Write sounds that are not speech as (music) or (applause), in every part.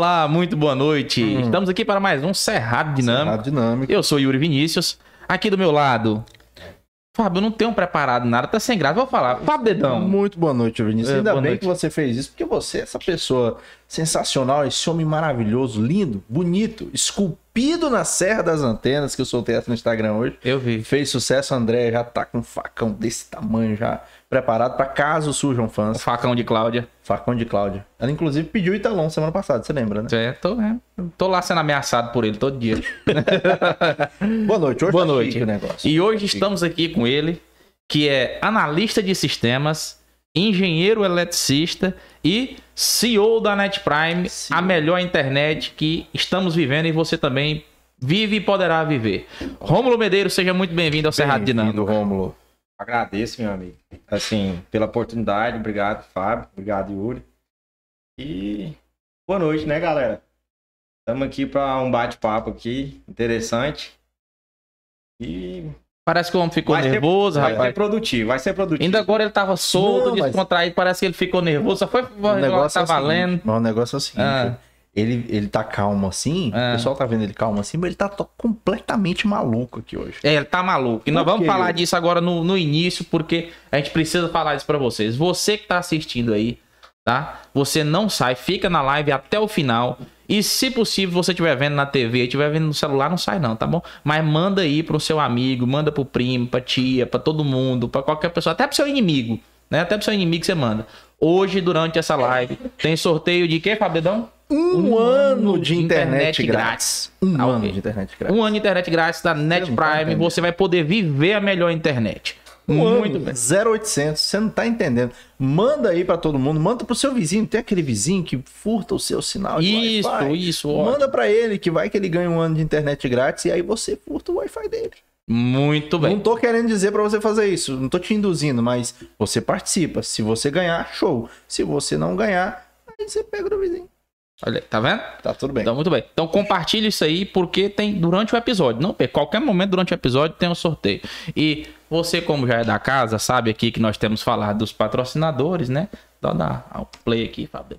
Olá, muito boa noite. Hum. Estamos aqui para mais um Cerrado Dinâmico. Cerrado Dinâmico. Eu sou Yuri Vinícius. Aqui do meu lado, Fábio, eu não tenho preparado nada, tá sem graça. Vou falar. Fábio Dedão. Muito boa noite, Vinícius. É, Ainda bem noite. que você fez isso, porque você é essa pessoa sensacional, esse homem maravilhoso, lindo, bonito, esculpido na Serra das Antenas, que eu soltei essa no Instagram hoje. Eu vi. Fez sucesso, André já tá com um facão desse tamanho já, preparado pra caso surjam O fãs. facão de Cláudia. Facão de Cláudia. Ela inclusive pediu o Italon semana passada, você lembra, né? É, tô, é, tô lá sendo ameaçado por ele todo dia. (laughs) Boa noite, hoje Boa tá noite. o negócio. E hoje estamos aqui com ele, que é analista de sistemas, engenheiro eletricista e CEO da Net Prime, CEO. a melhor internet que estamos vivendo e você também vive e poderá viver. Rômulo Medeiros, seja muito bem-vindo ao Cerrado Dinâmico. Bem-vindo, Rômulo. Agradeço, meu amigo. Assim, pela oportunidade. Obrigado, Fábio. Obrigado, Yuri. E boa noite, né, galera? Estamos aqui para um bate-papo aqui, interessante. E Parece que o homem ficou vai, nervoso, ser, vai rapaz. ser produtivo, vai ser produtivo. Ainda agora ele tava solto, Não, mas- descontraído, parece que ele ficou nervoso, só foi O negócio tá é o seguinte, valendo. mas o negócio é o seguinte. Ah. Ele, ele tá calmo assim, Ah. o pessoal tá vendo ele calmo assim, mas ele tá completamente maluco aqui hoje. É, ele tá maluco. E nós vamos falar disso agora no, no início, porque a gente precisa falar isso pra vocês. Você que tá assistindo aí, tá? Você não sai, fica na live até o final. E se possível, você estiver vendo na TV, estiver vendo no celular, não sai não, tá bom? Mas manda aí pro seu amigo, manda pro primo, pra tia, pra todo mundo, pra qualquer pessoa, até pro seu inimigo, né? Até pro seu inimigo você manda. Hoje, durante essa live, tem sorteio de quê, Fabedão? Um, ano de internet, internet grátis. Um Ah, ano ok. de internet grátis. Um ano de internet grátis da Net tá Prime, você vai poder viver a melhor internet. Um Muito ano, bem. 0800, você não tá entendendo. Manda aí pra todo mundo, manda pro seu vizinho, tem aquele vizinho que furta o seu sinal de Isso, isso, ótimo. Manda pra ele que vai que ele ganha um ano de internet grátis e aí você furta o Wi-Fi dele. Muito bem. Não tô querendo dizer pra você fazer isso, não tô te induzindo, mas você participa. Se você ganhar, show. Se você não ganhar, aí você pega do vizinho. Olha, tá vendo? Tá tudo bem. Então, muito bem. Então, compartilhe isso aí, porque tem durante o episódio. Não. Qualquer momento durante o episódio tem um sorteio. E você, como já é da casa, sabe aqui que nós temos falado dos patrocinadores, né? Dá dar o play aqui, Fábio.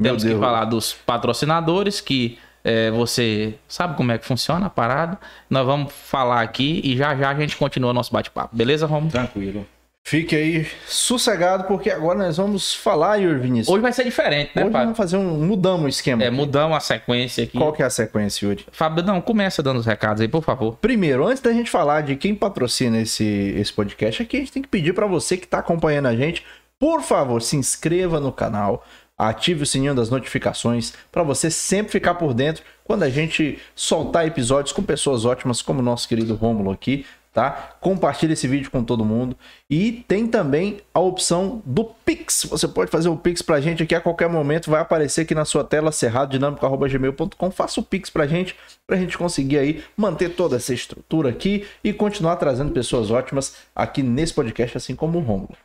Temos que Deus. falar dos patrocinadores que é, você sabe como é que funciona a parada. Nós vamos falar aqui e já já a gente continua nosso bate-papo. Beleza, Romulo? Tranquilo. Fique aí sossegado, porque agora nós vamos falar, Yuri Vinícius. Hoje vai ser diferente, né, Hoje vamos fazer um. Mudamos o esquema. É, mudamos a sequência aqui. Qual que é a sequência, Yuri? Fábio, não, começa dando os recados aí, por favor. Primeiro, antes da gente falar de quem patrocina esse, esse podcast, aqui a gente tem que pedir para você que está acompanhando a gente, por favor, se inscreva no canal, ative o sininho das notificações para você sempre ficar por dentro quando a gente soltar episódios com pessoas ótimas como o nosso querido Rômulo aqui, tá? Compartilhe esse vídeo com todo mundo e tem também a opção do Pix. Você pode fazer o Pix pra gente aqui a qualquer momento, vai aparecer aqui na sua tela cerradodinâmico@gmail.com. Faça o Pix pra gente, pra gente conseguir aí manter toda essa estrutura aqui e continuar trazendo pessoas ótimas aqui nesse podcast, assim como o Rômulo.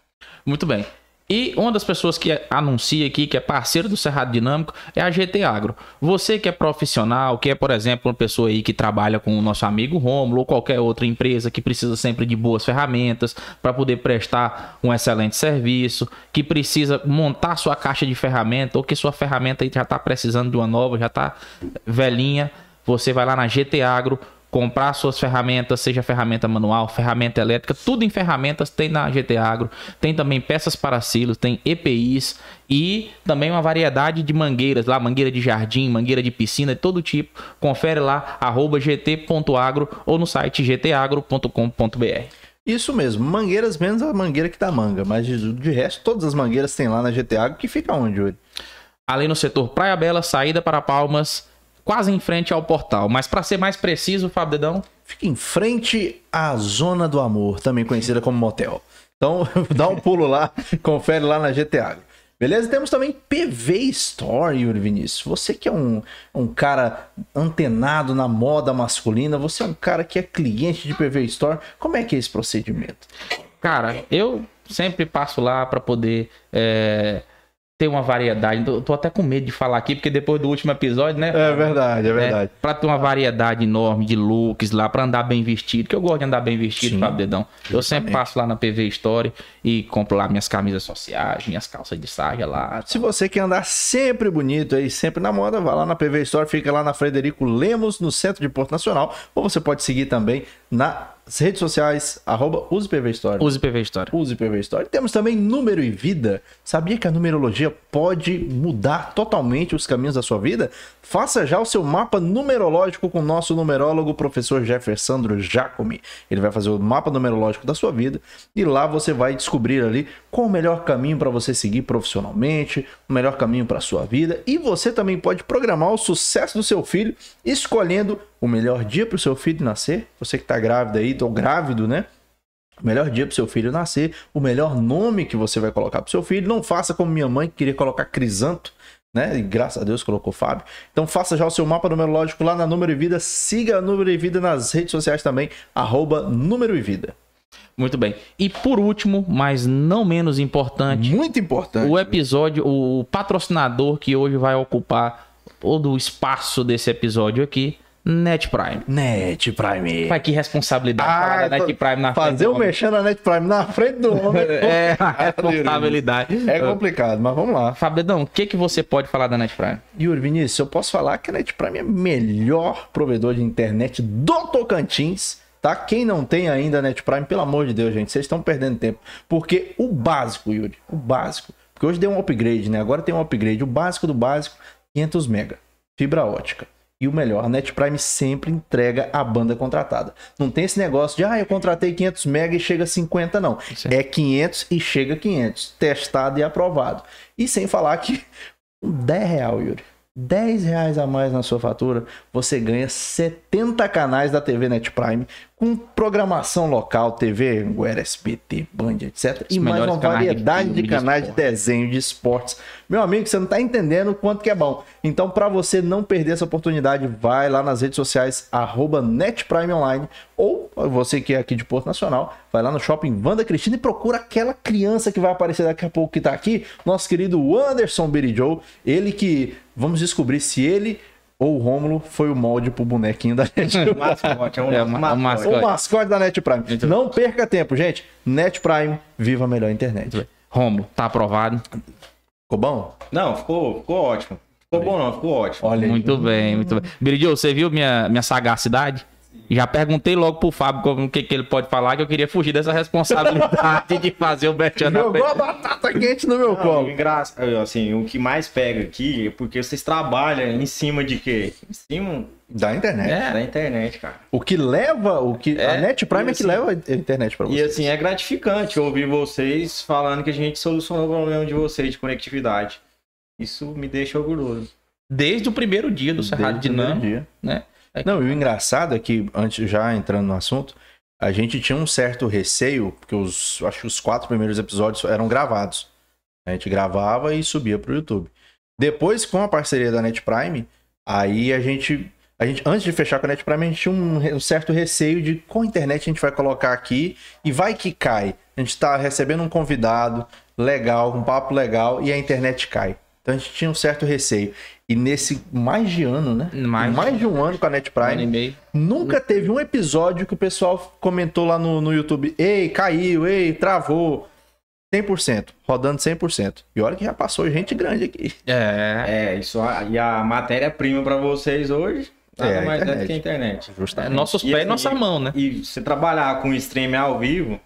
Muito bem. E uma das pessoas que anuncia aqui, que é parceiro do Cerrado Dinâmico, é a GT Agro. Você que é profissional, que é, por exemplo, uma pessoa aí que trabalha com o nosso amigo Romulo ou qualquer outra empresa que precisa sempre de boas ferramentas para poder prestar um excelente serviço, que precisa montar sua caixa de ferramenta ou que sua ferramenta aí já está precisando de uma nova, já está velhinha, você vai lá na GT Agro, comprar suas ferramentas, seja ferramenta manual, ferramenta elétrica, tudo em ferramentas tem na GT Agro. Tem também peças para silos, tem EPIs e também uma variedade de mangueiras lá, mangueira de jardim, mangueira de piscina, de todo tipo. Confere lá, arroba gt.agro ou no site gtagro.com.br. Isso mesmo, mangueiras menos a mangueira que dá manga, mas de, de resto todas as mangueiras tem lá na GT Agro, que fica onde, Yuri? Ali no setor Praia Bela, saída para Palmas, quase em frente ao portal. Mas para ser mais preciso, Fábio Dedão, Fica em frente à Zona do Amor, também conhecida como motel. Então, (laughs) dá um pulo lá, (laughs) confere lá na GT Agro. Beleza? Temos também PV Store, Yuri Vinícius. Você que é um, um cara antenado na moda masculina, você é um cara que é cliente de PV Store, como é que é esse procedimento? Cara, eu sempre passo lá para poder é, ter uma variedade. Tô, tô até com medo de falar aqui, porque depois do último episódio, né? É verdade, é verdade. Pra ter uma variedade enorme de looks lá, pra andar bem vestido, que eu gosto de andar bem vestido, Sim, Fábio Dedão. Eu sempre justamente. passo lá na PV Story e compro lá minhas camisas sociais, minhas calças de sarja lá. Se você quer andar sempre bonito aí, sempre na moda, vá lá na PV Store, fica lá na Frederico Lemos, no centro de Porto Nacional. Ou você pode seguir também redes sociais, arroba use PV Store. Use PV Story. Use PV Store. Temos também número e vida. Sabia que a numerologia pode mudar totalmente os caminhos da sua vida? Faça já o seu mapa numerológico com o nosso numerólogo, professor Jeffersandro Jacomi. Ele vai fazer o mapa numerológico da sua vida e lá você vai descobrir ali qual o melhor caminho para você seguir profissionalmente, o melhor caminho para a sua vida. E você também pode programar o sucesso do seu filho escolhendo o melhor dia para o seu filho nascer. Você que está grávida aí, ou grávido, né? O melhor dia para seu filho nascer, o melhor nome que você vai colocar para seu filho. Não faça como minha mãe que queria colocar Crisanto, né? E graças a Deus colocou Fábio. Então faça já o seu mapa numerológico lá na Número e Vida. Siga a Número e Vida nas redes sociais também, arroba Número e Vida. Muito bem. E por último, mas não menos importante, Muito importante. o episódio, o patrocinador que hoje vai ocupar todo o espaço desse episódio aqui, Net Prime. Net Prime. Vai que responsabilidade Ah, falar da Net Prime na frente Fazer o homem. mexer na Net Prime na frente do homem (laughs) É, a (laughs) responsabilidade. é complicado, mas vamos lá. Fabedão, o que, que você pode falar da Net Prime? Yuri Vinícius, eu posso falar que a Net Prime é o melhor provedor de internet do Tocantins, tá? Quem não tem ainda a Net Prime, pelo amor de Deus, gente, vocês estão perdendo tempo. Porque o básico, Yuri, o básico, porque hoje deu um upgrade, né? Agora tem um upgrade, o básico do básico, 500 mega, fibra ótica. E o melhor, a Net Prime sempre entrega a banda contratada. Não tem esse negócio de, ah, eu contratei 500 mega e chega a 50, não. Certo. É 500 e chega a 500. Testado e aprovado. E sem falar que com 10 real, Yuri. 10 reais a mais na sua fatura, você ganha 70 canais da TV Net Prime com programação local, TV, Anguera, SBT, Band, etc. Os e mais uma de variedade de, de canais de, esporte. desenho, de esportes. Meu amigo, você não tá entendendo o quanto que é bom. Então, para você não perder essa oportunidade, vai lá nas redes sociais, arroba NetPrime Online, ou você que é aqui de Porto Nacional, vai lá no shopping Wanda Cristina e procura aquela criança que vai aparecer daqui a pouco que tá aqui, nosso querido Anderson Birijoe, ele que vamos descobrir se ele ou o Rômulo foi o molde pro bonequinho da Net (laughs) O mascote, é um É, nosso ma- o mascote. o mascote da Net Prime. Muito Não perca tempo, gente. Net Prime, viva a melhor internet. Romulo, tá aprovado. Ficou bom? Não, ficou, ficou ótimo. Ficou bom não, ficou ótimo. Olha aí. Muito bem, muito bem. Biridio, você viu minha, minha sagacidade? Já perguntei logo pro Fábio como o que, que ele pode falar, que eu queria fugir dessa responsabilidade de fazer o Bertiano. Jogou a batata quente no meu Não, colo. engraçado, assim, o que mais pega aqui é porque vocês trabalham em cima de quê? Em cima Da internet. É. da internet, cara. O que leva, o que a É, Net Prime e é que assim- leva a internet pra E você. assim, é gratificante ouvir vocês falando que a gente solucionou o problema de vocês de conectividade. Isso me deixa orgulhoso. Desde o primeiro dia do Cerrado Desde o primeiro Dinâmico, dia. né? É Não, e o engraçado é que, antes, já entrando no assunto, a gente tinha um certo receio, porque os, acho que os quatro primeiros episódios eram gravados. A gente gravava e subia pro YouTube. Depois, com a parceria da Net Prime, aí a gente. A gente, antes de fechar com a Net Prime, a gente tinha um, um certo receio de qual internet a gente vai colocar aqui e vai que cai. A gente tá recebendo um convidado legal, um papo legal, e a internet cai. Então a gente tinha um certo receio. E nesse mais de ano, né? Mais- mais de um ano com a Net Um e Prime, meio. Nunca teve um episódio que o pessoal comentou lá no, no YouTube: Ei, caiu, ei, travou. 100%, rodando 100%. E olha que já passou gente grande aqui. É. É, isso e a matéria-prima pra vocês hoje nada É, mais é do internet. que a internet. É Justamente. nossos E pés e assim, nossa mão, né? E você trabalhar com stream ao vivo,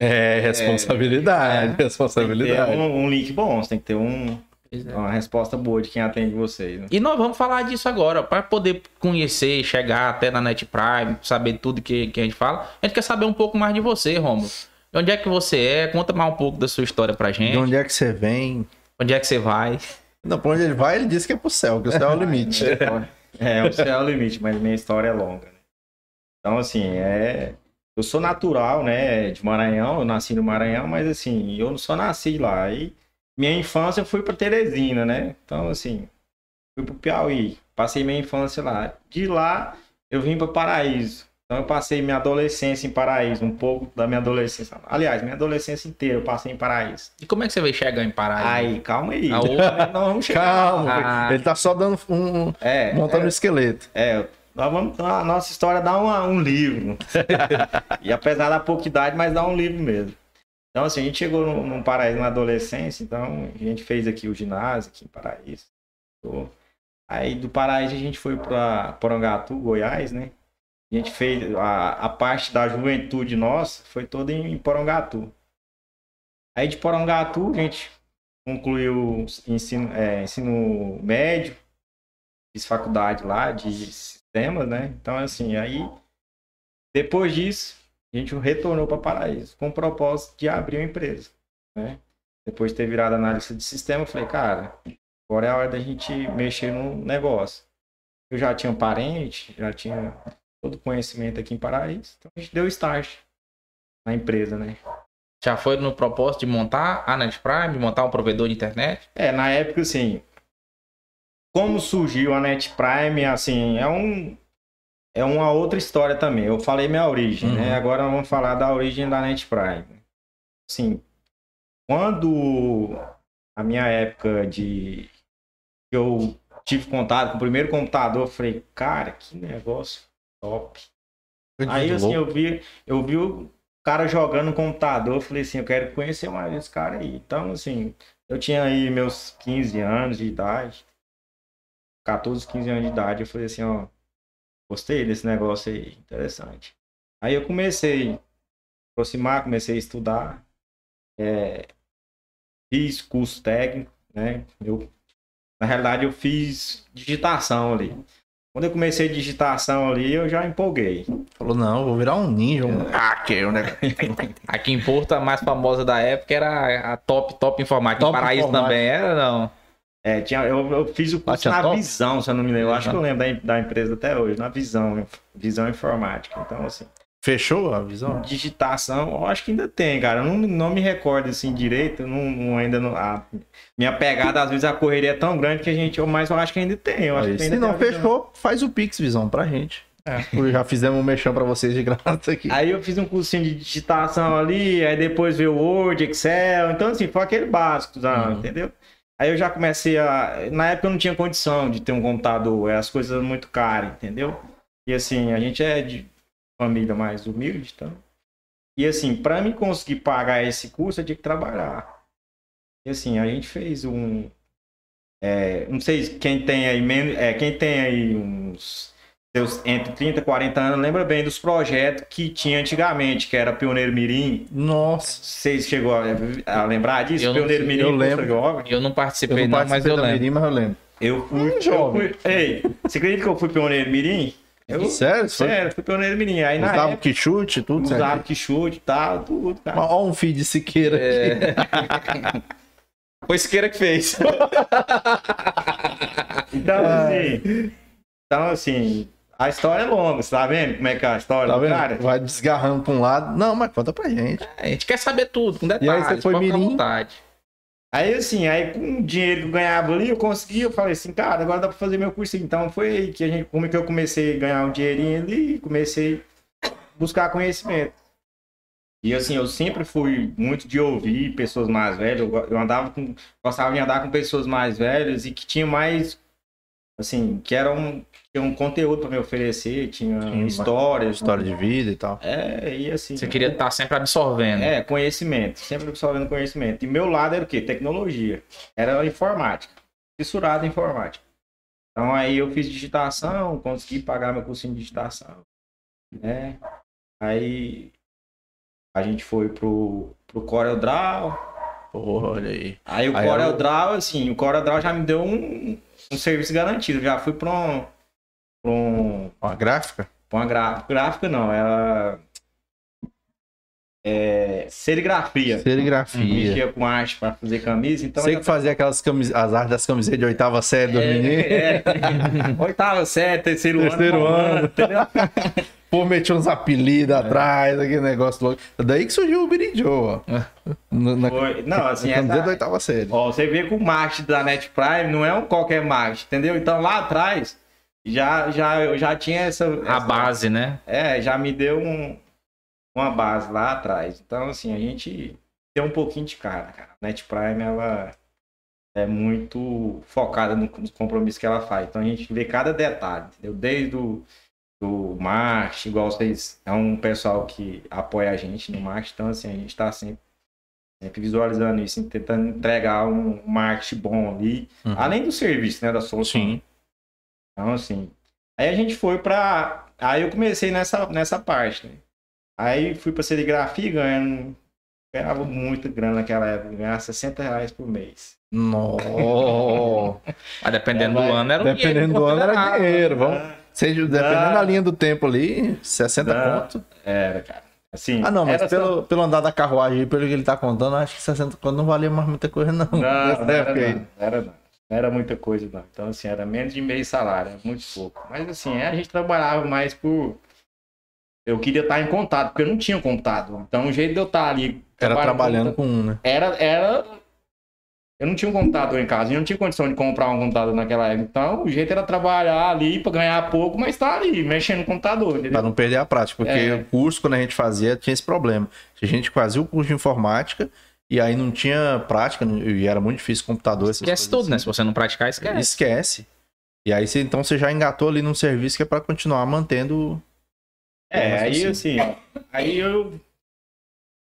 É, responsabilidade, É. tem que responsabilidade. ter um, um link bom, você tem que ter um, é. uma resposta boa de quem atende vocês. né? E nós vamos falar disso agora, para poder conhecer, chegar até na Net Prime, saber tudo que, que a gente fala. A gente quer saber um pouco mais de você, Romulo. De onde é que você é? Conta mais um pouco da sua história pra gente. De onde é que você vem? Onde é que você vai? Não, pra onde ele vai, ele disse que é pro céu, que o céu é o limite. (laughs) É, o céu é o limite, mas minha história é longa. né? Então, assim, é. Eu sou natural, né, de Maranhão, eu nasci no Maranhão, mas assim, eu não só nasci lá. E minha infância foi pra Teresina, né? Então, assim, fui pro Piauí, passei minha infância lá. De lá, eu vim pra Paraíso. Então eu passei minha adolescência em Paraíso, um pouco da minha adolescência. Aliás, minha adolescência inteira eu passei em Paraíso. E como é que você veio chegar em Paraíso? Aí, calma aí. A outra- (laughs) Nós vamos chegar Calma. Ah. ele tá só dando um. É, montando um esqueleto. É, nós vamos, a nossa história dá uma- um livro. (laughs) e apesar da pouca idade, mas dá um livro mesmo. Então, assim, a gente chegou num, num paraíso na adolescência, então a gente fez aqui o ginásio, aqui em Paraíso. Aí do Paraíso a gente foi para Porangatu, Goiás, né? A gente fez a, a parte da juventude nossa foi toda em, em Porangatu. Aí de Porangatu a gente concluiu ensino, é, ensino médio, fiz faculdade lá de sistemas, né? Então, assim, aí depois disso, a gente retornou para Paraíso com o propósito de abrir uma empresa, né? Depois de ter virado analista de sistema, eu falei, cara, agora é a hora da gente mexer no negócio. Eu já tinha um parente, já tinha todo o conhecimento aqui em Paraíso, então a gente deu start na empresa, né? Já foi no propósito de montar a Net Prime, montar um provedor de internet? É, na época, assim, como surgiu a Net Prime, assim, é um é uma outra história também. Eu falei minha origem, né? Uhum. Agora vamos falar da origem da Net Prime. Assim, quando a minha época de eu tive contato com o primeiro computador, eu falei, cara, que negócio top. Aí assim, eu vi, eu vi o cara jogando no computador, eu falei assim, eu quero conhecer mais esse cara aí. Então, assim, eu tinha aí meus 15 anos de idade, 14, 15 anos de idade, eu falei assim, ó, gostei desse negócio aí, interessante. Aí eu comecei a aproximar, comecei a estudar, é, fiz curso técnico, né? Eu, na realidade, eu fiz digitação ali. Quando eu comecei digitação ali, eu já empolguei. Falou, não, vou virar um ninja, um hacker, um negócio. (laughs) Aqui em Porto, a mais famosa da época era a Top Top Informática. Top Paraíso Informática. também era, não? É, tinha, eu, eu fiz o curso tinha na top? Visão, se eu não me lembro. Eu acho que eu lembro da, da empresa até hoje, na Visão, Visão Informática. Então, assim, Fechou a visão? digitação, eu acho que ainda tem, cara. Eu não, não me recordo assim direito, eu não, não- ainda não. A minha pegada, às vezes, a correria é tão grande que a gente. eu- Mas eu acho que ainda tem. Eu acho Aí, que se ainda não tem a Visão. fechou, faz o Pix Visão pra gente. É. (laughs) Já fizemos um mexão pra vocês de graça aqui. Aí eu fiz um cursinho de digitação ali, aí depois veio Word, Excel. Então, assim, foi aquele básico, tá? Uhum. entendeu? Aí eu já comecei a. Na época eu não tinha condição de ter um computador, é, as coisas eram muito caras, entendeu? E assim, a gente é de família mais humilde, então. E assim, para mim conseguir pagar esse curso, eu tinha que trabalhar. E assim, a gente fez um. é, não sei quem tem aí menos. É, quem tem aí uns seus entre 30 e 40 anos, lembra bem dos projetos que tinha antigamente, que era Pioneiro Mirim. Nossa. Vocês chegou a, a lembrar disso? Eu não Pioneiro sei, Mirim, eu lembro. Jovem. Eu não Eu participei, não não, mas eu lembro. Mirim, mas eu lembro. Eu fui, Hum, eu jovem. fui. Ei, você acredita que eu fui Pioneiro Mirim? Eu, Sério? Sério, fui Pioneiro Mirim. Aí Usava época, que chute, tudo usava certo. que chute e tal, tudo, cara. Olha um feed de Siqueira aqui. (laughs) Foi Siqueira que fez. Então, (laughs) Ah. assim. Então, assim, a história é longa, você tá vendo como é que é a história Tá do vendo? cara? Vai desgarrando pra um lado. Não, mas conta pra gente. A gente quer saber tudo, com E aí detalhes. você foi mirim? vontade. Aí, assim, aí com o dinheiro que eu ganhava ali, eu consegui, eu falei assim, cara, agora dá pra fazer meu curso. Então foi aí que a gente, como que eu comecei a ganhar um dinheirinho ali e comecei a buscar conhecimento. E assim, eu sempre fui muito de ouvir pessoas mais velhas, eu, eu andava com, gostava de andar com pessoas mais velhas e que tinham mais, assim, que eram, tinha um conteúdo pra me oferecer, tinha histórias. História de vida e tal. É, e assim. Você queria estar sempre absorvendo. É, conhecimento. Sempre absorvendo conhecimento. E meu lado era o quê? Tecnologia. Era informática. Fissurado em informática. Então aí eu fiz digitação, consegui pagar meu cursinho de digitação. Né? Aí a gente foi pro, pro Corel Draw. Porra, olha aí. Aí o Aí Corel eu- Draw, assim, o Corel Draw já me deu um, um serviço garantido. Já fui pra um. Pra, um, Uma gráfica? pra uma gra- gráfica, não. Era. É, serigrafia. Serigrafia. mexia com arte pra fazer camisa, então. Já que fazia aquelas camis... as artes das camisetas de oitava série meninos. é, é. (laughs) Oitava série, terceiro, Terceiro ano. ano. (laughs) Pô, metia uns apelidos atrás, aquele negócio louco. Daí que surgiu o Billy Joe, ó. Na, na, Foi- Não, assim, na camiseta da oitava série. ó, você vê que o marketing da Net Prime não é um qualquer marketing, entendeu? Então lá atrás já, já, eu já tinha essa, A essa- base, né? É, já me deu um, uma base lá atrás. Então, assim, a gente tem um pouquinho de cara, cara. A Net Prime, ela é muito focada no, nos compromissos que ela faz. Então, a gente vê cada detalhe, entendeu? Desde o do marketing, igual vocês, é um pessoal que apoia a gente no marketing. Então, assim, a gente está sempre, sempre visualizando isso, tentando entregar um marketing bom ali. Uhum. Além do serviço, né, da solução. Sim. Então, assim. Aí a gente foi pra. Aí eu comecei nessa, nessa parte, né? Aí fui pra serigrafia ganhando. Ganhava muita grana naquela época, ganhava 60 reais por mês. Nossa. (laughs) Mas dependendo É, do ano era um Dependendo do ano era dinheiro. Vamos, seja, dependendo da linha do tempo ali, 60 Não. conto. Era, cara. Assim. Ah, não, mas pelo, só- pelo andar da carruagem aí, pelo que ele tá contando, acho que 60 conto não valia mais muita coisa, não. Não, não era, não, era não. Não era muita coisa, não. Então, assim, era menos de meio salário, muito pouco. Mas, assim, a gente trabalhava mais por. Eu queria estar em contato, porque eu não tinha computador. Então, o jeito de eu estar ali. Era trabalhando com um, né? era, era. Eu não tinha um computador em casa, eu não tinha condição de comprar um computador naquela época. Então, o jeito era trabalhar ali para ganhar pouco, mas estar ali, mexendo no computador, Pra entendeu? não perder a prática, porque É. o curso, quando a gente fazia, tinha esse problema. A gente fazia o curso de informática e aí não tinha prática e era muito difícil computador. Esquece tudo, né? assim. Se você não praticar, esquece. Esquece. E aí você, então você já engatou ali num serviço que é pra continuar mantendo. É, aí sim. assim, aí eu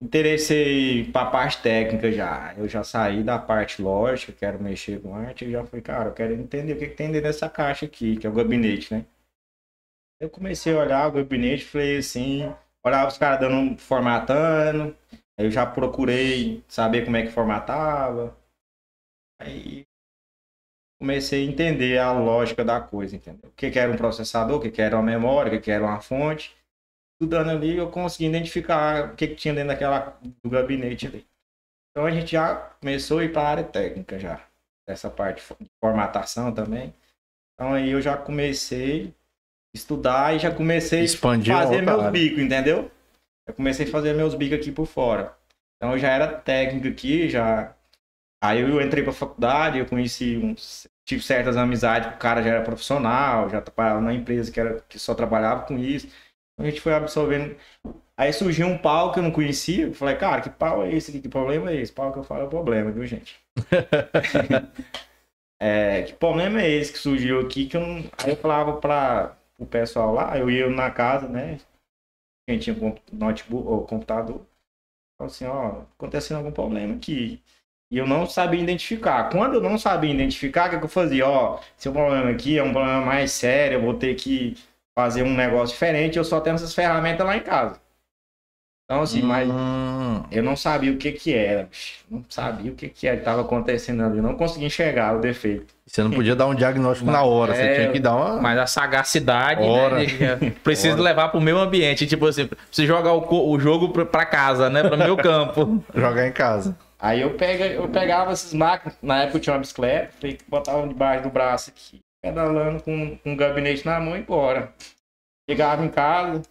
interessei pra parte técnica já. Eu já saí da parte lógica, quero mexer com arte, e já fui, cara, eu quero entender o que, que tem dentro dessa caixa aqui, que é o gabinete, né? Eu comecei a olhar o gabinete, falei assim, olhava os caras dando, formatando, aí eu já procurei saber como é que formatava. Aí comecei a entender a lógica da coisa, entendeu? O que, que era um processador, o que, que era uma memória, o que, que era uma fonte. Estudando ali, eu consegui identificar o que, que tinha dentro daquela do gabinete ali. Então a gente já começou a ir para a área técnica já. Essa parte de formatação também. Então aí eu já comecei a estudar e já comecei Expandir a fazer meus área. bicos, entendeu? Eu comecei a fazer meus bicos aqui por fora. Então eu já era técnico aqui, já. Aí eu entrei pra faculdade, eu conheci uns. Tive certas amizades, o cara já era profissional, já trabalhava na empresa que, era, que só trabalhava com isso. A gente foi absorvendo. Aí surgiu um pau que eu não conhecia. Eu falei, cara, que pau é esse aqui? Que problema é esse? Pau que eu falo é problema, viu, gente? (laughs) É, que problema é esse que surgiu aqui que eu não... Aí eu falava para o pessoal lá, eu ia na casa, né? Quem tinha comp- notebook ou computador. Falava assim, ó, acontecendo algum problema aqui. E eu não sabia identificar. Quando eu não sabia identificar, o que, que eu fazia? Ó, se o problema aqui é um problema mais sério, eu vou ter que fazer um negócio diferente, eu só tenho essas ferramentas lá em casa. Então, assim, mas Hum, eu não sabia o que que era, bicho. Não sabia o que que estava acontecendo ali. Eu não conseguia enxergar o defeito. você não podia dar um diagnóstico na hora, você É, tinha que dar uma. Mas a sagacidade, né? de- (laughs) Preciso Ora. levar pro meu ambiente. Tipo assim, preciso jogar o, o jogo pra- pra casa, né? Pro meu campo. (laughs) Jogar em casa. Aí eu, pega, eu pegava essas máquinas, na época eu tinha uma bicicleta, botava debaixo do braço aqui, pedalando com, o gabinete na mão e embora. Chegava em casa,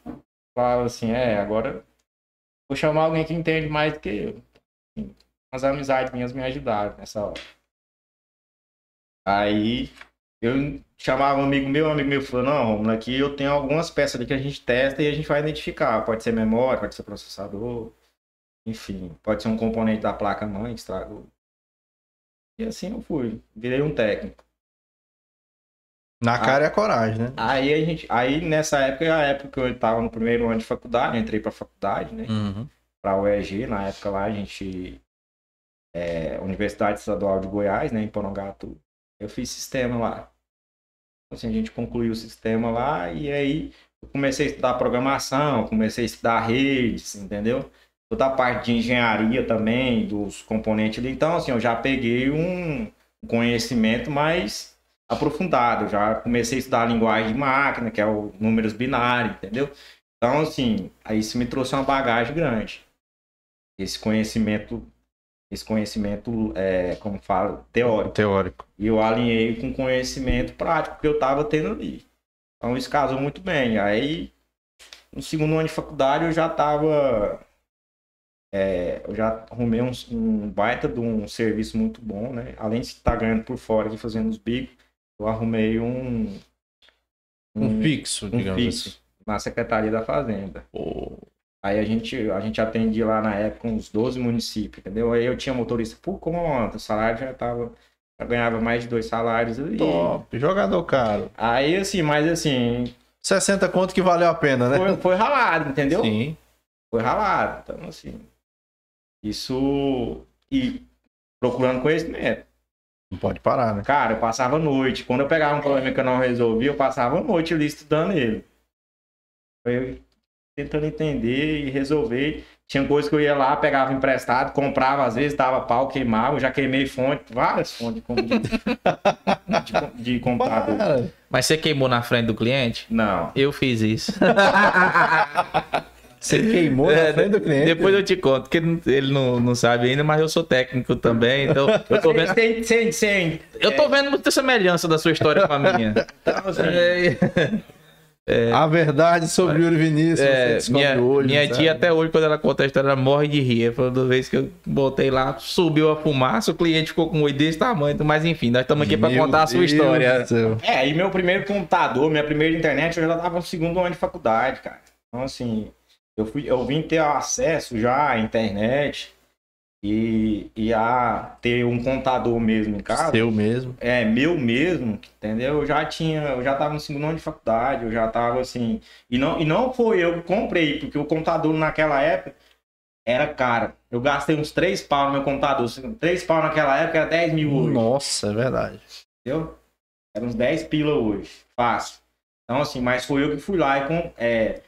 falava assim, é, agora vou chamar alguém que entende mais do que eu. Assim, As amizades minhas me ajudaram nessa hora. Aí eu chamava um amigo meu, um amigo meu falou, não, Romulo, aqui eu tenho algumas peças ali que a gente testa e a gente vai identificar. Pode ser memória, pode ser processador, enfim, pode ser um componente da placa mãe que estragou. E assim eu fui, virei um técnico. Na cara é a coragem, né? Aí a gente, aí nessa época, é a época que eu estava no primeiro ano de faculdade, entrei para faculdade, né? Uhum. Para a UEG, na época lá a gente é, Universidade Estadual de Goiás, né, em Porongatu. Eu fiz sistema lá. Assim, a gente concluiu o sistema lá e aí eu comecei a estudar programação, comecei a estudar redes, entendeu? Toda a parte de engenharia também, dos componentes ali. Então, assim, eu já peguei um conhecimento mais aprofundado. Já comecei a estudar a linguagem de máquina, que é o números binários, entendeu? Então, assim, aí isso me trouxe uma bagagem grande. Esse conhecimento, esse conhecimento, é, como falo, teórico. Teórico. E eu alinhei com conhecimento prático que eu estava tendo ali. Então isso casou muito bem. Aí, no segundo ano de faculdade, eu já estava. eu já arrumei um, um baita de um serviço muito bom, né? Além de estar ganhando por fora e fazendo os bicos, eu arrumei um, Um fixo, um digamos fixo assim. na Secretaria da Fazenda. Aí a gente, a gente atendia lá na época uns 12 municípios, entendeu? Aí eu tinha motorista por conta, o salário já tava. Já ganhava mais de dois salários ali. Top, jogador caro. Aí assim, mas assim, 60 conto que valeu a pena, né? foi, foi ralado, entendeu? Sim. Foi ralado. Então, assim. Isso. E procurando conhecimento. Não pode parar, né? Cara, eu passava noite. Quando eu pegava um problema que eu não resolvia, eu passava noite ali estudando ele. Eu tentando entender e resolver. Tinha coisas que eu ia lá, pegava emprestado, comprava, às vezes dava pau, queimava, já queimei fonte, várias fontes de, de, (laughs) de computador. Mas você queimou na frente do cliente? Não. Eu fiz isso. (laughs) Você queimou na É, frente do cliente. Depois eu te conto, porque ele não- ele não, não sabe ainda, mas eu sou técnico também, então eu tô vendo, Sem, sem, sem, eu tô vendo muita semelhança da sua história com a minha. então, assim, (laughs) É, A verdade sobre Yuri Vinícius. você é, descobre minha hoje, minha sabe? tia até hoje, quando ela conta a história, ela morre de rir. Toda vez que eu botei lá, subiu a fumaça, o cliente ficou com um olho desse tamanho. Mas enfim, nós estamos aqui para contar a sua Deus história. É, e meu primeiro computador, minha primeira internet, eu já tava no segundo ano de faculdade, cara. Então, assim, eu, fui, eu vim ter acesso já à internet e, e a ter um computador mesmo em casa. Seu mesmo. É, meu mesmo, entendeu? Eu já tinha, eu já tava no segundo ano de faculdade, eu já tava assim. E não, e não foi eu que comprei, porque o computador naquela época era caro. Eu gastei uns 3 pau no meu computador. 3 pau naquela época era 10 mil hoje. Nossa, é verdade. Entendeu? Era uns 10 pila hoje. Fácil. Então, assim, mas foi eu que fui lá e, com, é,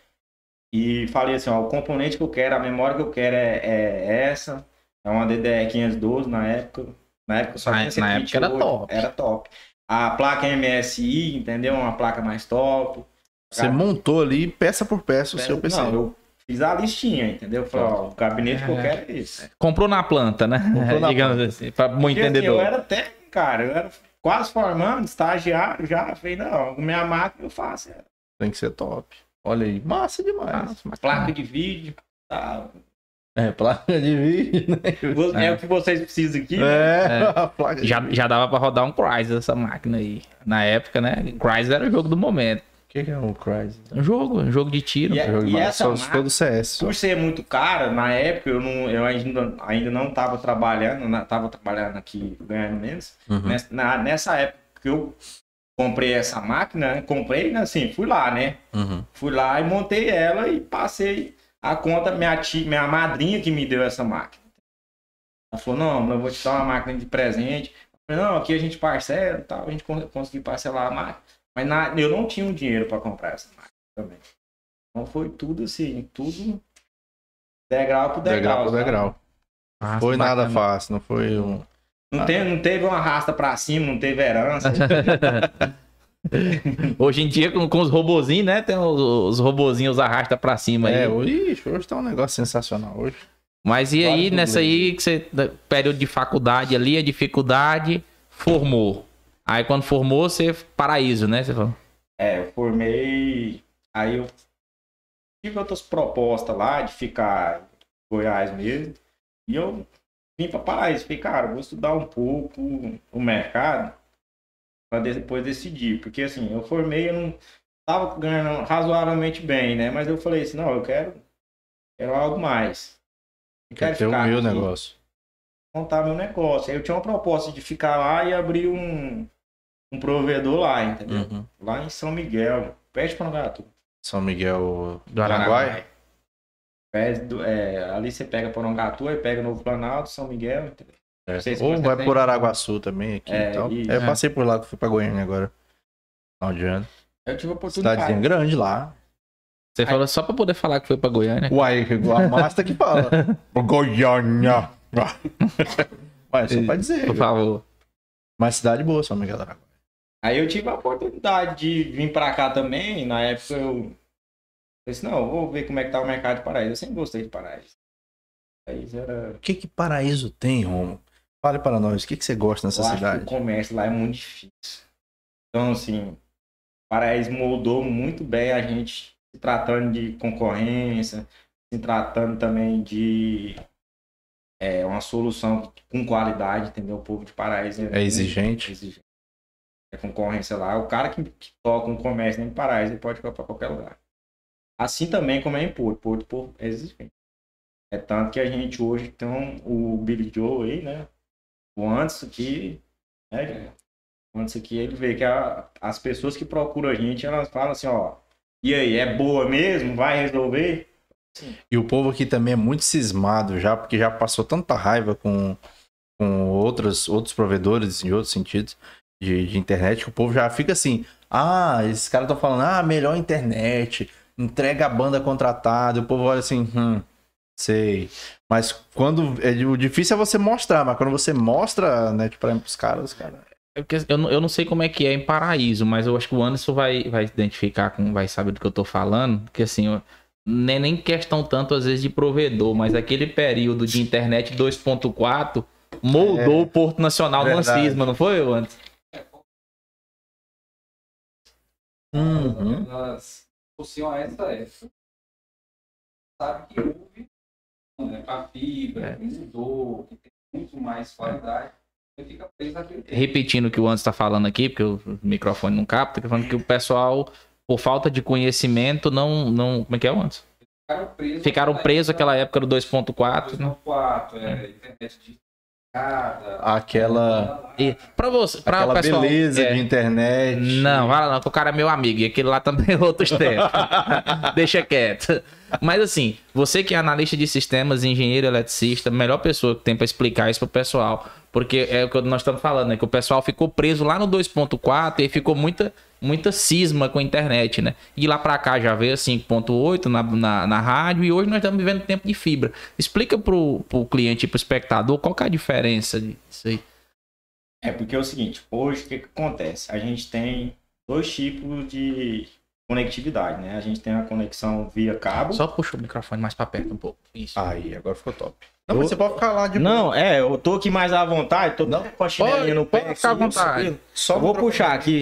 e falei assim, ó, o componente que eu quero, a memória que eu quero é, é essa. É uma DDR 512 na época. Na época só Na- tinha na 128, época era top. Era top. A placa MSI, entendeu? Uma placa mais top. Você montou ali, peça por peça, o seu PC. Não, eu fiz a listinha, entendeu? Falei, ó, o gabinete que eu É. quero é esse. Comprou na planta, né? Comprou na (laughs) Digamos assim, para bom Porque, assim, entendedor. eu era técnico, cara. Eu era quase formando, estagiário já. Falei, não, minha máquina eu faço. É Tem que ser top. Olha aí, massa demais. placa de vídeo, tal. É, placa de vídeo, né? Vo- É, o que vocês precisam aqui. né? É, (laughs) a placa de Já, já dava pra rodar um Crysis essa máquina aí. Na época, né? Crysis era o jogo do momento. O que que é um Crysis? Um jogo, um jogo de tiro. E é- Jogo de essa massa, só se máquina- for do CS. Por ser muito cara, na época eu, não, eu ainda, ainda não estava trabalhando, não estava trabalhando aqui ganhando menos. Uhum. Nessa, na- nessa época que eu comprei essa máquina, né, comprei, né, assim, fui lá, né? Uhum. Fui lá e montei ela e passei a conta, minha tia, minha madrinha que me deu essa máquina. Ela falou, não, eu vou te dar uma máquina de presente. Eu falei, não, aqui a gente parcela e tal, a gente con- conseguiu parcelar a máquina. Mas na- eu não tinha o dinheiro para comprar essa máquina também. Então foi tudo assim, tudo degrau por degrau. Degrau por degrau. Nossa, Foi nada fácil, não foi um. Não, tem, não teve uma rasta pra cima, não teve herança. (laughs) Hoje em dia, com, com os robozinhos, né? Tem os, os robozinhos arrasta pra cima É, aí. hoje, ixi, hoje tá um negócio sensacional. Hoje. Mas e aí, nessa aí, que você, período de faculdade ali, a dificuldade, formou. Aí quando formou, você, paraíso, né? Você falou. É, eu formei. Aí eu tive outras propostas lá de ficar em Goiás mesmo. E eu vim para Paraíso. Falei, cara, vou estudar um pouco o mercado para depois decidir. Porque assim, eu formei, eu não tava ganhando razoavelmente bem, né? Mas eu falei assim, não, eu quero, quero algo mais. Eu Quer ter o meu aqui, negócio. montar meu negócio. Aí eu tinha uma proposta de ficar lá e abrir um, um provedor lá, entendeu? Uhum. Lá em São Miguel, perto de Porangatu. São Miguel Do do Araguai. Perto do- é, ali você pega Porangatu, aí pega Novo Planalto, São Miguel, entendeu? É. Não se Ou vai tem. por Araguaçu também aqui É, e tal. É, eu É. passei por lá, que fui pra Goiânia agora. Final de ano. Eu tive a oportunidade. Cidadezinha grande lá. Você falou só pra poder falar que foi pra Goiânia. Uai, a Masta que fala. (laughs) Goiânia. (laughs) Mas só pra dizer. Por favor. Mas cidade boa, São Miguel do Araguai. Aí eu tive a oportunidade de vir pra cá também. Na época eu falei assim, não, eu vou ver como é que tá o mercado de Paraíso. Eu sempre gostei de Paraíso. Paraíso era... O que que Paraíso tem, Romo? Fale para nós, o que que você gosta nessa eu cidade? o comércio lá é muito difícil. Então, assim, Paraíso moldou muito bem a gente se tratando de concorrência, se tratando também de é, uma solução com qualidade, entendeu? O povo de Paraíso É exigente? exigente. é concorrência lá. O cara que, que toca um comércio em Paraíso, ele pode ir para qualquer lugar. Assim também como é em Porto. Porto, Porto é tanto que a gente hoje tem o Billy Joe aí, né? O antes aqui, né? Antes aqui, ele vê que a, as pessoas que procuram a gente, elas falam assim, ó, e aí, é boa mesmo? Vai resolver? E o povo aqui também é muito cismado já, porque já passou tanta raiva com, com outros, outros provedores em outros sentidos de, de internet, que o povo já fica assim, ah, esses caras estão falando, ah, melhor internet, entrega a banda contratada, o povo olha assim, hum, sei. Mas quando. É, o difícil é você mostrar, mas quando você mostra, né, tipo, pros caras, cara. É porque eu, não- eu não sei como é que é em Paraíso, mas eu acho que o Anderson vai, vai identificar, com, vai saber do que eu tô falando. Porque assim, eu- nem, nem questão tanto às vezes de provedor, mas aquele período de internet 2.4 moldou o Porto Nacional no verdade. cisma, não foi, Anderson? Uhum. Associam a essa época. Sabe que houve né, a fibra, É. que mudou, que tem muito mais qualidade. Repetindo o que o Anderson tá falando aqui, porque o microfone não capta, tá falando que o pessoal, por falta de conhecimento, não. não como é que é, Anderson? Ficaram presos. Ficaram presos àquela época do 2.4, né? 2.4, é, internet. Aquela. E pra você, pra Aquela pessoal, beleza é, de internet. Não, lá não, que o cara é meu amigo. E aquele lá também é outros tempos. (laughs) Deixa quieto. Mas assim, você que é analista de sistemas, engenheiro eletricista, melhor pessoa que tem pra explicar isso pro pessoal. Porque é o que nós estamos falando, né? Que o pessoal ficou preso lá no 2.4 e ficou muita, muita cisma com a internet, né? E lá pra cá já veio 5.8 na, na, na rádio e hoje nós estamos vivendo tempo de fibra. Explica pro, pro cliente e pro espectador qual que é a diferença disso aí. É porque é o seguinte, hoje o que, que acontece? A gente tem dois tipos de conectividade, né? A gente tem a conexão via cabo. Só puxa o microfone mais pra perto um pouco. Isso. Aí, agora ficou top. Não, mas você pode ficar lá de Não, é, eu tô aqui mais à vontade, tô Não, com a chinelinha no pé. pode ficar à vontade. Só vou puxar aqui.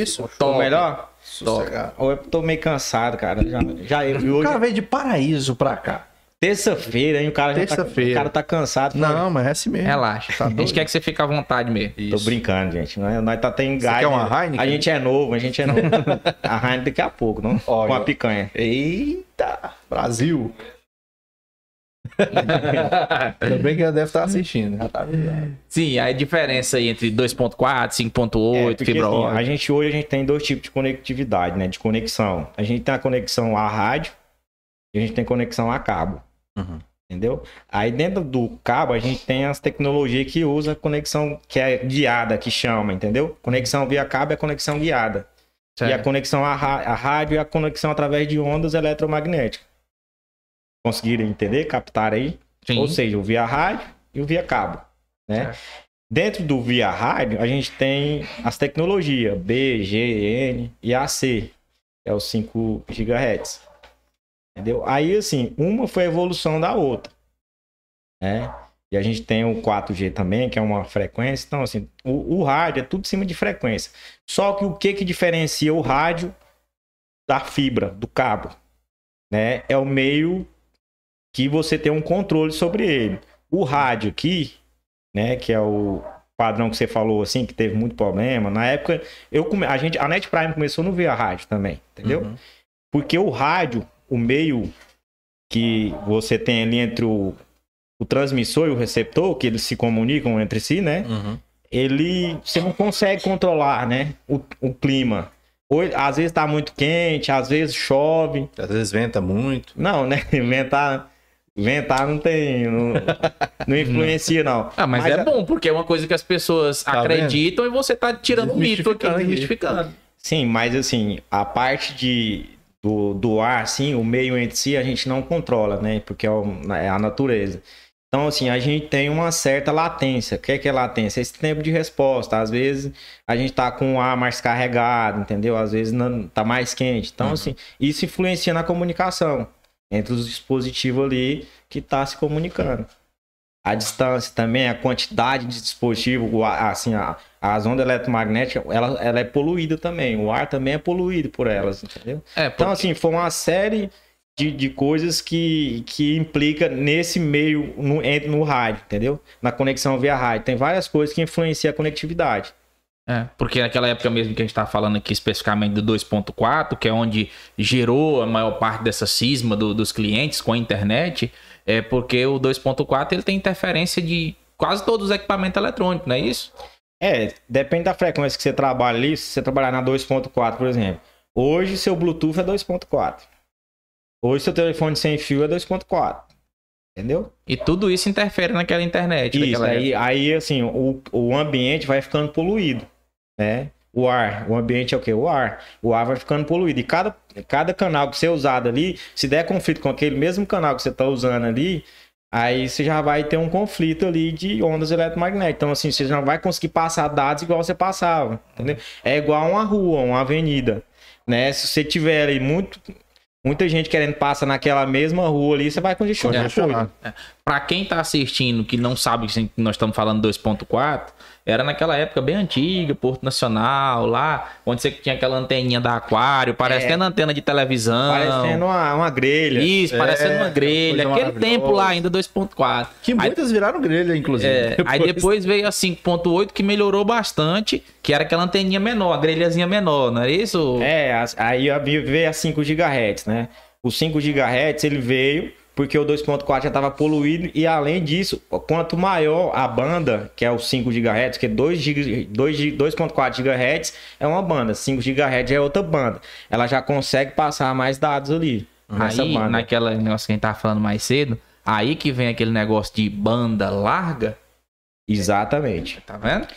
Isso, assim, Tô top. melhor? Sossegado. Ou eu tô meio cansado, cara. Já, já eu, e O hoje, cara veio de paraíso pra cá. terça-feira, hein? O cara já tá, Terça-feira. o cara tá cansado. Não, mas é assim mesmo. Relaxa. Tá a gente quer que você fique à vontade mesmo. Tô Isso. brincando, gente. Nós, nós tá tendo Você gás. quer uma? Heineken? A gente é novo, a gente é novo. (laughs) a Heineken daqui a pouco, não? Ó, Com a picanha. Eita! Brasil! (laughs) Ainda bem que ela deve estar assistindo. Já tá. Sim, a diferença aí entre 2.4, 5.8, É, fibra assim, ótica. a gente hoje a gente tem dois tipos de conectividade, né? De conexão. A gente tem a conexão a rádio e a gente tem conexão a cabo. Uhum. Entendeu? Aí dentro do cabo a gente tem as tecnologias que usa conexão que é guiada, que chama, entendeu? Conexão via cabo é conexão guiada. E a Certo. conexão a, a rádio é a conexão através de ondas eletromagnéticas. Conseguiram entender? Captar aí? Sim. Ou seja, o via rádio e o via cabo, né? Certo. Dentro do via rádio, a gente tem as tecnologias B, G, N e AC, que é os 5 GHz. Entendeu? Aí, assim, uma foi a evolução da outra, né? E a gente tem o 4G também, que é uma frequência. Então, assim, o, o rádio é tudo em cima de frequência. Só que o que que diferencia o rádio da fibra, do cabo, né? É o meio que você tem um controle sobre ele. O rádio aqui, né, que é o padrão que você falou assim, que teve muito problema. Na época, eu come... a gente, a Net Prime começou no via rádio também, entendeu? Uhum. Porque o rádio, o meio que você tem ali entre o, o transmissor e o receptor, que eles se comunicam entre si, né? Uhum. Ele você não consegue controlar, né? O, o clima. Ou, às vezes tá muito quente, às vezes chove. Às vezes venta muito. Não, né? (laughs) Inventar, inventar não tem. Não, não (laughs) influencia, não. Ah, mas, é, bom, porque é uma coisa que as pessoas Tá acreditam e você tá tirando o mito aqui, Desmistificando desmistificando. Sim, mas assim, a parte de, do, do ar, assim, o meio entre si, a gente não controla, né? Porque é, o- é a natureza. Então, assim, a gente tem uma certa latência. O que é, que é latência? Esse tempo de resposta. Às vezes a gente tá com o ar mais carregado, entendeu? Às vezes não, tá mais quente. Então, assim, isso influencia na comunicação entre os dispositivos ali que tá se comunicando. A distância também, a quantidade de dispositivo, assim, a, as ondas eletromagnéticas, ela, ela é poluída também. O ar também é poluído por elas, entendeu? É, Então, porque- assim, foi uma série de, de coisas que, que implica nesse meio, no, no rádio, entendeu? Na conexão via rádio. Tem várias coisas que influenciam a conectividade. É, porque naquela época mesmo que a gente tá falando aqui especificamente do 2.4, que é onde gerou a maior parte dessa cisma do- dos clientes com a internet, é porque o 2.4 ele tem interferência de quase todos os equipamentos eletrônicos, não é isso? É, depende da frequência que você trabalha ali. Se você trabalhar na 2.4, por exemplo. Hoje seu Bluetooth é 2.4. Hoje seu telefone sem fio é 2.4. Entendeu? E tudo isso interfere naquela internet. Isso, aí, aí assim, o, o ambiente vai ficando poluído, né? O ar, o ambiente é o quê? O ar. O ar vai ficando poluído. E cada, cada canal que você usar ali, se der conflito com aquele mesmo canal que você está usando ali, aí você já vai ter um conflito ali de ondas eletromagnéticas. Então, assim, você não vai conseguir passar dados igual você passava, entendeu? É igual uma rua, uma avenida, né? Se você tiver ali muito... Muita gente querendo passar naquela mesma rua ali, você vai congestionar. Tudo. Pra quem tá assistindo que não sabe que nós estamos falando 2.4, era naquela época bem antiga, Porto Nacional, lá, onde você tinha aquela anteninha da aquário, parecendo antena de televisão. Parecendo uma, uma grelha. Isso, parecendo É, uma grelha. Aquele tempo lá ainda 2.4. Que Aí- muitas viraram grelha, inclusive. É, aí depois veio a 5.8 que melhorou bastante, que era aquela anteninha menor, a grelhazinha menor, não é isso? É, aí a- veio a 5 GHz, né? O 5 GHz ele veio porque o 2.4 já estava poluído e além disso, quanto maior a banda, que é o 5 GHz, que é 2 GB 2 G- 2.4 GHz é uma banda, 5 GHz é outra banda. Ela já consegue passar mais dados ali nessa Aí, banda. naquela negócio que a gente tava falando mais cedo, aí que vem aquele negócio de banda larga, Exatamente. tá vendo?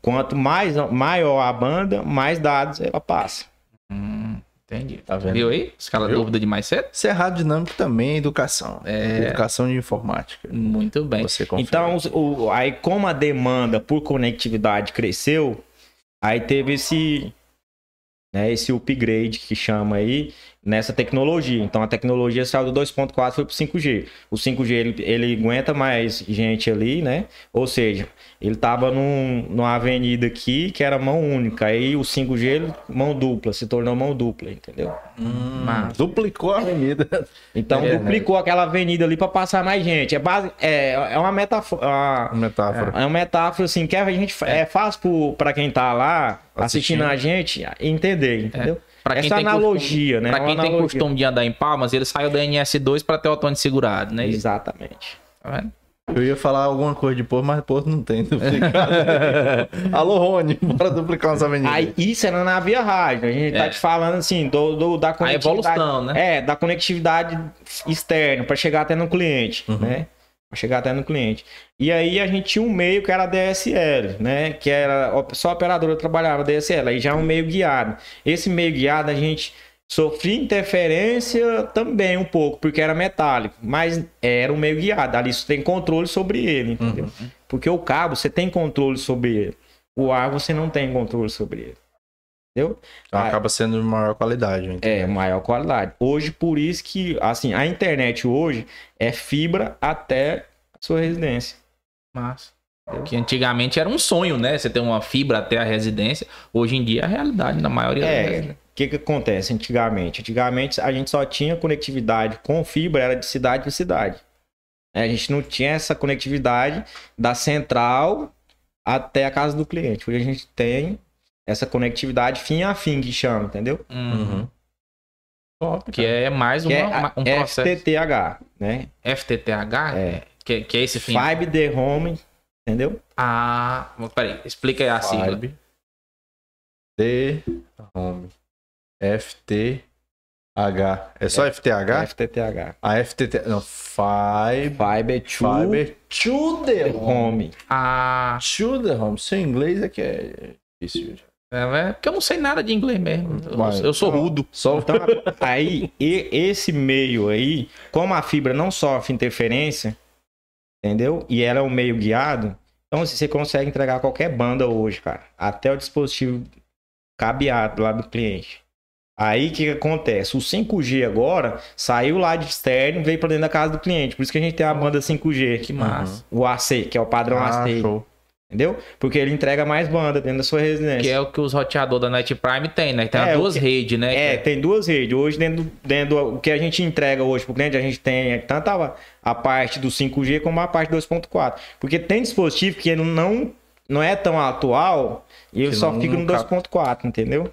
Quanto mais maior a banda, mais dados ela passa. Hum, entendi. Tá vendo? Viu aí? Escala Viu? dúvida de mais cedo? Cerrado dinâmico também é educação. É. Educação de informática. Muito bem. Você confere. Então, o- aí como a demanda por conectividade cresceu, aí teve esse, né, esse upgrade que chama aí nessa tecnologia. Então, a tecnologia saiu do 2.4 foi para o 5G. O 5G ele, ele aguenta mais gente ali, né? Ou seja, ele tava num, numa avenida aqui que era mão única. Aí o 5G ele, mão dupla, se tornou mão dupla, entendeu? Hum, Mas- duplicou a avenida. Então, É, duplicou aquela avenida ali para passar mais gente. É, base, é, é uma metáfora. Metáfora. É uma metáfora assim que a gente é, fácil pro- pra quem tá lá assistindo, Assistindo. a gente entender, entendeu? Pra quem Essa tem analogia, costume, né? Pra Uma quem tem analogia. costume de andar em palmas, ele saiu da NS2 pra ter o Otônio segurado, né? Exatamente. tá vendo? Eu ia falar alguma coisa de Porto, mas Porto não tem (laughs) duplicado. Alô, Rony, bora duplicar umas avenidas. Aí isso era na via rádio. A gente É. tá te falando assim do, do- da conectividade. evolução, né? É, da conectividade externa para chegar até no cliente, Uhum. né? Pra chegar até no cliente. E aí a gente tinha um meio que era a DSL, né? Que era só a operadora trabalhava DSL. Aí já é um meio guiado. Esse meio guiado a gente sofria interferência também um pouco, porque era metálico, mas era um meio guiado. Ali você tem controle sobre ele, entendeu? Porque o cabo você tem controle sobre ele. O ar você não tem controle sobre ele. Entendeu? Então acaba sendo de maior qualidade. então. É, maior qualidade. Hoje, por isso que, assim, a internet hoje é fibra até a sua residência. Massa. Que antigamente era um sonho, né? Você ter uma fibra até a residência. Hoje em dia é a realidade na maioria das É, vezes. O que que acontece antigamente? Antigamente a gente só tinha conectividade com fibra, era de cidade para cidade. É, A gente não tinha essa conectividade da central até a casa do cliente. Hoje a gente tem essa conectividade fim a fim que chama, entendeu? Uhum. Top, Que é mais Que é uma- a um processo. FTTH, né? FTTH? É. Que, que é esse fim. Fiber the Home, entendeu? Ah, peraí, explica aí a sigla. Vibe. T, home. FT, H. É só FTH? FTTH. A FTT. Não, Fiber. Fiber to Fiber to the home. Ah, To the home. Seu inglês é que é difícil. é, é porque eu não sei nada de inglês mesmo. Eu, Vai. eu sou rudo. Só Então, aí, e- esse meio aí, como a fibra não sofre interferência, entendeu? E ela é um meio guiado, então você consegue entregar qualquer banda hoje, cara. Até o dispositivo cabeado lá do cliente. Aí o que, que acontece? O 5G agora saiu lá de externo e veio para dentro da casa do cliente. Por isso que a gente tem a banda 5G. Que massa. O AC, que é o padrão Ah, AC. show. Entendeu? Porque ele entrega mais banda dentro da sua residência. Que é o que os roteadores da Net Prime tem, né? Tem É, duas que- redes, né? É, tem duas redes. Hoje, dentro, do- dentro do o que a gente entrega hoje pro cliente, a gente tem tanto a, a parte do 5G como a parte 2.4. Porque tem dispositivo que ele não, não é tão atual e eu só fico no não cap- 2.4, entendeu?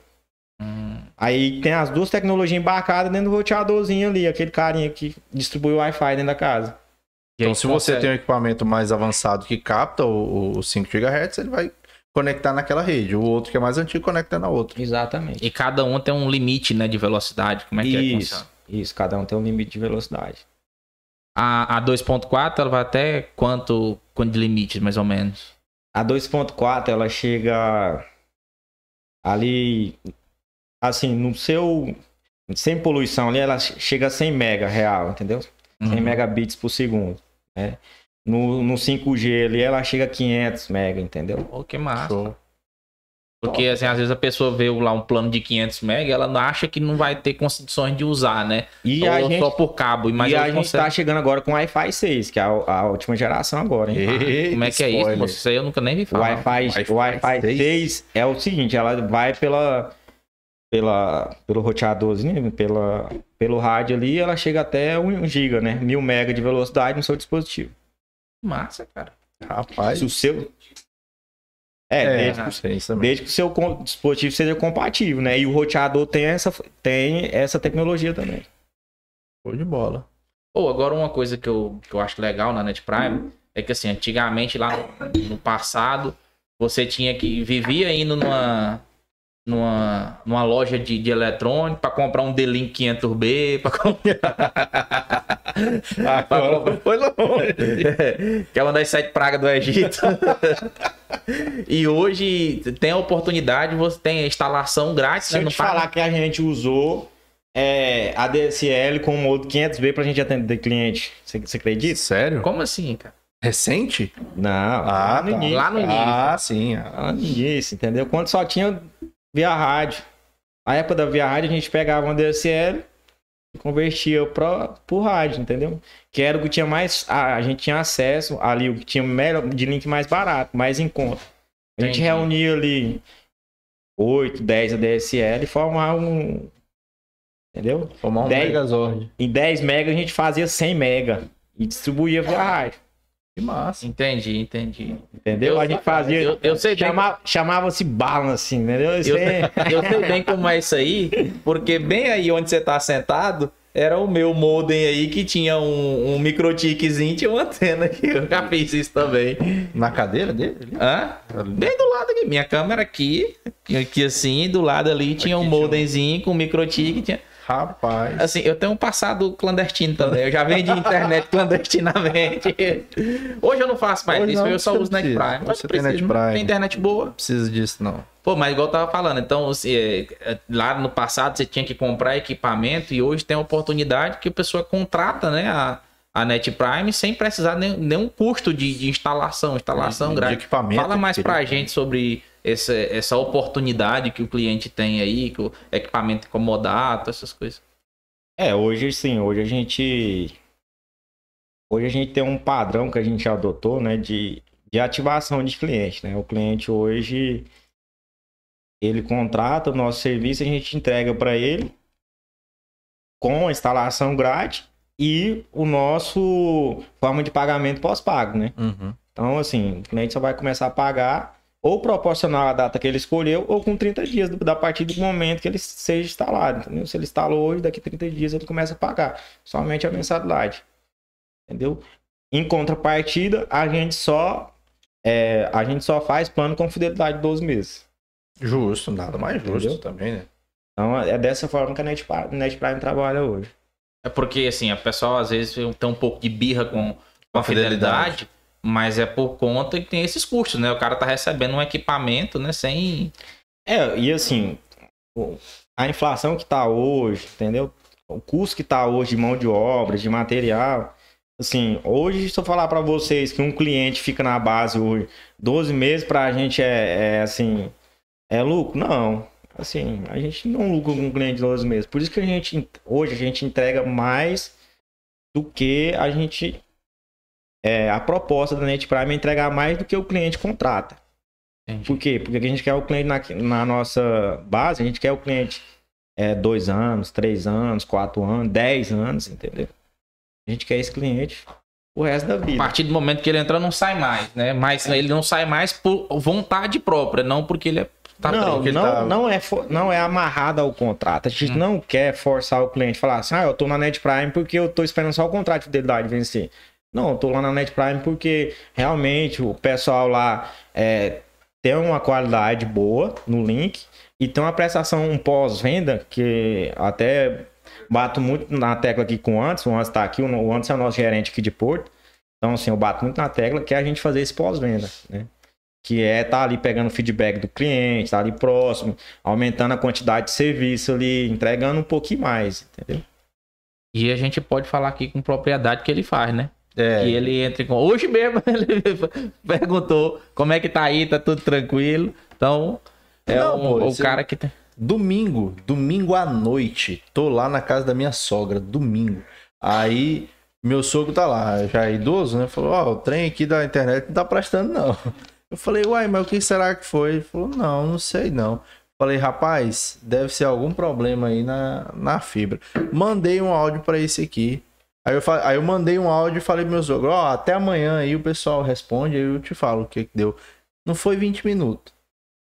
Hum, Aí tem as duas tecnologias embarcadas dentro do roteadorzinho ali, aquele carinha que distribui o Wi-Fi dentro da casa. e aí Então, se você consegue- tem um equipamento mais avançado que capta o, o 5 GHz, ele vai conectar naquela rede. O outro que é mais antigo conecta na outra. Exatamente. E cada um tem um limite, né, de velocidade. Como é que é que Isso, funciona? isso, cada um tem um limite de velocidade. A, a 2.4, ela vai até quanto, quanto de limite, mais ou menos? A 2.4 ela chega ali assim, no seu sem poluição ali, ela chega a 100 mega real, entendeu? 100 Uhum. megabits por segundo, né? No, no 5G ali ela chega a 500 mega, entendeu? Pô, que massa. Show. Porque, assim, às vezes a pessoa vê lá um plano de 500 MB, ela não acha que não vai ter condições de usar, né? E Ou a gente só por cabo. Mas e a gente consegue- tá chegando agora com o Wi-Fi 6, que é a, a última geração agora, hein? Eita, Como é que é isso? spoiler. Isso aí eu nunca nem vi O falar. Wi-Fi, Wi-Fi o Wi-Fi 6. 6 é o seguinte, ela vai pela, pela, pelo roteadorzinho, pela, pelo rádio ali, ela chega até 1 GB, né? 1000 MB de velocidade no seu dispositivo. Massa, cara. Rapaz. Se o seu... É, É, desde, que- também. desde que o seu dispositivo seja compatível, né? E o roteador tem essa, tem essa tecnologia também. Show de bola. Pô, agora uma coisa que eu, que eu acho legal na Net Prime é que, assim, antigamente, lá no, no passado, você tinha que... Vivia indo numa... Numa, numa loja de, de eletrônico para comprar um D-Link 500B, para (laughs) comprar Agora foi longe. (laughs) que é uma das sete pragas do Egito. (laughs) e hoje tem a oportunidade, você tem a instalação grátis, Se né? eu Não te paga- falar que a gente usou é, a DSL com o modo 500B pra gente atender cliente, você, você acredita? Sério? Como assim, cara? Recente? Não, Ah, lá no tá. início. Lá no início. Ah, sim. ah. Lá no início, entendeu? Quando só tinha via rádio. Na época da via rádio, a gente pegava uma DSL e convertia pra, pro rádio, entendeu? Que era o que tinha mais. A, a gente tinha acesso ali, o que tinha melhor, de link mais barato, mais em conta. A gente Entendi. reunia ali 8, 10 ADSL e formava um. Entendeu? Formar um Dez. Megazord. Em 10 mega a gente fazia 100 mega e distribuía via rádio. Que massa. Entendi, entendi. Entendeu? Eu- a gente fazia. eu- eu sei bem- chama- Chamava-se balance, entendeu? Isso Eu, é- eu sei bem como é isso aí, porque bem aí onde você tá sentado, era o meu modem aí que tinha um, um microtiquezinho, tinha uma antena aqui. Eu já fiz isso também. Na cadeira dele? Hã? Bem do lado aqui. Minha câmera aqui, aqui assim, do lado ali tinha um Aqui tinha um- modemzinho com microtique. Tinha... Rapaz. Assim, eu tenho um passado clandestino também. Eu já vendi internet (laughs) clandestinamente. Hoje eu não faço mais Hoje isso, não, eu só uso não Net precisa. Prime. Mas Você eu tem Net preciso, Prime. Tem internet boa. Não precisa disso, não. Pô, mas igual eu tava falando, então, assim, é, é, lá no passado você tinha que comprar equipamento e hoje tem a oportunidade que a pessoa contrata, né, a, a Net Prime sem precisar nem, nenhum custo de, de instalação, instalação De grátis. equipamento. Fala mais pra gente sobre essa, essa oportunidade que o cliente tem aí, que o equipamento incomodado, essas coisas. É, hoje sim, hoje a gente. Hoje a gente tem um padrão que a gente adotou, né, de, de ativação de cliente, né? O cliente hoje ele contrata o nosso serviço, a gente entrega para ele com a instalação grátis e o nosso forma de pagamento pós-pago, né? Uhum. Então, assim, o cliente só vai começar a pagar ou proporcional à data que ele escolheu ou com 30 dias da partir do momento que ele seja instalado. Entendeu? Se ele instalou hoje, daqui a 30 dias ele começa a pagar somente a mensalidade. Entendeu? Em contrapartida, a gente só é, a gente só faz plano com fidelidade de 12 meses. Justo, nada mais justo Entendeu? também, né? Então, é dessa forma que a Net, Net Prime trabalha hoje. É porque, assim, a pessoa às vezes tem um pouco de birra com, com a fidelidade. fidelidade, mas é por conta que tem esses custos, né? O cara tá recebendo um equipamento, né, sem... É, e assim, a inflação que tá hoje, entendeu? O custo que tá hoje de mão de obra, de material. Assim, hoje, se eu falar para vocês que um cliente fica na base hoje 12 meses, pra gente é, é, assim, é lucro? Não. Assim, a gente não lucra com um cliente de 12 meses. Por isso que a gente, hoje, a gente entrega mais do que a gente. É, a proposta da Net Prime é entregar mais do que o cliente contrata. Por quê? Porque a gente quer o cliente na, na nossa base, a gente quer o cliente é, dois anos, três anos, quatro anos, dez anos, entendeu? A gente quer esse cliente o resto da A vida. partir do momento que ele entra, não sai mais, né? Mas ele não sai mais por vontade própria, não porque ele é. Tá não, não, tá- não, é, fo- não é amarrado ao contrato. A gente Hum. não quer forçar o cliente a falar assim, ah, eu tô na Net Prime porque eu tô esperando só o contrato de fidelidade vencer. Não, eu tô lá na Net Prime porque realmente o pessoal lá é, tem uma qualidade boa no link e tem uma prestação um pós-venda que até bato muito na tecla aqui com o Anderson. O Anderson tá aqui, o Anderson é o nosso gerente aqui de Porto. Então, assim, eu bato muito na tecla que é a gente fazer esse pós-venda, né? que é estar ali pegando feedback do cliente, tá ali próximo, aumentando a quantidade de serviço ali, entregando um pouquinho mais, entendeu? E a gente pode falar aqui com propriedade que ele faz, né? É, Que ele entra com. Hoje mesmo (laughs) ele perguntou como é que tá aí, tá tudo tranquilo. Então, é Não, um- pô, o cara que tem. Domingo, domingo à noite, tô lá na casa da minha sogra, domingo. Aí meu sogro tá lá, já é idoso, né? Falou: Ó, o trem aqui da internet não tá prestando, não. (laughs) Eu falei: Uai, mas o que será que foi? Ele falou: Não, não sei não. Falei: Rapaz, deve ser algum problema aí na, na fibra. Mandei um áudio pra esse aqui. Aí eu, aí eu mandei um áudio e falei pro meu sogro: Ó, até amanhã aí o pessoal responde, aí eu te falo o que que deu. Não foi 20 minutos.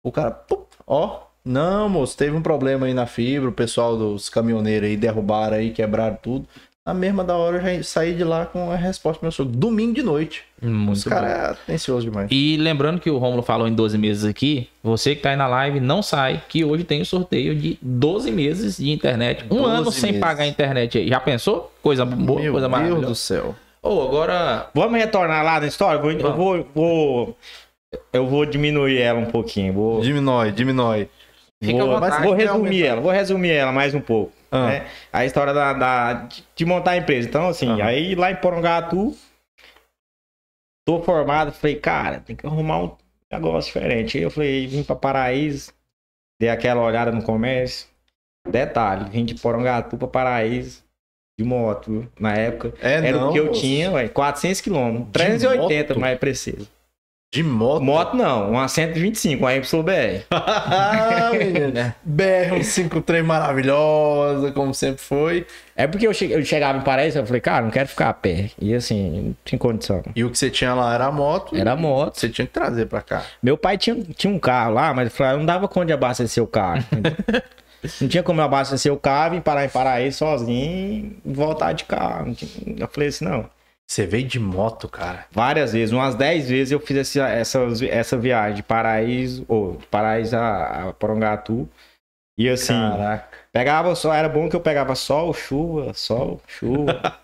O cara, ó, não, moço, teve um problema aí na fibra, o pessoal dos caminhoneiros aí derrubaram aí, quebraram tudo. Na mesma da hora eu já saí de lá com a resposta do meu sogro. Domingo de noite. Os Muito bom. caras é atencioso demais. E lembrando que o Romulo falou em 12 meses aqui, você que tá aí na live, não sai, que hoje tem o sorteio de 12 meses de internet. Um 12 ano sem meses. pagar a internet aí. Já pensou? Coisa boa, Meu coisa Deus do maravilhosa. céu. Ô, agora. Vamos retornar lá na história? Vou- eu vou, vou- eu vou diminuir ela um pouquinho, vou, Diminui, diminui. Fica vou, vontade. vou resumir ela, vou resumir ela mais um pouco. Ah. né? A história da, da- de, montar a empresa. Então, assim, aí lá em Porongatu, tô formado, falei, cara, tem que arrumar um negócio diferente. Aí eu falei, vim pra Paraíso, dei aquela olhada no comércio. Detalhe, vim de Porongatu pra Paraíso de moto, na época. É, Era não, o que eu moço. tinha, ué, 400 quilômetros. 380 moto? mais preciso. De moto. Moto não, uma 125, uma YBR. ah, (laughs) menino. BR-153 maravilhosa, como sempre foi. É porque eu, che- eu chegava em Paraíso, eu falei, cara, não quero ficar a pé. E assim, não tinha condição. E o que você tinha lá era a moto. Era moto. Você tinha que trazer pra cá. Meu pai tinha, tinha um carro lá, mas ele falou, "Ah, não dava conta de abastecer o carro. (laughs) não tinha como eu abastecer o carro e parar em Paraíso sozinho e voltar de carro. Eu falei assim, não. Você veio de moto, cara. Várias vezes, umas 10 vezes eu fiz essa, essa, essa viagem de Paraíso, ou de Paraíso a, a Porongatu. E assim, Caraca. pegava só, era bom que eu pegava sol, chuva, sol, (laughs) chuva.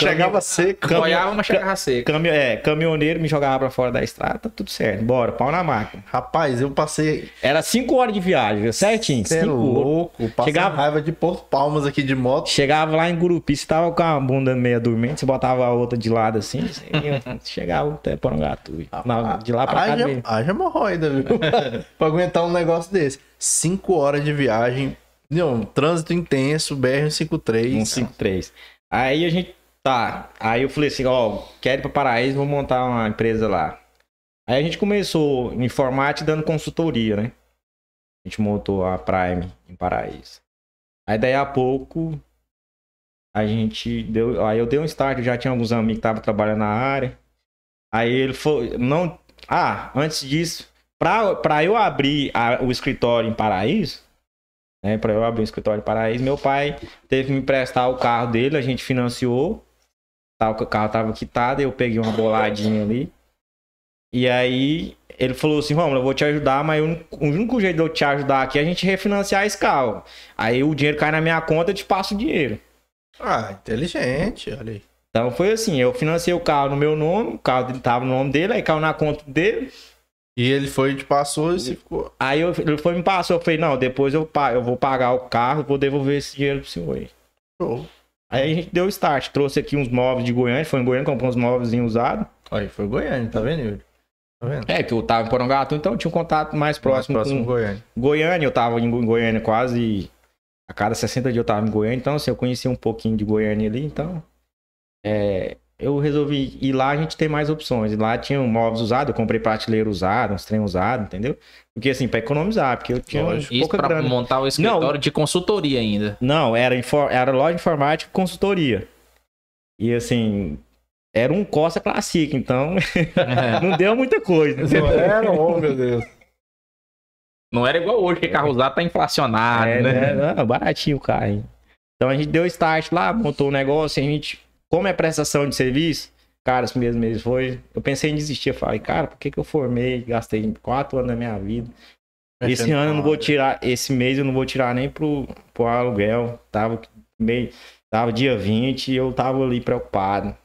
Chegava seco. Caminho- Boiava, mas chegava seco. Cami é, caminhoneiro me jogava pra fora da estrada, tá tudo certo. Bora, pau na máquina. Rapaz, eu passei. Era 5 horas de viagem, viu? certinho. Você é louco. Passei Chegava- raiva de Porto Palmas aqui de moto. Chegava lá em Gurupi, você tava com a bunda meia dormente, você botava a outra de lado assim, você ia- (laughs) chegava até Porongatu. Na- De lá pra cá. Haja, hemorroida, viu? (laughs) pra aguentar um negócio desse. Cinco horas de viagem. Não, trânsito intenso, BR-153. Um 5-3. Aí a gente. Tá. Aí eu falei assim, ó, quero ir pra Paraíso, vou montar uma empresa lá. Aí a gente começou em informática dando consultoria, né? A gente montou a Prime em Paraíso. Aí daí a pouco a gente deu. Aí eu dei um start, já tinha alguns amigos que estavam trabalhando na área. Aí ele foi. Não. Ah, antes disso, pra, pra eu abrir a- o escritório em Paraíso, né? Pra eu abrir o escritório em Paraíso, meu pai teve que me emprestar o carro dele, a gente financiou. O carro tava quitado, eu peguei uma boladinha ali. E aí ele falou assim, Romulo, eu vou te ajudar, mas o único- jeito de eu te ajudar aqui é a gente refinanciar esse carro. Aí o dinheiro cai na minha conta, eu te passo o dinheiro. Ah, inteligente, olha aí. Então foi assim, eu financei o carro no meu nome, o carro tava no nome dele, aí caiu na conta dele. E ele foi, te passou e você ficou. Aí eu, ele foi e me passou, eu falei, não, depois eu, eu vou pagar o carro, vou devolver esse dinheiro pro senhor aí. Show. Aí a gente deu start, trouxe aqui uns móveis de Goiânia, foi em Goiânia, comprou uns móveis usados. Aí foi Goiânia, tá vendo, Yuri? Tá vendo? É, que eu tava em Porongatu, então eu tinha um contato mais próximo, Mais próximo com Goiânia. Goiânia. Eu tava em Go- Goiânia quase a cada 60 dias eu tava em Goiânia, então assim, eu conhecia um pouquinho de Goiânia ali, então é, eu resolvi ir lá, a gente tem mais opções. E lá tinha um móveis usados, eu comprei prateleira usada, uns trem usado, entendeu? Porque assim, pra economizar, porque eu tinha Lógico. Isso pouca pra grana. montar o escritório de consultoria ainda. Não, era, era loja de informática e consultoria. E assim, era um Corsa Classic, então (laughs) não deu muita coisa. Não era, (laughs) oh, meu Deus. Não era igual hoje, que carro usado tá inflacionado, É, né? né? Não, baratinho o carro. hein? Então a gente deu start lá, montou o negócio, e a gente, como é prestação de serviço, cara, os primeiros meses foi. Eu pensei em desistir. Eu falei, cara, por que, que eu formei? Gastei quatro anos da minha vida. Esse ano eu não vou tirar, esse mês eu não vou tirar nem pro, pro aluguel. Tava meio, tava dia 20 e eu tava ali preocupado.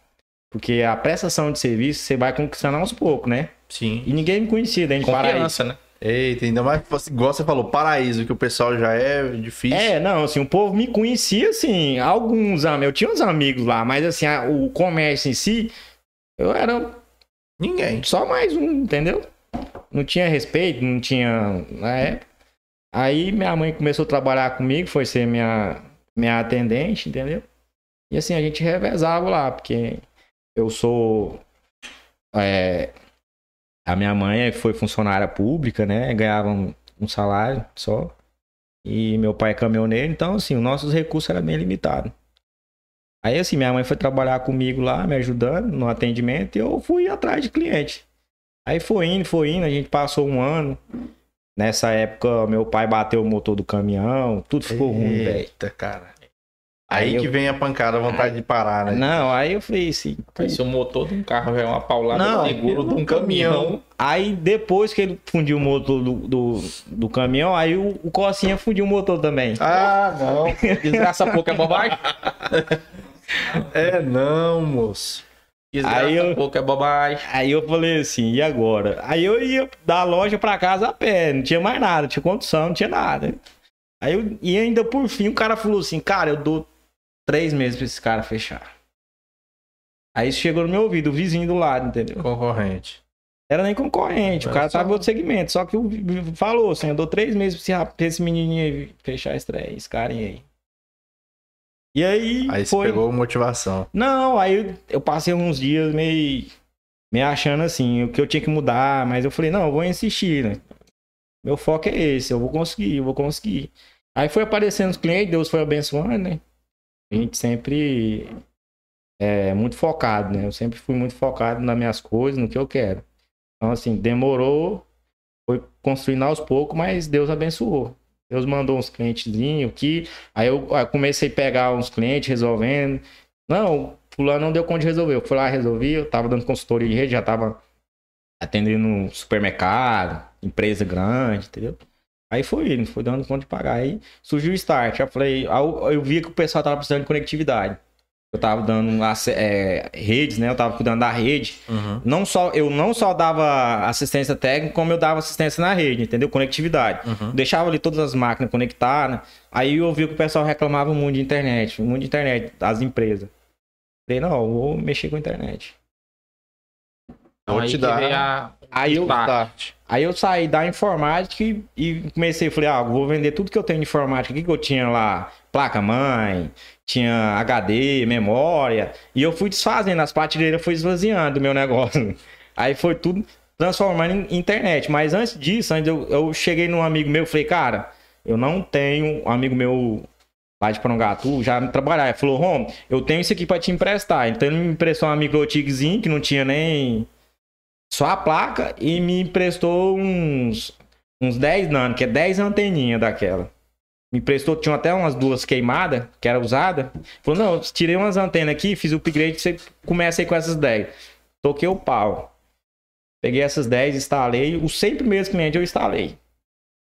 Porque a prestação de serviço você vai conquistando aos poucos, né? Sim. E ninguém me conhecia dentro de Paraíso. Confiança, né? Eita, ainda mais, igual você falou, paraíso, que o pessoal já é difícil. É, não, assim, o povo me conhecia, assim, alguns amigos, eu tinha uns amigos lá, mas assim, a- o comércio em si, eu era Ninguém. só mais um, entendeu? Não tinha respeito, não tinha, na época. Aí minha mãe começou a trabalhar comigo, foi ser minha, minha atendente, entendeu? E assim, a gente revezava lá, porque eu sou, é, a minha mãe foi funcionária pública, né, ganhava um, um salário só. E meu pai é caminhoneiro, então assim, os nossos recursos eram bem limitados. Aí assim, minha mãe foi trabalhar comigo lá, me ajudando no atendimento, e eu fui atrás de cliente. Aí foi indo, foi indo, a gente passou um ano. Nessa época, meu pai bateu o motor do caminhão, tudo ficou ruim, velho. Eita, cara. Aí, Aí que eu- vem a pancada, a vontade de parar, né? Não, aí eu falei assim. Aí, se o motor de um carro é uma paulada Não, seguro de um caminhão. Aí depois que ele fundiu o motor do, do, do caminhão, aí o, o Cocinha fundiu o motor também. Ah, não. Desgraça pouco é bobagem. (laughs) É não, moço. Desgraça Aí eu- pouco é bobagem. Aí eu falei assim, e agora? Aí eu ia da loja pra casa a pé, não tinha mais nada, não tinha condução, não tinha nada. Aí eu, e ainda por fim o cara falou assim, cara, eu dou três meses pra esse cara fechar. Aí isso chegou no meu ouvido, o vizinho do lado, entendeu? Concorrente. Era nem concorrente, o Olha cara só. tava em outro segmento. Só que o falou assim, eu dou três meses pra esse, pra esse menininho aí fechar esse, trem, esse carinha aí. E aí, Aí você foi... pegou motivação. Não, aí eu, eu passei uns dias meio me achando assim, o que eu tinha que mudar, mas eu falei, não, eu vou insistir, né? Meu foco é esse, eu vou conseguir, eu vou conseguir. Aí foi aparecendo os clientes, Deus foi abençoando, né? A gente sempre é muito focado, né? Eu sempre fui muito focado nas minhas coisas, no que eu quero. Então, assim, demorou, foi construindo aos poucos, mas Deus abençoou. Deus mandou uns clientezinhos aqui, aí eu comecei a pegar uns clientes resolvendo. Não, fulano não deu conta de resolver. Eu fui lá, resolvi, eu tava dando consultoria de rede, já tava atendendo um supermercado, empresa grande, entendeu? Aí foi indo, foi dando conta de pagar. Aí surgiu o start. Eu falei, eu, eu vi que o pessoal tava precisando de conectividade. Eu tava dando é, redes, né? Eu tava cuidando da rede. Não só, eu não só dava assistência técnica, como eu dava assistência na rede, entendeu? Conectividade. Uhum. Deixava ali todas as máquinas conectadas. Aí eu vi que o pessoal reclamava muito de internet, muito de internet, das empresas. Falei, não, eu vou mexer com a internet. Então, Vou aí te que dar- veio a... Aí eu. Start. Aí eu saí da informática e, e comecei, falei, ah, vou vender tudo que eu tenho de informática. O que, que eu tinha lá? Placa-mãe, tinha HD, memória. E eu fui desfazendo, as prateleiras fui esvaziando do meu (laughs) negócio. Aí foi tudo transformando em internet. Mas antes disso, antes eu, eu cheguei num amigo meu falei, cara, eu não tenho um amigo meu lá de Porongatu, já trabalhar. Ele falou, Rom, eu tenho isso aqui pra te emprestar. Então ele me emprestou uma microtigzinho que não tinha nem só a placa e me emprestou uns, uns 10 nano, que é 10 anteninhas daquela. Me emprestou, tinha até umas duas queimadas, que era usada. Falou, não, tirei umas antenas aqui, fiz o upgrade, você começa aí com essas 10. Toquei o pau. Peguei essas 10, instalei. Os 100 primeiros clientes eu instalei.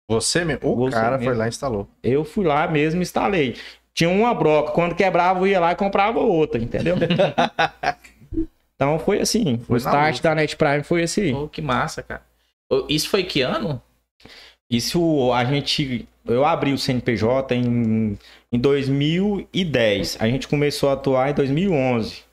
Você mesmo. O Você cara mesmo. foi lá e instalou. Eu fui lá mesmo e instalei. Tinha uma broca, quando quebrava eu ia lá e comprava outra, entendeu? (laughs) então foi assim, Foi o start da Net Prime foi assim. Pô, que massa, cara. Isso foi que ano? Isso a gente. Eu abri o CNPJ em, em 2010. A gente começou a atuar em 2011.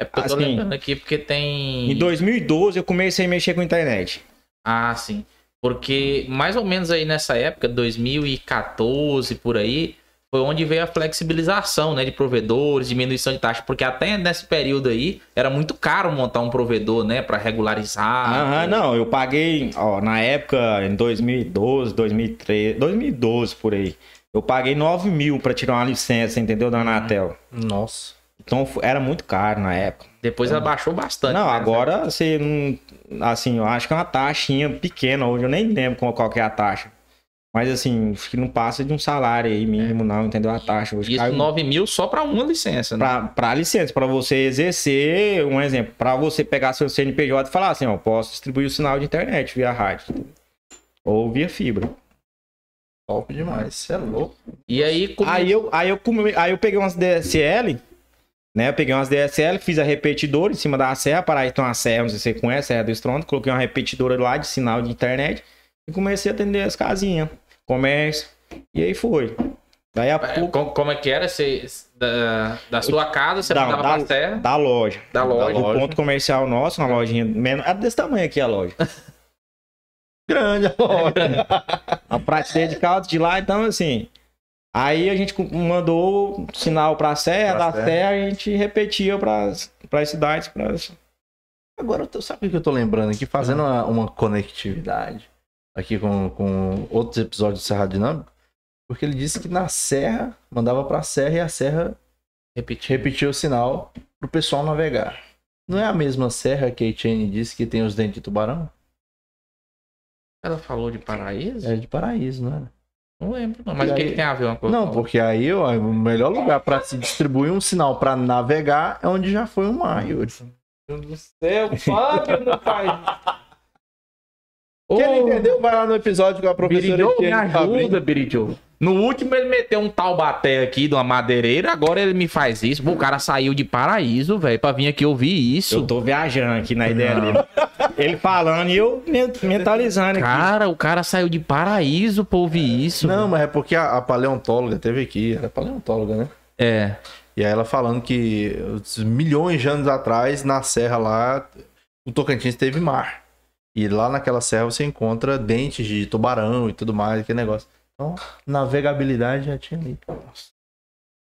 É porque eu tô Assim, lembrando aqui porque tem... Em 2012 eu comecei a mexer com internet. Ah, sim. Porque mais ou menos aí nessa época, 2014 por aí, foi onde veio a flexibilização, né, de provedores, diminuição de taxa, porque até nesse período aí era muito caro montar um provedor, né, para regularizar. Aham, não, eu paguei, ó, na época, em 2012, 2013, 2012 por aí. Eu paguei 9 mil pra tirar uma licença, entendeu? Da Anatel. Nossa. Então era muito caro na época. Depois abaixou bastante. Não, né? agora você não. Assim, eu acho que é uma taxinha pequena hoje, eu nem lembro qual, qual que é a taxa. Mas assim, acho que não passa de um salário aí mínimo, não, entendeu? A taxa. Hoje Isso, caiu 9 mil só pra uma licença, né? pra, pra licença, pra você exercer, um exemplo, pra você pegar seu CNPJ e falar assim, ó, posso distribuir o sinal de internet via rádio. Ou via fibra. Top demais. Você é louco. E aí, como... Aí eu, aí eu, aí eu peguei umas DSL, né? Eu peguei umas DSL, fiz a repetidora em cima da serra, para aí tem uma serra, não sei se você conhece, Serra do Estrondo, coloquei uma repetidora lá de sinal de internet e comecei a atender as casinhas, comércio, e aí foi. Daí a É, pouco como, é que era? Você, da, da sua casa, você Não, mandava da- pra serra da loja. da loja. Do loja. ponto comercial nosso, uma lojinha menor. É desse tamanho aqui a loja. (laughs) Grande a loja. (laughs) A prateleira de caldo de lá, então assim. Aí a gente mandou sinal pra serra, Pra da serra. serra a gente repetia pras, pras cidades. Pras... Agora, sabe o que eu tô lembrando aqui? Fazendo uma, uma conectividade aqui com, com outros episódios do Serra Dinâmico. Porque ele disse que na serra, mandava pra serra e a serra Repetir. repetia o sinal pro pessoal navegar. Não é a mesma serra que a Etienne disse que tem os dentes de tubarão? Ela falou de paraíso? É de paraíso, não é? Não lembro, não. Mas o que aí- tem a ver uma coisa? Não, a porque aí ó, o melhor lugar pra se distribuir um sinal pra navegar é onde já foi o mar, Yuri. Meu Deus do céu, Fábio, não faz. Ô, Quem não entendeu, vai lá no episódio com a professora Biridiô, me ajuda, Biridiô. No último ele meteu um taubaté aqui de uma madeireira, agora ele me faz isso. Pô, o cara saiu de paraíso, velho, pra vir aqui ouvir isso. Eu tô viajando aqui na ideia dele. Ele falando e eu men- mentalizando aqui. Cara, o cara saiu de paraíso pra ouvir isso. Não, mas é porque a, a paleontóloga teve aqui, ela é paleontóloga, né? É. E aí ela falando que milhões de anos atrás, na serra lá, o Tocantins teve mar. E lá naquela serra você encontra dentes de tubarão e tudo mais, aquele negócio. Então, navegabilidade já tinha ali.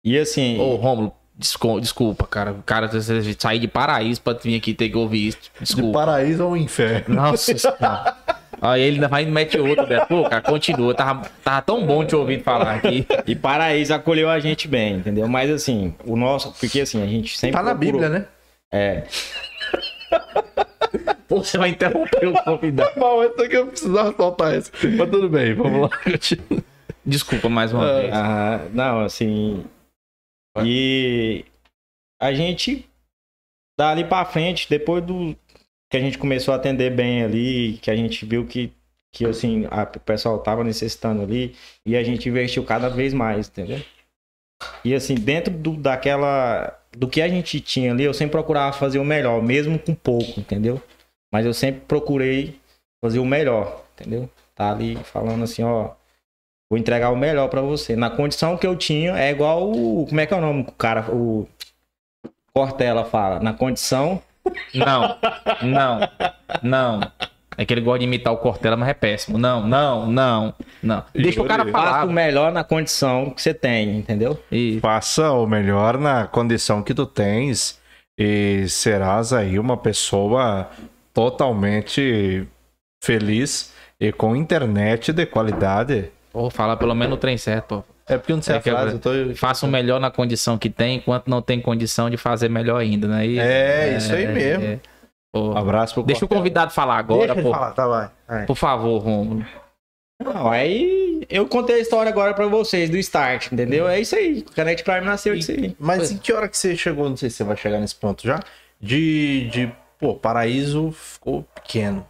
E assim, Ô, Rômulo, desculpa, cara. O cara você sair de paraíso pra vir aqui ter que ouvir isso. De Desculpa. paraíso ao inferno. Nossa (laughs) senhora. Aí ele ainda vai e mete outro, né? Pô, cara, continua. Tava, tava tão bom te ouvir falar aqui. e Paraíso acolheu a gente bem, entendeu? Mas assim, o nosso. Porque assim, a gente sempre. Tá na procurou- Bíblia, né? É. (laughs) Pô, você vai interromper o (laughs) convidado. Bom, essa aqui eu precisava soltar essa. Mas tudo bem, vamos lá. continua. (laughs) Desculpa mais uma É. vez. Ah, não, assim. E a gente dali pra frente, depois do que a gente começou a atender bem ali, que a gente viu que, que assim, a, o pessoal tava necessitando ali, e a gente investiu cada vez mais, entendeu? E assim, dentro do, daquela. Do que a gente tinha ali, eu sempre procurava fazer o melhor, mesmo com pouco, entendeu? Mas eu sempre procurei fazer o melhor, entendeu? Tá ali falando assim, ó. Vou entregar o melhor pra você. Na condição que eu tinha, é igual o. Como é que é o nome do cara? O. Cortella fala. Na condição. Não, não, não. É que ele gosta de imitar o Cortella, mas é péssimo. Não, não, não, não. Deixa o cara Faça falar. o melhor na condição que você tem, entendeu? E Faça o melhor na condição que tu tens e serás aí uma pessoa totalmente feliz e com internet de qualidade. Pô, fala pelo menos o trem certo, pô. É porque eu não sei É a frase, eu tô... Faça o melhor na condição que tem, enquanto não tem condição de fazer melhor ainda, né? E- É, isso aí mesmo. é. Pô, Um abraço pro Deixa o convidado falar agora, Deixa pô. falar, tá, vai. vai. Por favor, Romulo. Não, aí eu contei a história agora pra vocês do start, entendeu? É isso aí. O Connect Prime nasceu disso aí. Mas em que hora que você chegou, não sei se você vai chegar nesse ponto já, de, de pô, Paraíso ficou pequeno.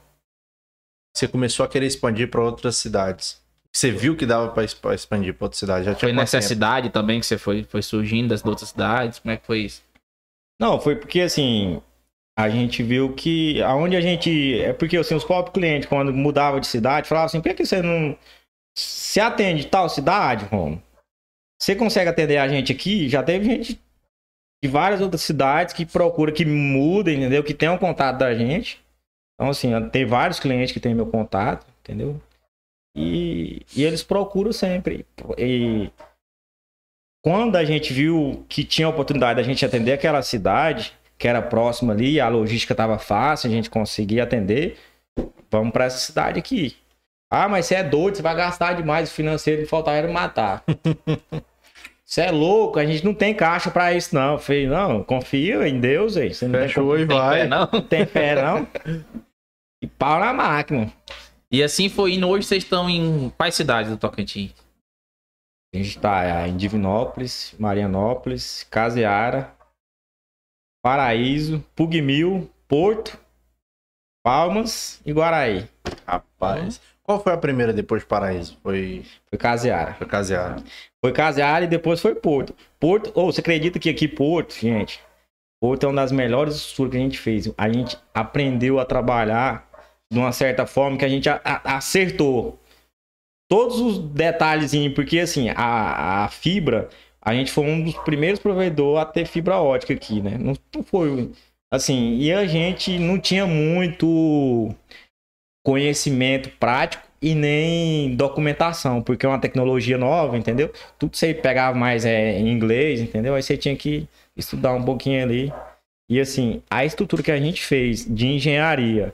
Você começou a querer expandir para outras cidades. Você viu que dava para expandir para outra cidade. Já tinha Foi tempo? necessidade também que você foi, foi surgindo das outras cidades? Como é que foi isso? Não, foi porque assim, a gente viu que aonde a gente. É porque assim, os próprios clientes, quando mudavam de cidade, falavam assim, por que que você não. Se atende tal cidade, Romo? Você consegue atender a gente aqui? Já teve gente de várias outras cidades que procura que muda, entendeu? Que tem um contato da gente. Então, assim, tem vários clientes que têm meu contato, entendeu? E, e eles procuram sempre. E quando a gente viu que tinha a oportunidade da gente atender aquela cidade, que era próxima ali, a logística estava fácil, a gente conseguia atender, vamos para essa cidade aqui. Ah, mas você é doido, você vai gastar demais o financeiro e faltar era matar. (laughs) Você é louco, a gente não tem caixa pra isso, não. Eu falei, não, confia em Deus, aí. Você não tem, Fechou e Tem vai. fé, não? não tem fé, não. (laughs) E pau na máquina. E assim foi indo. Hoje vocês estão em quais cidades do Tocantins? A gente tá em Divinópolis, Marianópolis, Caseara, Paraíso, Pugmil, Porto, Palmas e Guaraí. Rapaz. Qual foi a primeira depois de Paraíso? Foi, Foi Caseara. foi Caseara. Foi Caseara e depois foi Porto. Porto, ou você acredita que aqui Porto, gente, Porto é uma das melhores estruturas que a gente fez. A gente aprendeu a trabalhar de uma certa forma que a gente a- a- acertou todos os detalhezinhos, porque assim, a, a fibra, a gente foi um dos primeiros provedores a ter fibra ótica aqui, né? Não, não foi assim, e a gente não tinha muito conhecimento prático e nem documentação, porque é uma tecnologia nova, entendeu? Tudo você pegava mais é, em inglês, entendeu? Aí você tinha que estudar um pouquinho ali. E assim, a estrutura que a gente fez de engenharia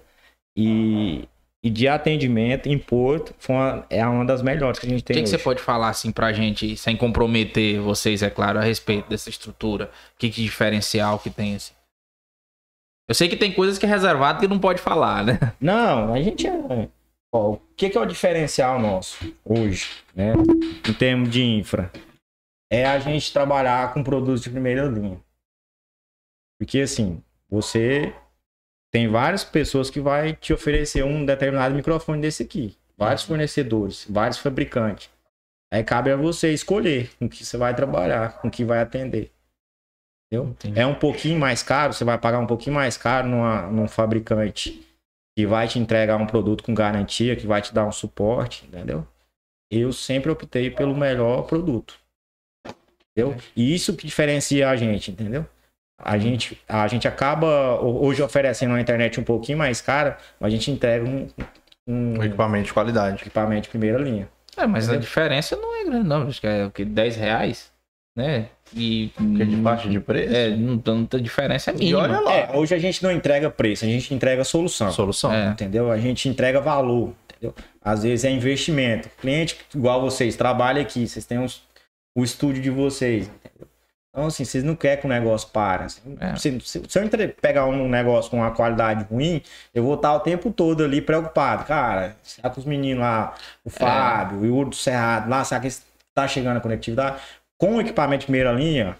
e, e de atendimento em Porto foi uma, é uma das melhores que a gente O tem que, que você pode falar assim pra gente, sem comprometer vocês, é claro, a respeito dessa estrutura? O que, que diferencial que tem assim? Eu sei que tem coisas que é reservado que não pode falar, né? Não, a gente é. ó, o que, que é o diferencial nosso hoje, né? Em termos de infra? É a gente trabalhar com produtos de primeira linha. Porque assim, você tem várias pessoas que vai te oferecer um determinado microfone desse aqui. Vários fornecedores, vários fabricantes. Aí cabe a você escolher com que você vai trabalhar, com que vai atender. Entendeu? Entendi. É um pouquinho mais caro, você vai pagar um pouquinho mais caro numa, num fabricante que vai te entregar um produto com garantia, que vai te dar um suporte, entendeu? Eu sempre optei pelo melhor produto. Entendeu? E isso que diferencia a gente, entendeu? A gente, a gente acaba ho- hoje oferecendo uma internet um pouquinho mais cara, mas a gente entrega um, um Um equipamento de qualidade. equipamento de primeira linha. É, mas a Entendeu? diferença não é grande, não. Acho que é o que? 10 reais? Né? E. Porque de baixa de preço. É, não, tem diferença é E mínima. olha lá. É, hoje a gente não entrega preço, a gente entrega solução. Solução. É. entendeu? A gente entrega valor, entendeu? Às vezes é investimento. Cliente igual vocês, trabalha aqui, vocês têm os- o estúdio de vocês, entendeu? Então, assim, vocês não querem que o negócio pare. assim. É. Se, se- se eu entre- pegar um negócio com uma qualidade ruim, eu vou estar o tempo todo ali preocupado. Cara, será que os meninos lá, o Fábio, o Yuri do Cerrado, lá, será que está chegando a conectividade? Com o equipamento de primeira linha,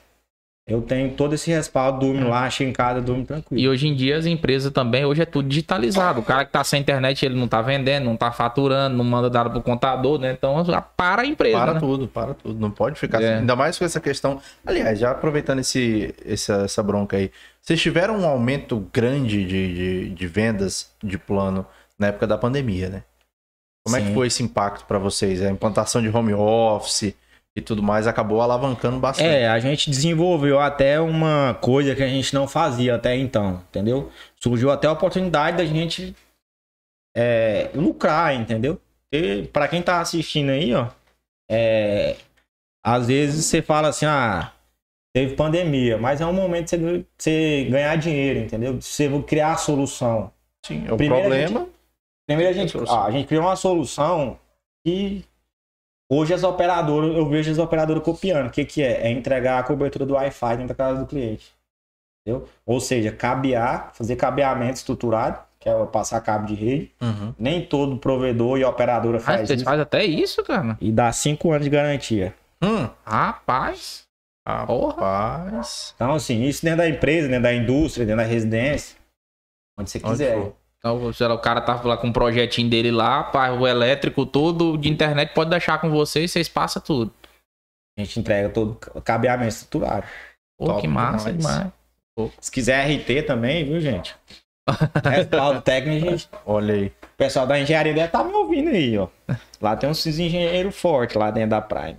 eu tenho todo esse respaldo, durmo lá, chego em casa, durmo tranquilo. E hoje em dia as empresas também, hoje é tudo digitalizado. O cara que tá sem internet, ele não tá vendendo, não tá faturando, não manda dado pro contador, né? Então para a empresa, Para né? tudo, para tudo. Não pode ficar É. assim. Ainda mais com essa questão. Aliás, já aproveitando esse, essa, essa bronca aí, vocês tiveram um aumento grande de, de, de vendas de plano na época da pandemia, né? Como é que Sim. foi esse impacto para vocês? A implantação de home office e tudo mais acabou alavancando bastante. É, a gente desenvolveu até uma coisa que a gente não fazia até então, entendeu? Surgiu até a oportunidade da gente é, lucrar, entendeu? E para quem tá assistindo aí, ó, é, às vezes você fala assim, ah, teve pandemia, mas é um momento de você, você ganhar dinheiro, entendeu? De Você criar a solução. Sim, o Primeiro a problema. Primeiro a gente, solução. ah, a gente criou uma solução que hoje as operadoras, eu vejo as operadoras copiando. O que, que é? É entregar a cobertura do Wi-Fi dentro da casa do cliente. Entendeu? Ou seja, cabear, fazer cabeamento estruturado, que é passar cabo de rede. Uhum. Nem todo provedor e operadora Ah, faz vocês isso. fazem até isso, cara. E dá cinco anos de garantia. Hum, Rapaz. Porra. rapaz. Então, assim, isso dentro da empresa, dentro da indústria, dentro da residência. Onde você Onde quiser. for. Então, sei lá, o cara tá lá com um projetinho dele lá, pá, o elétrico todo de internet pode deixar com vocês, vocês passam tudo. A gente entrega todo o cabeamento estruturado. Pô, Top que massa demais. demais. Se quiser RT também, viu, gente? (laughs) Respaldo técnico, gente. Olha aí. O pessoal da engenharia deve estar me ouvindo aí, ó. Lá tem uns engenheiros fortes lá dentro da Prime.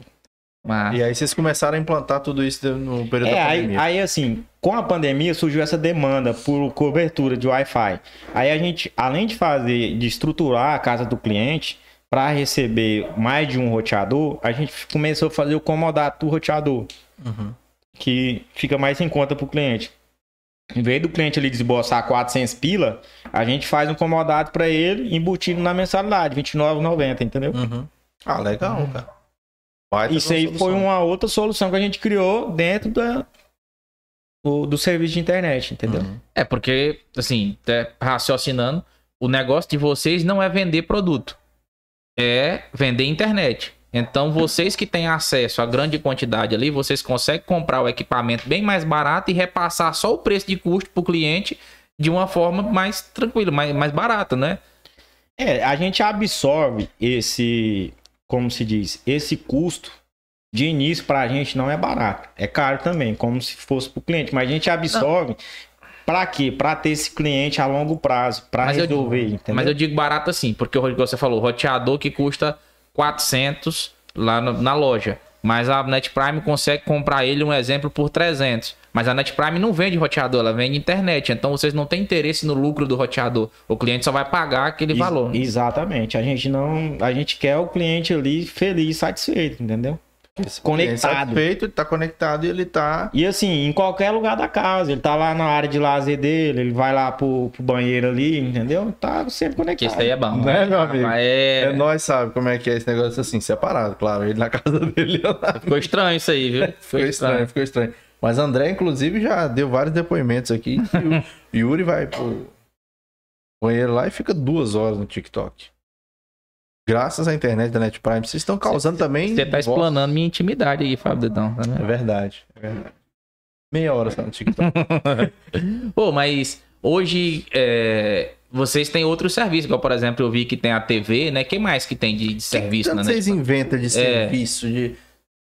Mas, E aí vocês começaram a implantar tudo isso no período É, da aí, pandemia. aí, assim, com a pandemia surgiu essa demanda por cobertura de Wi-Fi. Aí a gente, além de fazer, de estruturar a casa do cliente para receber mais de um roteador, a gente começou a fazer o comodato do roteador, Uhum. que fica mais em conta para o cliente. Em vez do cliente ali desboçar 400 pila, a gente faz um comodato para ele embutido na mensalidade, R$ 29,90, entendeu? Uhum. Ah, legal, cara. Baita Isso aí solução. foi uma outra solução que a gente criou dentro da, do, do serviço de internet, entendeu? Uhum. É, porque, assim, até raciocinando, o negócio de vocês não é vender produto, é vender internet. Então, vocês que têm acesso a grande quantidade ali, vocês conseguem comprar o equipamento bem mais barato e repassar só o preço de custo para o cliente de uma forma mais tranquila, mais, mais barata, né? É, a gente absorve esse, como se diz, esse custo de início pra gente não é barato. É caro também, como se fosse pro cliente, mas a gente absorve pra quê? Pra ter esse cliente a longo prazo, pra Mas eu- resolver, entendeu? Mas eu digo barato assim, porque o você falou, o roteador que custa 400 lá no- na loja. Mas a Net Prime consegue comprar ele, um exemplo, por 300. Mas a Net Prime não vende roteador, ela vende internet. Então vocês não têm interesse no lucro do roteador. O cliente só vai pagar aquele Ex- valor. Exatamente. A gente não, a gente quer o cliente ali feliz, satisfeito, entendeu? Conectado. Satisfeito, ele tá conectado e ele tá. E assim, em qualquer lugar da casa, ele tá lá na área de lazer dele, ele vai lá pro, pro banheiro ali, entendeu? Tá sempre conectado. isso aí é bom. Né, meu amigo? Mas É... É, nós sabe como é que é esse negócio assim, separado, claro. Ele na casa (laughs) dele lá. Ficou estranho isso aí, viu? Ficou estranho, ficou estranho. Mas André, inclusive, já deu vários depoimentos aqui. E o (laughs) Yuri vai pro banheiro lá e fica duas horas no TikTok. Graças à internet da Net Prime. Vocês estão causando também. Você tá explanando minha intimidade aí, Fábio Dedão. Tá É verdade, é verdade. Meia hora só no TikTok. (laughs) Pô, mas hoje é, vocês têm outros serviços, igual por exemplo eu vi que tem a TV, né? Quem mais que tem de, de serviço Tanto na vocês inventam de serviço, de.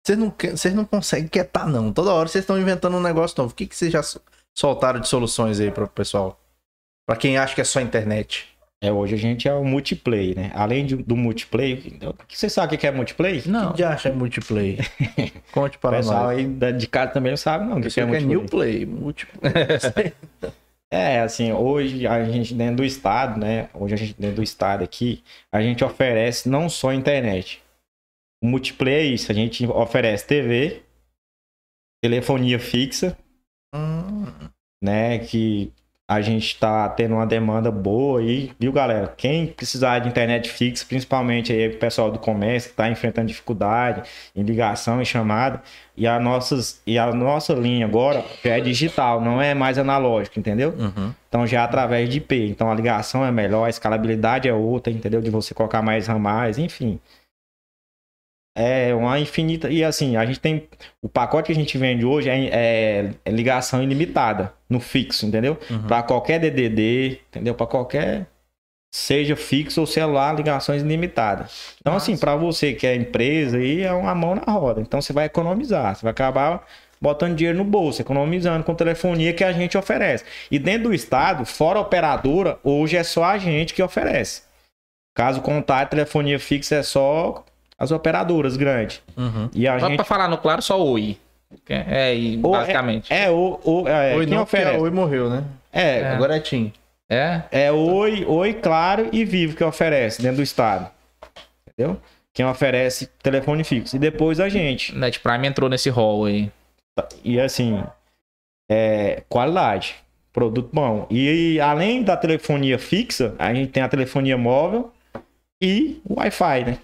Vocês não, que- vocês não conseguem quietar, não. Toda hora vocês estão inventando um negócio novo. O que, que vocês já so- soltaram de soluções aí pro pessoal? Pra quem acha que é só internet. É, hoje a gente é o multiplayer, né? Além de- do multiplayer, então, você sabe o que é multiplayer? Não. O que acha é multiplayer? (laughs) Conte O para pessoal nós. aí de casa também não sabe, não. O que, que é que é multiplayer. new play, multiplayer. (laughs) É, assim, hoje a gente dentro do estado, né? Hoje a gente dentro do estado aqui, a gente oferece não só internet. O multiplayer é isso, a gente oferece TV, telefonia fixa, Hum, né? Que a gente tá tendo uma demanda boa aí, viu, galera? Quem precisar de internet fixa, principalmente aí o pessoal do comércio que tá enfrentando dificuldade em ligação e chamada, e a nossas e a nossa linha agora já é digital, não é mais analógica, entendeu? uhum. Então já é através de IP. Então a ligação é melhor, a escalabilidade é outra, entendeu? De você colocar mais ramais, enfim. É uma infinita. E assim, a gente tem. O pacote que a gente vende hoje é, é- é ligação ilimitada no fixo, entendeu? Uhum. Para qualquer DDD, entendeu? Para qualquer. Seja fixo ou celular, ligações ilimitadas. Então, assim, para você que é empresa, aí é uma mão na roda. Então, você vai economizar. Você vai acabar botando dinheiro no bolso, economizando com telefonia que a gente oferece. E dentro do estado, fora operadora, hoje é só a gente que oferece. Caso contrário, telefonia fixa é só as operadoras grandes. Uhum. E a Só gente. pra falar no claro, só oi. É, e Ou é- basicamente. É, o. o é, Oi, quem não, porque oferece? a Oi morreu, né? É, É. Agora é Tim. É? É Oi, Oi, Claro e Vivo que oferece dentro do estado. Entendeu? Quem oferece telefone fixo. E depois a gente. Net Prime entrou nesse hall aí. E assim, é, qualidade. Produto bom. E além da telefonia fixa, a gente tem a telefonia móvel e o Wi-Fi, né?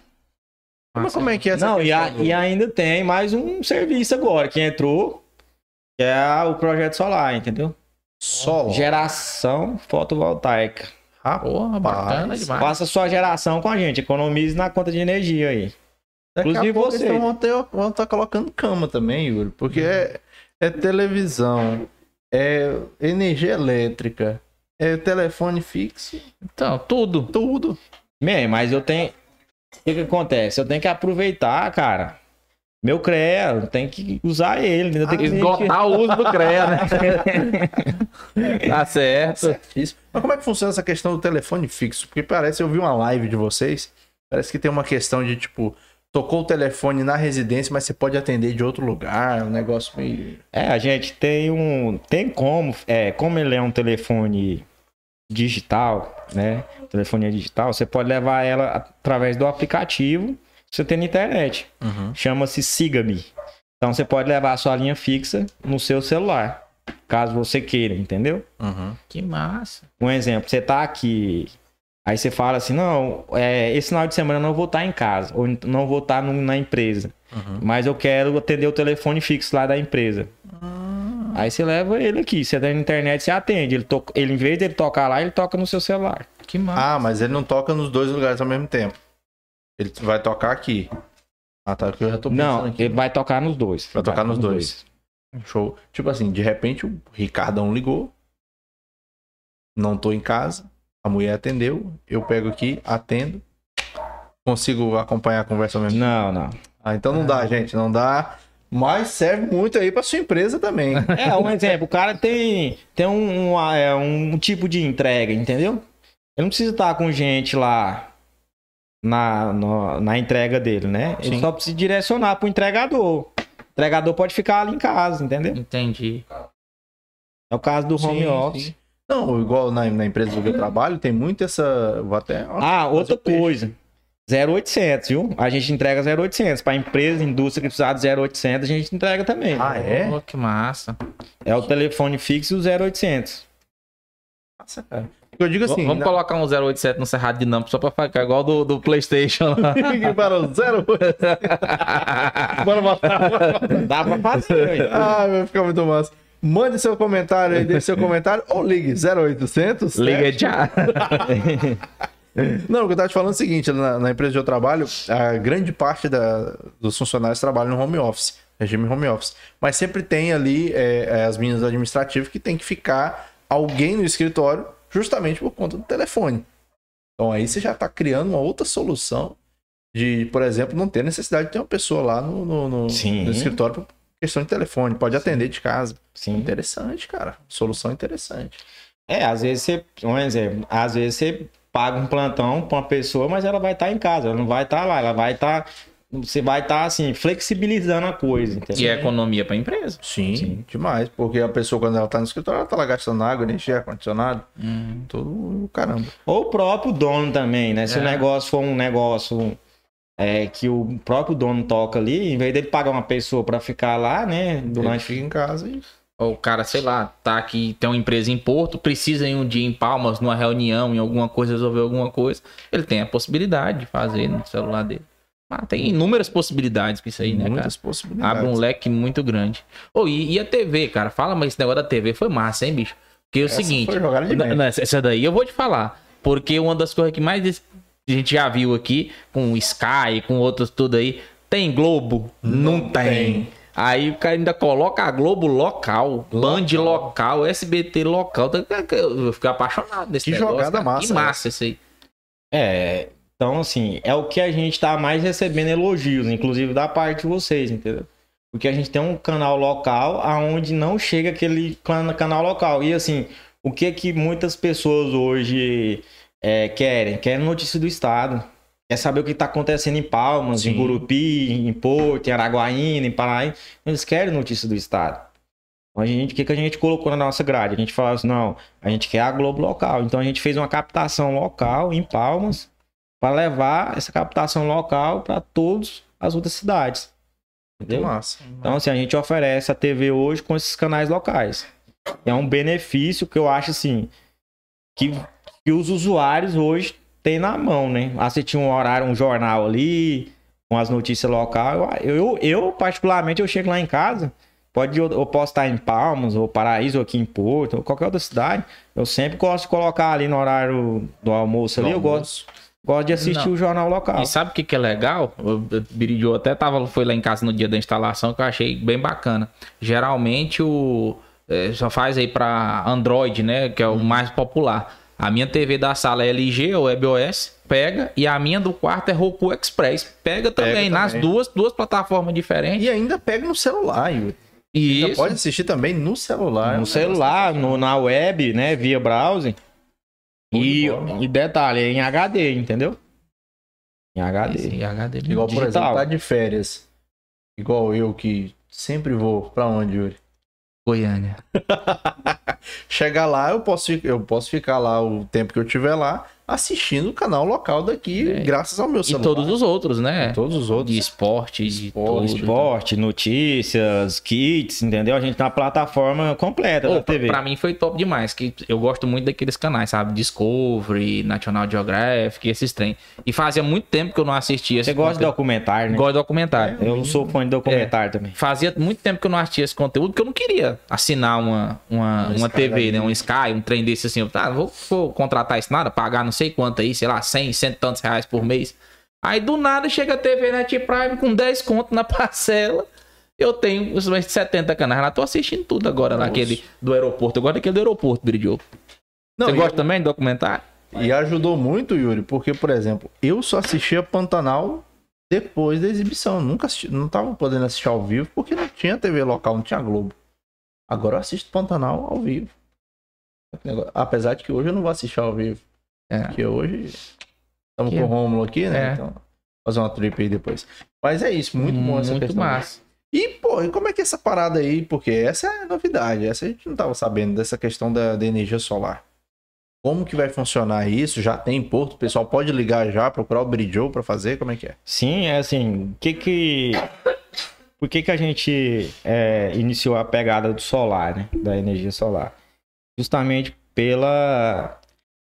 Mas como é que é essa Não, e, a- e ainda tem mais um serviço agora que entrou, que é o projeto solar, entendeu? Solo? Geração fotovoltaica. Porra, bacana demais. Faça sua geração com a gente, economize na conta de energia aí. Daqui Inclusive a pouco você. eles vão, estar colocando cama também, Yuri. Porque é, é televisão, é energia elétrica, é telefone fixo, Então, tudo. tudo. Bem, mas eu tenho. O que, que acontece? Eu tenho que aproveitar, cara. Meu CREA, eu tenho que usar ele. entendeu? Eu tenho que Esgotar o uso do CREA, né? (laughs) tá certo. Certíssimo. Mas como é que funciona essa questão do telefone fixo? Porque parece, eu vi uma live de vocês, parece que tem uma questão de tipo, tocou o telefone na residência, mas você pode atender de outro lugar, um negócio meio. É, a gente tem um. Tem como. É, como ele é um telefone digital, né? Telefonia digital, você pode levar ela através do aplicativo, você tem na internet. Chama-se Siga-me. Então você pode levar a sua linha fixa no seu celular. Caso você queira, entendeu? Que massa. Um exemplo, você tá aqui Aí você fala assim, não, é, esse final de semana eu não vou estar em casa, ou não vou estar no- na empresa. Mas eu quero atender o telefone fixo lá da empresa. Aí você leva ele aqui, você tá na internet, você atende. Ele, to... ele, em vez dele tocar lá, ele toca no seu celular. Que massa. Ah, mas ele não toca nos dois lugares ao mesmo tempo. Ele vai tocar aqui. Ah, tá. que Eu já tô pensando Não, aqui. ele vai tocar nos dois. Vai tocar nos dois. Show. Tipo assim, de repente o Ricardão ligou. Não tô em casa. A mulher atendeu. Eu pego aqui, atendo. Consigo acompanhar a conversa ao mesmo tempo. Não, não. Ah, então não dá, gente. Não dá. Mas serve muito aí pra sua empresa também. (laughs) É, um exemplo, o cara tem, tem um, um, é, um tipo de entrega, entendeu? Ele não precisa estar com gente lá na, no- na entrega dele, né? Ele Sim. só precisa direcionar pro entregador. O entregador pode ficar ali em casa, entendeu? Entendi. É o caso do home Sim, office. sim. Não, igual na, na empresa que eu trabalho, tem muito essa. Vou até. Ah, outra o peixe. Coisa. 0800, viu? A gente entrega 0800. Para empresa, indústria que precisar de 0800, a gente entrega também. Ah, é? Oh, que massa. É o telefone fixo e o 0800. Nossa, cara. Eu digo assim. Vamos na- colocar um 087 no Cerrado Dinâmico só pra ficar igual do, do PlayStation para (laughs) o zero. (laughs) Bora botar. Dá pra fazer. Ah, vai ficar muito massa. Mande seu comentário aí, deixe seu comentário ou ligue 0800. Liga já. (laughs) (laughs) Não, o que eu tava te falando é o seguinte: na, na empresa onde eu trabalho, a grande parte da- dos funcionários trabalham no home office, regime home office. Mas sempre tem ali é, é, as meninas administrativas que tem que ficar alguém no escritório, justamente por conta do telefone. Então aí você já está criando uma outra solução de, por exemplo, não ter necessidade de ter uma pessoa lá no, no- no- Sim. no escritório por questão de telefone, pode atender de casa. Sim. Interessante, cara. Solução interessante. É, às vezes você, um exemplo, às vezes você paga um plantão pra uma pessoa, mas ela vai estar em casa, ela não vai estar lá, ela vai estar, você vai estar assim, flexibilizando a coisa, entendeu? E é economia pra empresa. Sim, Sim. demais. Porque a pessoa, quando ela tá no escritório, ela tá lá gastando água, energia, ar-condicionado, tudo o caramba. Ou o próprio dono também, né? Se É. o negócio for um negócio é, que o próprio dono toca ali, em vez dele pagar uma pessoa pra ficar lá, né, Ele durante fica em casa e. O cara, sei lá, tá aqui, tem uma empresa em Porto, precisa em um dia em Palmas, numa reunião, em alguma coisa, resolver alguma coisa. Ele tem a possibilidade de fazer no celular dele. Mas tem inúmeras possibilidades com isso aí, né, cara? muitas possibilidades. Abre um leque muito grande. Ô, e, e a TV, cara? Fala, mas esse negócio da TV foi massa, hein, bicho? Porque é o seguinte. Não, não, essa- daí eu vou te falar. Porque uma das coisas que mais a gente já viu aqui, com o Sky, com outros tudo aí, tem Globo? Não, tem. tem. Aí o cara ainda coloca a Globo local, Band local, SBT local. Eu fiquei apaixonado nesse Que negócio. jogada cara. massa, Que massa isso aí. É, então assim, é o que a gente tá mais recebendo elogios, inclusive da parte de vocês, entendeu? Porque a gente tem um canal local aonde não chega aquele can- canal local. E assim, o que que muitas pessoas hoje é, querem? Querem notícia do estado. Quer saber o que está acontecendo em Palmas, Sim. em Gurupi, em Porto, em Araguaína, em Paraíba. Eles querem notícia do estado. A gente, o que, que a gente colocou na nossa grade? A gente falou assim, não, a gente quer a Globo local. Então a gente fez uma captação local em Palmas para levar essa captação local para todas as outras cidades. Entendeu? massa. Então, assim, a gente oferece a TV hoje com esses canais locais. É um benefício que eu acho, assim, que, que os usuários hoje têm na mão, né? Assistir um horário, um jornal ali, com as notícias locais. Eu, eu, eu, particularmente, eu chego lá em casa, pode, eu, eu posso estar em Palmas, ou Paraíso, ou aqui em Porto, ou qualquer outra cidade. Eu sempre gosto de colocar ali no horário do almoço ali, eu gosto, gosto de assistir Não. o jornal local. E sabe o que, que é legal? O Biridio até tava, foi lá em casa no dia da instalação que eu achei bem bacana. Geralmente o. é, só faz aí pra Android, né? Que é o mais popular. A minha TV da sala é LG ou WebOS, pega. E a minha do quarto é Roku Express. Pega também, nas também. duas, duas plataformas diferentes. E ainda pega no celular, Yuri. Ainda E pode assistir também no celular. no celular, no, na web, né? Via browser. E, bola. e detalhe, é em HD, entendeu? Em HD. Esse HD Igual, por Digital. exemplo, tá de férias. Igual eu que sempre vou. Pra onde, Yuri? Goiânia. (laughs) Chegar lá, eu posso, eu posso ficar lá o tempo que eu tiver lá, assistindo o canal local daqui, É. graças ao meu E celular. todos os outros, né? E todos os outros. De esporte, de tudo. Esporte, notícias, kits, entendeu? A gente tá na plataforma completa da TV. pra mim foi top demais, que eu gosto muito daqueles canais, sabe? Discovery, National Geographic, esses trem. E fazia muito tempo que eu não assistia esse Você gosta de conteúdo. documentário, né? Gosto de documentário. Eu sou fã de documentário também. Fazia muito tempo que eu não assistia esse conteúdo, porque eu não queria assinar uma, uma, Um uma TV, né? Um Sky, um trem desse assim. Eu, tá, vou, vou contratar isso nada, pagar não sei quanto aí, sei lá, 100, 100 e tantos reais por mês. Aí do nada chega a TV Net Prime com 10 conto na (laughs) parcela. Eu tenho os meus 70 canais lá, tô assistindo tudo agora Nossa. naquele do aeroporto. Eu gosto daquele do aeroporto, Biridio. Não, Você e- gosta também de documentário? E ajudou muito, Yuri, porque, por exemplo, eu só assistia Pantanal depois da exibição. Eu nunca assisti, não tava podendo assistir ao vivo porque não tinha TV local, não tinha Globo. Agora eu assisto Pantanal ao vivo. Apesar de que hoje eu não vou assistir ao vivo. É. Porque hoje estamos Que- com o Rômulo aqui, né? É. Então, fazer uma trip aí depois. Mas é isso, muito bom essa Muito questão. massa. E, pô, e como é que é essa parada aí? Porque essa é a novidade. Essa a gente não tava sabendo dessa questão da, da energia solar. Como que vai funcionar isso? Já tem em Porto? O pessoal pode ligar já, procurar o Bridgeo pra fazer? Como é que é? Sim, é assim, o que que... Por que que a gente é, iniciou a pegada do solar, né? Da energia solar? Justamente pela...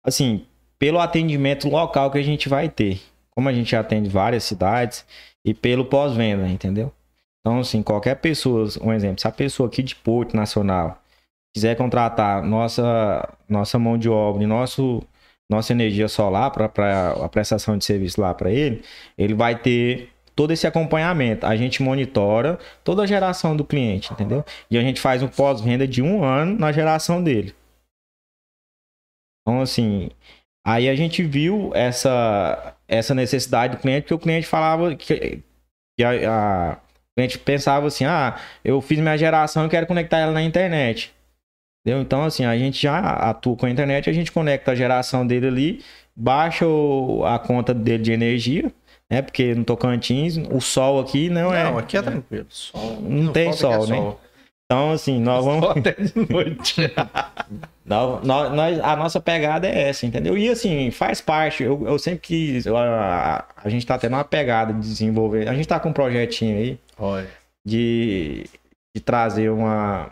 Assim, pelo atendimento local que a gente vai ter. Como a gente atende várias cidades e pelo pós-venda, entendeu? Então, assim, qualquer pessoa, um exemplo, se a pessoa aqui de Porto Nacional quiser contratar nossa, nossa mão de obra e nosso, nossa energia solar para a prestação de serviço lá para ele, ele vai ter todo esse acompanhamento. A gente monitora toda a geração do cliente, entendeu? E a gente faz um pós-venda de um ano na geração dele. Então, assim, aí a gente viu essa, essa necessidade do cliente, porque o cliente falava que, que a, a- o cliente pensava assim, ah, eu fiz minha geração e quero conectar ela na internet. Entendeu? Então, assim, a gente já atua com a internet, a gente conecta a geração dele ali, baixa o- a conta dele de energia, né? Porque no Tocantins, o sol aqui não, é. Não, aqui é tranquilo. Sol, Não tem falta que sol, né? Então, assim, nós vamos. Só até de noite. (laughs) Nós, a nossa pegada é essa, entendeu? E assim, faz parte. Eu, eu sempre quis. A, a gente tá tendo uma pegada de desenvolver. A gente tá com um projetinho aí Olha. de, de trazer uma.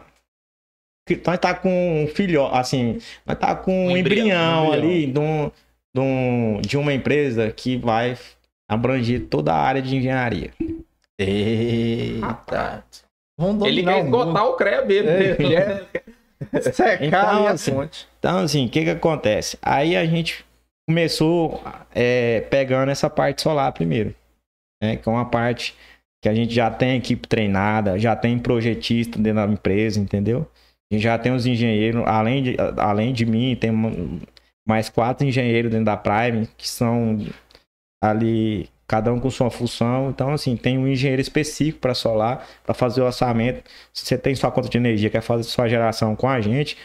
Nós tá com um filho, assim, nós tá com um, Um embrião, embrião, um ali de, um, de, um- de uma empresa que vai abranger toda a área de engenharia. Eita. Vamos Ele quer esgotar o CREA mesmo. É, né? ele (laughs) (laughs) secar Então, assim, fonte. Então, assim, o que que acontece? Aí a gente começou é, pegando essa parte solar primeiro, né? Que é uma parte que a gente já tem equipe treinada, já tem projetista dentro da empresa, entendeu? A gente já tem os engenheiros, além de, além de mim, tem mais quatro engenheiros dentro da Prime, que são ali, cada um com sua função. Então, assim, tem um engenheiro específico para solar, para fazer o orçamento. Se você tem sua conta de energia, quer fazer sua geração com a gente,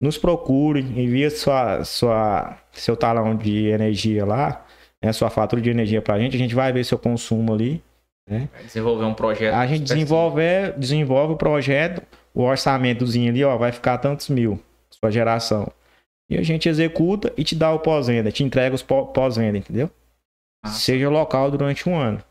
nos procure, envia sua, sua, seu talão de energia lá, né, sua fatura de energia pra gente, a gente vai ver seu consumo ali. Desenvolver um projeto. A gente desenvolve, desenvolve o projeto, o orçamentozinho ali, ó, vai ficar tantos mil, sua geração. E a gente executa e te dá o pós-venda, te entrega os pó- pós-venda, entendeu? Ah. Seja local durante um ano.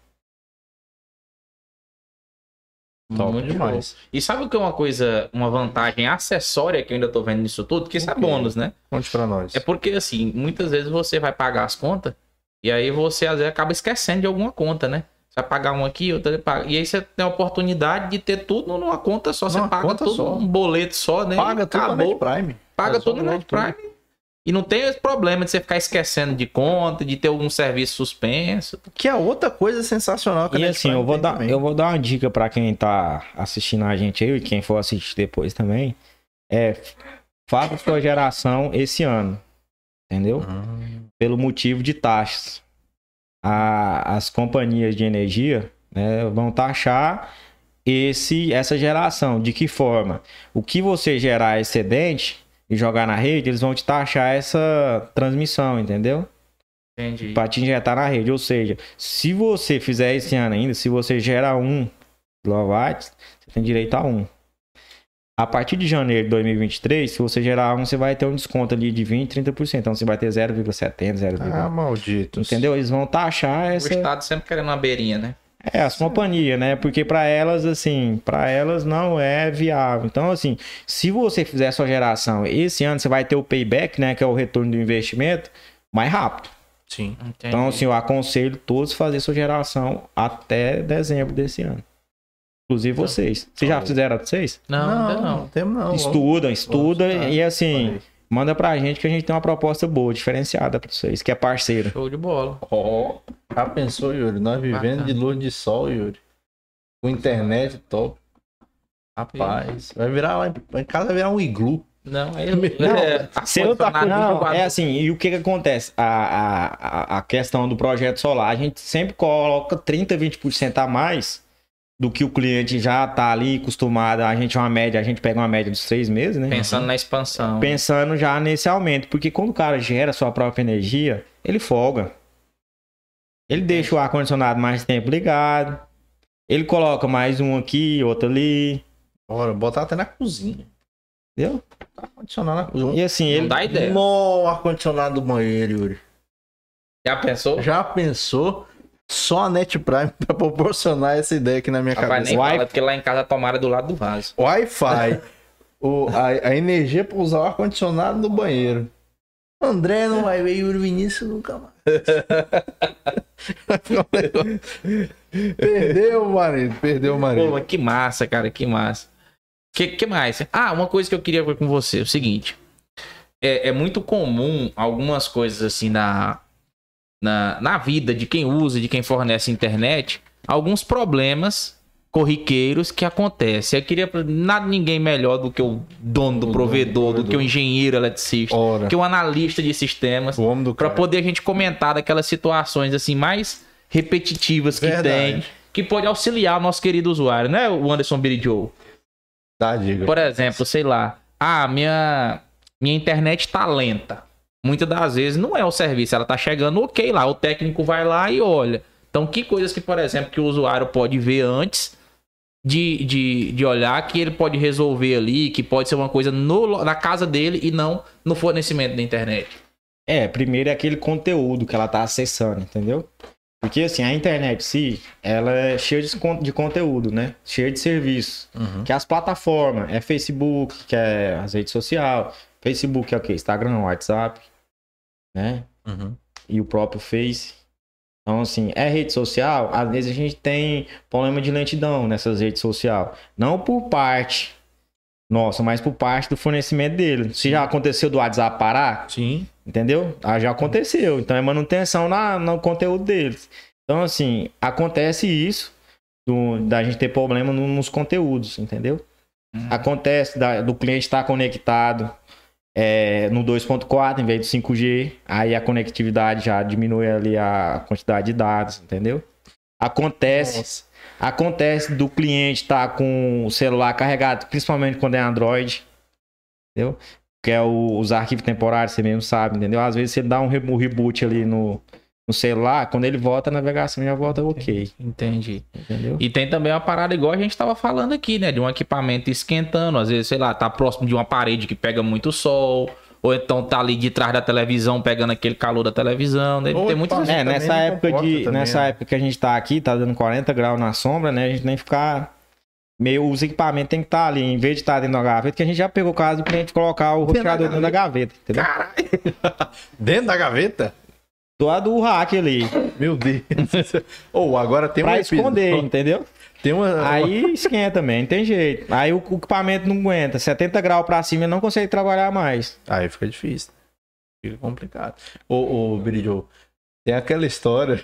Top Muito demais. show. E sabe o que é uma coisa, uma vantagem acessória que eu ainda tô vendo nisso tudo? Que isso é O quê? bônus, né? Conte pra nós. É porque, assim, muitas vezes você vai pagar as contas e aí você, às vezes, acaba esquecendo de alguma conta, né? Você vai pagar uma aqui, outra ali paga. E aí você tem a oportunidade de ter tudo numa conta só. Você Numa paga tudo só. um boleto só, né? Paga E tudo na acabou. Net Prime. Paga Resolve tudo no Net Prime. E não tem esse problema de você ficar esquecendo de conta, de ter algum serviço suspenso. Que é outra coisa sensacional que a E assim, eu vou, tem dar, também. eu vou dar uma dica pra quem tá assistindo a gente aí, e quem for assistir depois também. É, faça sua geração esse ano. Entendeu? Hum. Pelo motivo de taxas. A- as companhias de energia né, vão taxar esse, essa geração. De que forma? O que você gerar excedente e jogar na rede, eles vão te taxar essa transmissão, entendeu? Entendi. para te injetar na rede. Ou seja, se você fizer esse ano ainda, se você gerar um kilowatt, você tem direito a um. A partir de janeiro de 2023, se você gerar um, você vai ter um desconto ali de 20, 30%. Então você vai ter 0,70, 0, Ah, maldito. entendeu? Eles vão taxar O essa Estado sempre querendo uma beirinha, né? É as companhias, né? Porque para elas assim, para elas não é viável. Então assim, se você fizer sua geração esse ano, você vai ter o payback, né, que é o retorno do investimento mais rápido. Sim. Entendi. Então, assim, eu aconselho todos a fazer sua geração até dezembro desse ano. Inclusive vocês. Vocês já fizeram vocês? Não, ainda não. temos não. Estudam, estuda estudar. e assim, Falei. Manda pra gente que a gente tem uma proposta boa, diferenciada pra vocês, que é parceira. Show de bola. Ó, já pensou, Yuri? Nós vivendo Bacana. de luz de sol, Yuri. Com internet top. Rapaz, vai virar lá em, casa vai virar um iglu. Não, aí Não, é, não tá não, 24 é assim, e o que que acontece? A, a, a- a questão do projeto solar, a gente sempre coloca 30, 20% a mais do que o cliente já tá ali acostumado. A gente é uma média, a gente pega uma média dos três meses, né? Pensando na expansão. pensando já nesse aumento, porque quando o cara gera sua própria energia, ele folga. Ele deixa o ar condicionado mais tempo ligado. Ele coloca mais um aqui, outro ali, Bora, botar até na cozinha. entendeu? Ar-condicionado na cozinha. E assim, Não ele dá ideia. No ar-condicionado do banheiro, Yuri. Já pensou? Já pensou? Só a Net Prime (laughs) pra proporcionar essa ideia aqui na minha Rapaz, cabeça. nem Wi- fala, porque lá em casa a tomada é do lado do vaso. Wi-Fi. o, a, a energia pra usar o ar-condicionado no banheiro. André não vai ver Yuri Vinícius nunca mais. (laughs) perdeu o marido, perdeu o Pô, marido. mas que massa, cara, que massa. Que, que mais? Ah, uma coisa que eu queria ver com você, o seguinte. É, é muito comum algumas coisas assim na, na, na vida de quem usa, de quem fornece internet, alguns problemas corriqueiros que acontecem. Eu queria nada ninguém melhor do que o dono do O dono do provedor, do que o provedor. engenheiro eletricista, Ora, do que o analista de sistemas, para poder a gente comentar daquelas situações assim mais repetitivas que Verdade. tem, que pode auxiliar o nosso querido usuário, né, o Anderson Biridio? Tá, diga. Por exemplo, sei lá, ah, minha minha internet tá lenta. Muitas das vezes não é o serviço, ela tá chegando ok lá, o técnico vai lá e olha. Então, que coisas que, por exemplo, que o usuário pode ver antes de, de, de olhar, que ele pode resolver ali, que pode ser uma coisa no, na casa dele e não no fornecimento da internet. É, primeiro é aquele conteúdo que ela tá acessando, entendeu? Porque assim, a internet si, ela é cheia de, de conteúdo, né? Cheia de serviços. Uhum. Que as plataformas, é Facebook, que é as redes sociais. Facebook é o quê? Instagram, WhatsApp, né? Uhum. E o próprio Face. Então, assim, é rede social, às vezes a gente tem problema de lentidão nessas redes sociais. Não por parte nossa, mas por parte do fornecimento dele. Se já aconteceu do WhatsApp parar, Sim. Entendeu? Ah, já aconteceu. Então é manutenção na, no conteúdo deles. Então, assim, acontece isso do- da gente ter problema no- nos conteúdos, entendeu? Uhum. Acontece da- do cliente estar conectado é, no 2.4 em vez do 5G. Aí a conectividade já diminui ali a quantidade de dados, entendeu? Acontece. Nossa. Acontece do cliente estar com o celular carregado, principalmente quando é Android. Entendeu? Que é o- os arquivos temporários, você mesmo sabe, entendeu? Às vezes você dá um reboot ali no, no celular, quando ele volta, a navegação já volta ok. Entendi. Entendeu? E tem também uma parada igual a gente tava falando aqui, né? De um equipamento esquentando. Às vezes, sei lá, tá próximo de uma parede que pega muito sol. Ou então tá ali de trás da televisão pegando aquele calor da televisão. Deve Ou ter muitas equipamento- É, nessa época de. também, nessa né? época que a gente tá aqui, tá dando 40 graus na sombra, né? A gente nem ficar. Meio, os equipamentos tem que estar ali, em vez de estar dentro da gaveta, que a gente já pegou o caso do cliente colocar o roteador dentro da gaveta, entendeu? (laughs) Dentro da gaveta? Do lado do rack ali. Meu Deus. (laughs) Ou agora tem um pra episódio- esconder, entendeu? Tem uma. Aí esquenta também, não tem jeito. Aí o, o equipamento não aguenta. 70 graus pra cima não consegue trabalhar mais. Aí fica difícil. Fica complicado. Ô, ô Biridio, tem aquela história.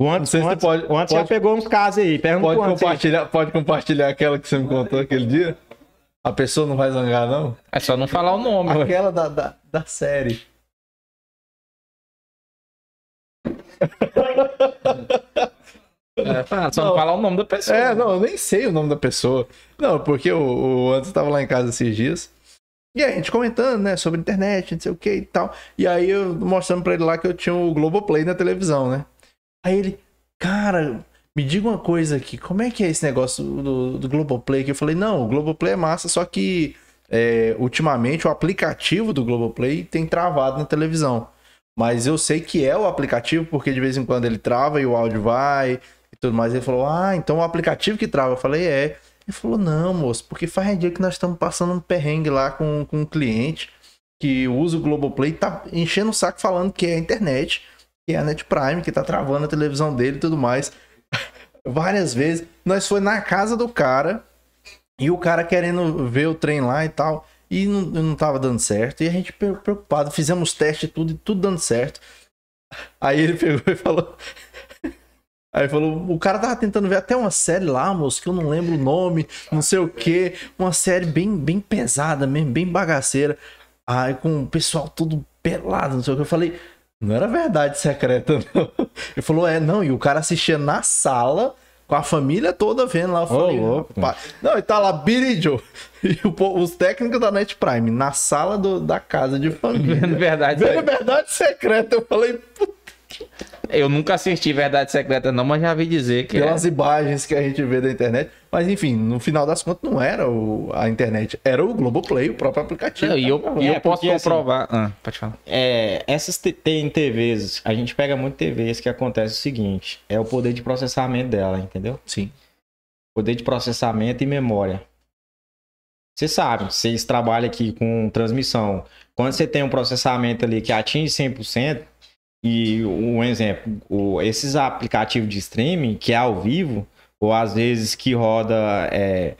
O antes, se o pode- o antes já pode- pegou uns casos aí. Pergunta Pode antes aí. compartilhar, pode compartilhar aquela que você me contou aquele dia? A pessoa não vai zangar, não? É só não falar o nome. Aquela da, da, da série. É, fala, só não Não. falar o nome da pessoa. É, não, eu nem sei o nome da pessoa. Não, porque o, o Anderson tava lá em casa esses dias. E aí, a gente comentando, né, sobre internet, não sei o que e tal. E aí eu mostrando pra ele lá que eu tinha o Globoplay na televisão, né? Aí ele, cara, me me diga uma coisa aqui, como é que é esse negócio do, do Globoplay? Que eu falei, não, o Globoplay é massa, só que é, ultimamente o aplicativo do Globoplay tem travado na televisão. Mas eu sei que é o aplicativo, porque de vez em quando ele trava e o áudio vai e tudo mais. Ele falou, ah, então o aplicativo que trava. Eu falei, é. Ele falou, não, moço, porque faz dia que nós estamos passando um perrengue lá com, com um cliente que usa o Globoplay tá enchendo o saco falando que é a internet, que é a Net Prime, que tá travando a televisão dele e tudo mais. (laughs) Várias vezes. Nós foi na casa do cara e o cara querendo ver o trem lá e tal. E não, não tava dando certo. E a gente preocupado, fizemos teste tudo, e tudo dando certo. Aí ele pegou e falou. (laughs) Aí falou, o cara tava tentando ver até uma série lá, moço, que eu não lembro o nome, não sei o que. Uma série bem, bem pesada mesmo, bem bagaceira. Aí com o pessoal tudo pelado, não sei o que. Eu falei, não era verdade secreta, (laughs) não. Ele falou, é, não, e o cara assistia na sala com a família toda vendo lá. Eu falei, Ô, louco. Não, e tá lá Billy Joe (laughs) e o os técnicos da Net Prime na sala do- da casa de (laughs) família. Vendo verdade. Vendo verdade secreta. Eu falei, puta, Eu nunca assisti Verdade Secreta, não, mas já vi dizer que. é- pelas imagens que a gente vê da internet. Mas enfim, no final das contas não era o- a internet, era o Globoplay, o próprio aplicativo. Não, e eu, e eu É, posso porque, assim, comprovar. Ah, pode falar. É, essas te- tem TVs, a gente pega muito TVs que acontece o seguinte, é o poder de processamento dela, entendeu? Sim. Poder de processamento e memória. Você sabe, vocês trabalham aqui com transmissão. Quando você tem um processamento ali que atinge 100%, e um exemplo, o- esses aplicativos de streaming, que é ao vivo, ou às vezes que roda, é,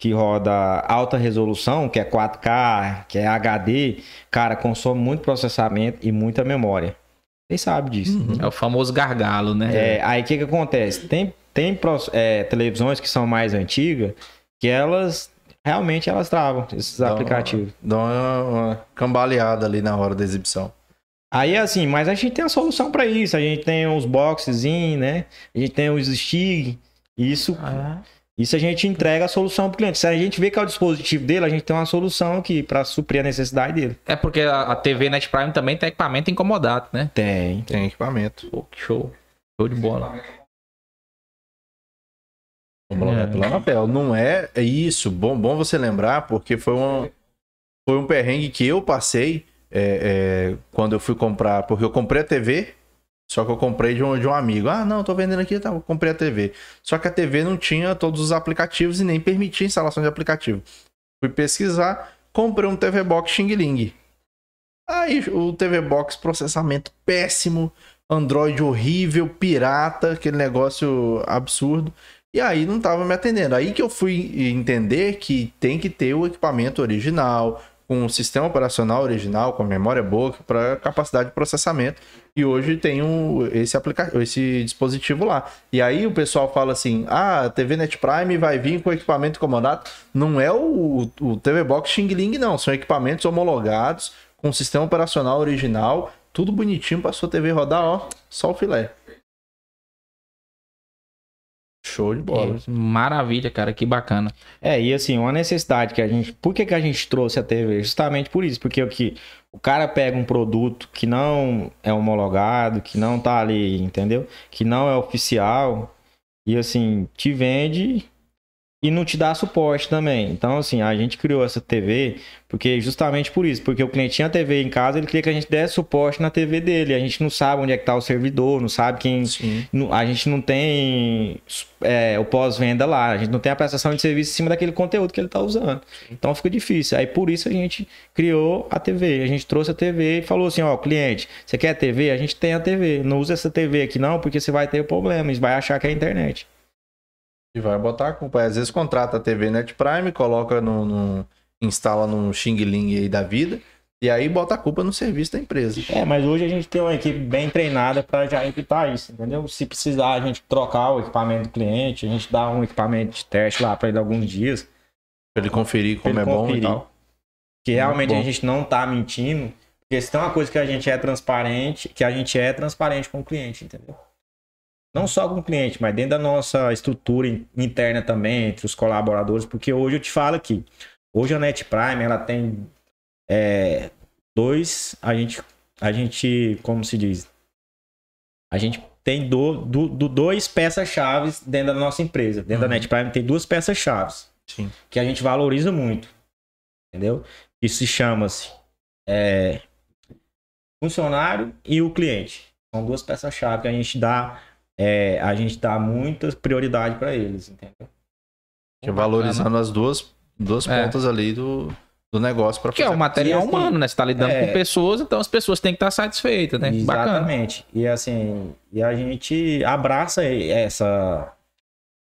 que roda alta resolução, que é 4K, que é HD, cara, consome muito processamento e muita memória. Vocês sabem disso. Uhum. É o famoso gargalo, né? É, aí o que, que acontece? Tem, tem é, televisões que são mais antigas que elas realmente elas travam esses Dá uma- aplicativos. Dá uma, uma cambaleada ali na hora da exibição. Aí assim, mas a gente tem a solução para isso. A gente tem os boxes, né? A gente tem os stick. Isso, Ah, isso a gente entrega a solução para o cliente. Se a gente vê que é o dispositivo dele, a gente tem uma solução aqui para suprir a necessidade dele. É porque a, a TV Net Prime também tem equipamento incomodado, né? Tem. Tem equipamento. Pô, que show. Show de bola. É. pela Anapel. Não é, é isso. Bom, bom você lembrar, porque foi um, foi um perrengue que eu passei é, é, quando eu fui comprar. Porque eu comprei a TV, só que eu comprei de um, de um amigo. Ah, não, tô vendendo aqui, tá, comprei a TV. Só que a TV não tinha todos os aplicativos e nem permitia instalação de aplicativo. Fui pesquisar, comprei um TV Box Xing Ling. Aí o TV Box, processamento péssimo, Android horrível, pirata, aquele negócio absurdo. E aí não tava me atendendo. Aí que eu fui entender que tem que ter o equipamento original, com o sistema operacional original, com a memória boa, para capacidade de processamento. E hoje tem um, esse, aplica esse dispositivo lá. E aí o pessoal fala assim: ah, a TV Net Prime vai vir com equipamento comandado. Não é o, o TV Box Xing Ling, não. São equipamentos homologados, com sistema operacional original, tudo bonitinho para sua TV rodar, ó, só o filé. Show de bola. Maravilha, cara, que bacana. É, e assim, uma necessidade que a gente. Por que, que a gente trouxe a TV? Justamente por isso, porque o que o cara pega um produto que não é homologado, que não tá ali, entendeu? Que não é oficial, e assim, te vende e não te dá suporte também. Então, assim, a gente criou essa TV porque justamente por isso, porque o cliente tinha TV em casa, ele queria que a gente desse suporte na TV dele. A gente não sabe onde é que tá o servidor, não sabe quem, não- a gente não tem é, o pós-venda lá, a gente não tem a prestação de serviço em cima daquele conteúdo que ele está usando. Então fica difícil. Aí por isso a gente criou a TV. A gente trouxe a TV e falou assim: ó, cliente, você quer TV? A gente tem a TV. Não usa essa TV aqui não, porque você vai ter problemas, vai achar que é a internet. E vai botar a culpa. Às vezes contrata a TV Net Prime, coloca no. no- instala num Xing Ling aí da vida. E aí bota a culpa no serviço da empresa. É, mas hoje a gente tem uma equipe bem treinada para já evitar isso, entendeu? Se precisar a gente trocar o equipamento do cliente, a gente dá um equipamento de teste lá para ele alguns dias. Pra ele conferir como Pra é ele bom e conferir. tal. Que realmente a gente não tá mentindo. Porque se tem uma coisa que a gente é transparente, que a gente é transparente com o cliente, entendeu? Não só com o cliente, mas dentro da nossa estrutura in- interna também, entre os colaboradores, porque hoje eu te falo aqui, hoje a Net Prime, ela tem é, dois, a gente, a gente, como se diz? A gente tem do, do, do dois peças-chave dentro da nossa empresa. Dentro da NetPrime tem duas peças-chave que a gente valoriza muito. Entendeu? Que se chama-se é, funcionário e o cliente. São duas peças-chave que a gente dá, é, a gente dá muita prioridade para eles, entendeu? Que valorizando as duas, duas É. pontas ali do, do negócio para Que é o material assim, humano, né? Você tá lidando é. com pessoas, então as pessoas têm que estar satisfeitas, né? Bacana. Exatamente. E assim, e a gente abraça essa,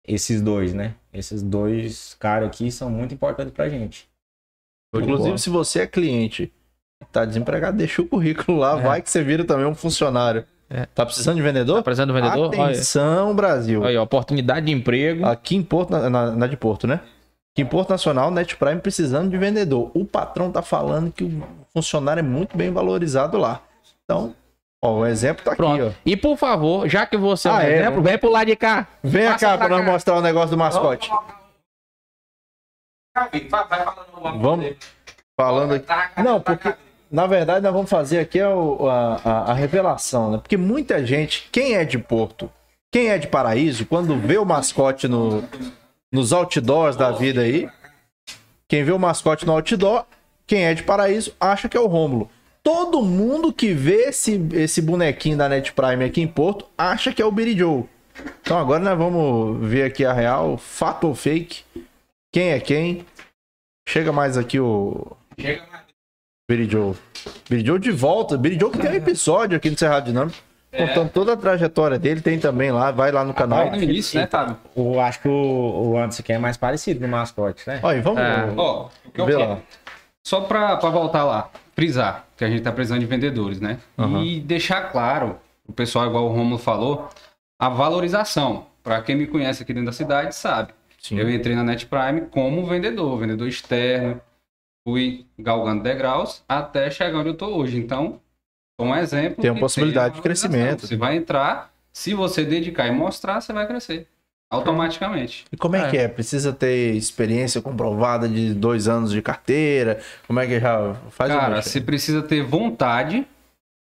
esses dois, né? Esses dois caras aqui são muito importantes pra gente. Inclusive, se você é cliente e tá desempregado, deixa o currículo lá, É. vai que você vira também um funcionário. É. Tá precisando de vendedor? Tá precisando do vendedor? Olha, Atenção, Brasil. olha, oportunidade de emprego. Aqui em Porto, na, na- na de Porto, né? Aqui em Porto Nacional, Net Prime precisando de vendedor. O patrão tá falando que o funcionário é muito bem valorizado lá. Então, ó, o exemplo tá aqui, ó. Pronto. E por favor, já que você é um Ah, é? exemplo, vem pro lado de cá. Vem Passa cá pra pra nós mostrar o negócio do mascote. Vamos falando aqui. Não, porque na verdade nós vamos fazer aqui a, a- a revelação, né? Porque muita gente, quem é de Porto, quem é de Paraíso, quando vê o mascote no, nos outdoors da vida aí, quem vê o mascote no outdoor, quem é de Paraíso, acha que é o Rômulo. Todo mundo que vê esse, esse bonequinho da Net Prime aqui em Porto acha que é o Billy Joe. Então agora nós vamos ver aqui a real, fato ou fake, quem é quem. Chega mais aqui o Billy Joe. Billy Joe de volta. Billy Joe que tem um episódio aqui no Cerrado Dinâmico. Contando toda a trajetória dele, tem também lá, vai lá no canal. Aí no início, né, Fábio? Eu acho que o, o Anderson aqui é mais parecido no mascote, né? Olha, vamos É. Ó, o que eu ver quero. lá. Só pra, pra voltar lá, frisar que a gente tá precisando de vendedores, né? Aham. E deixar claro, o pessoal, igual o Romulo falou, a valorização. Pra quem me conhece aqui dentro da cidade, sabe. Sim. Eu entrei na Net Prime como vendedor, vendedor externo, fui galgando degraus até chegar onde eu tô hoje. Então, é um exemplo. Tem uma possibilidade de crescimento. Você vai entrar, se você dedicar e mostrar, você vai crescer. Automaticamente. E como é, É. que é? Precisa ter experiência comprovada de dois anos de carteira? Como é que já faz o Cara, você precisa ter vontade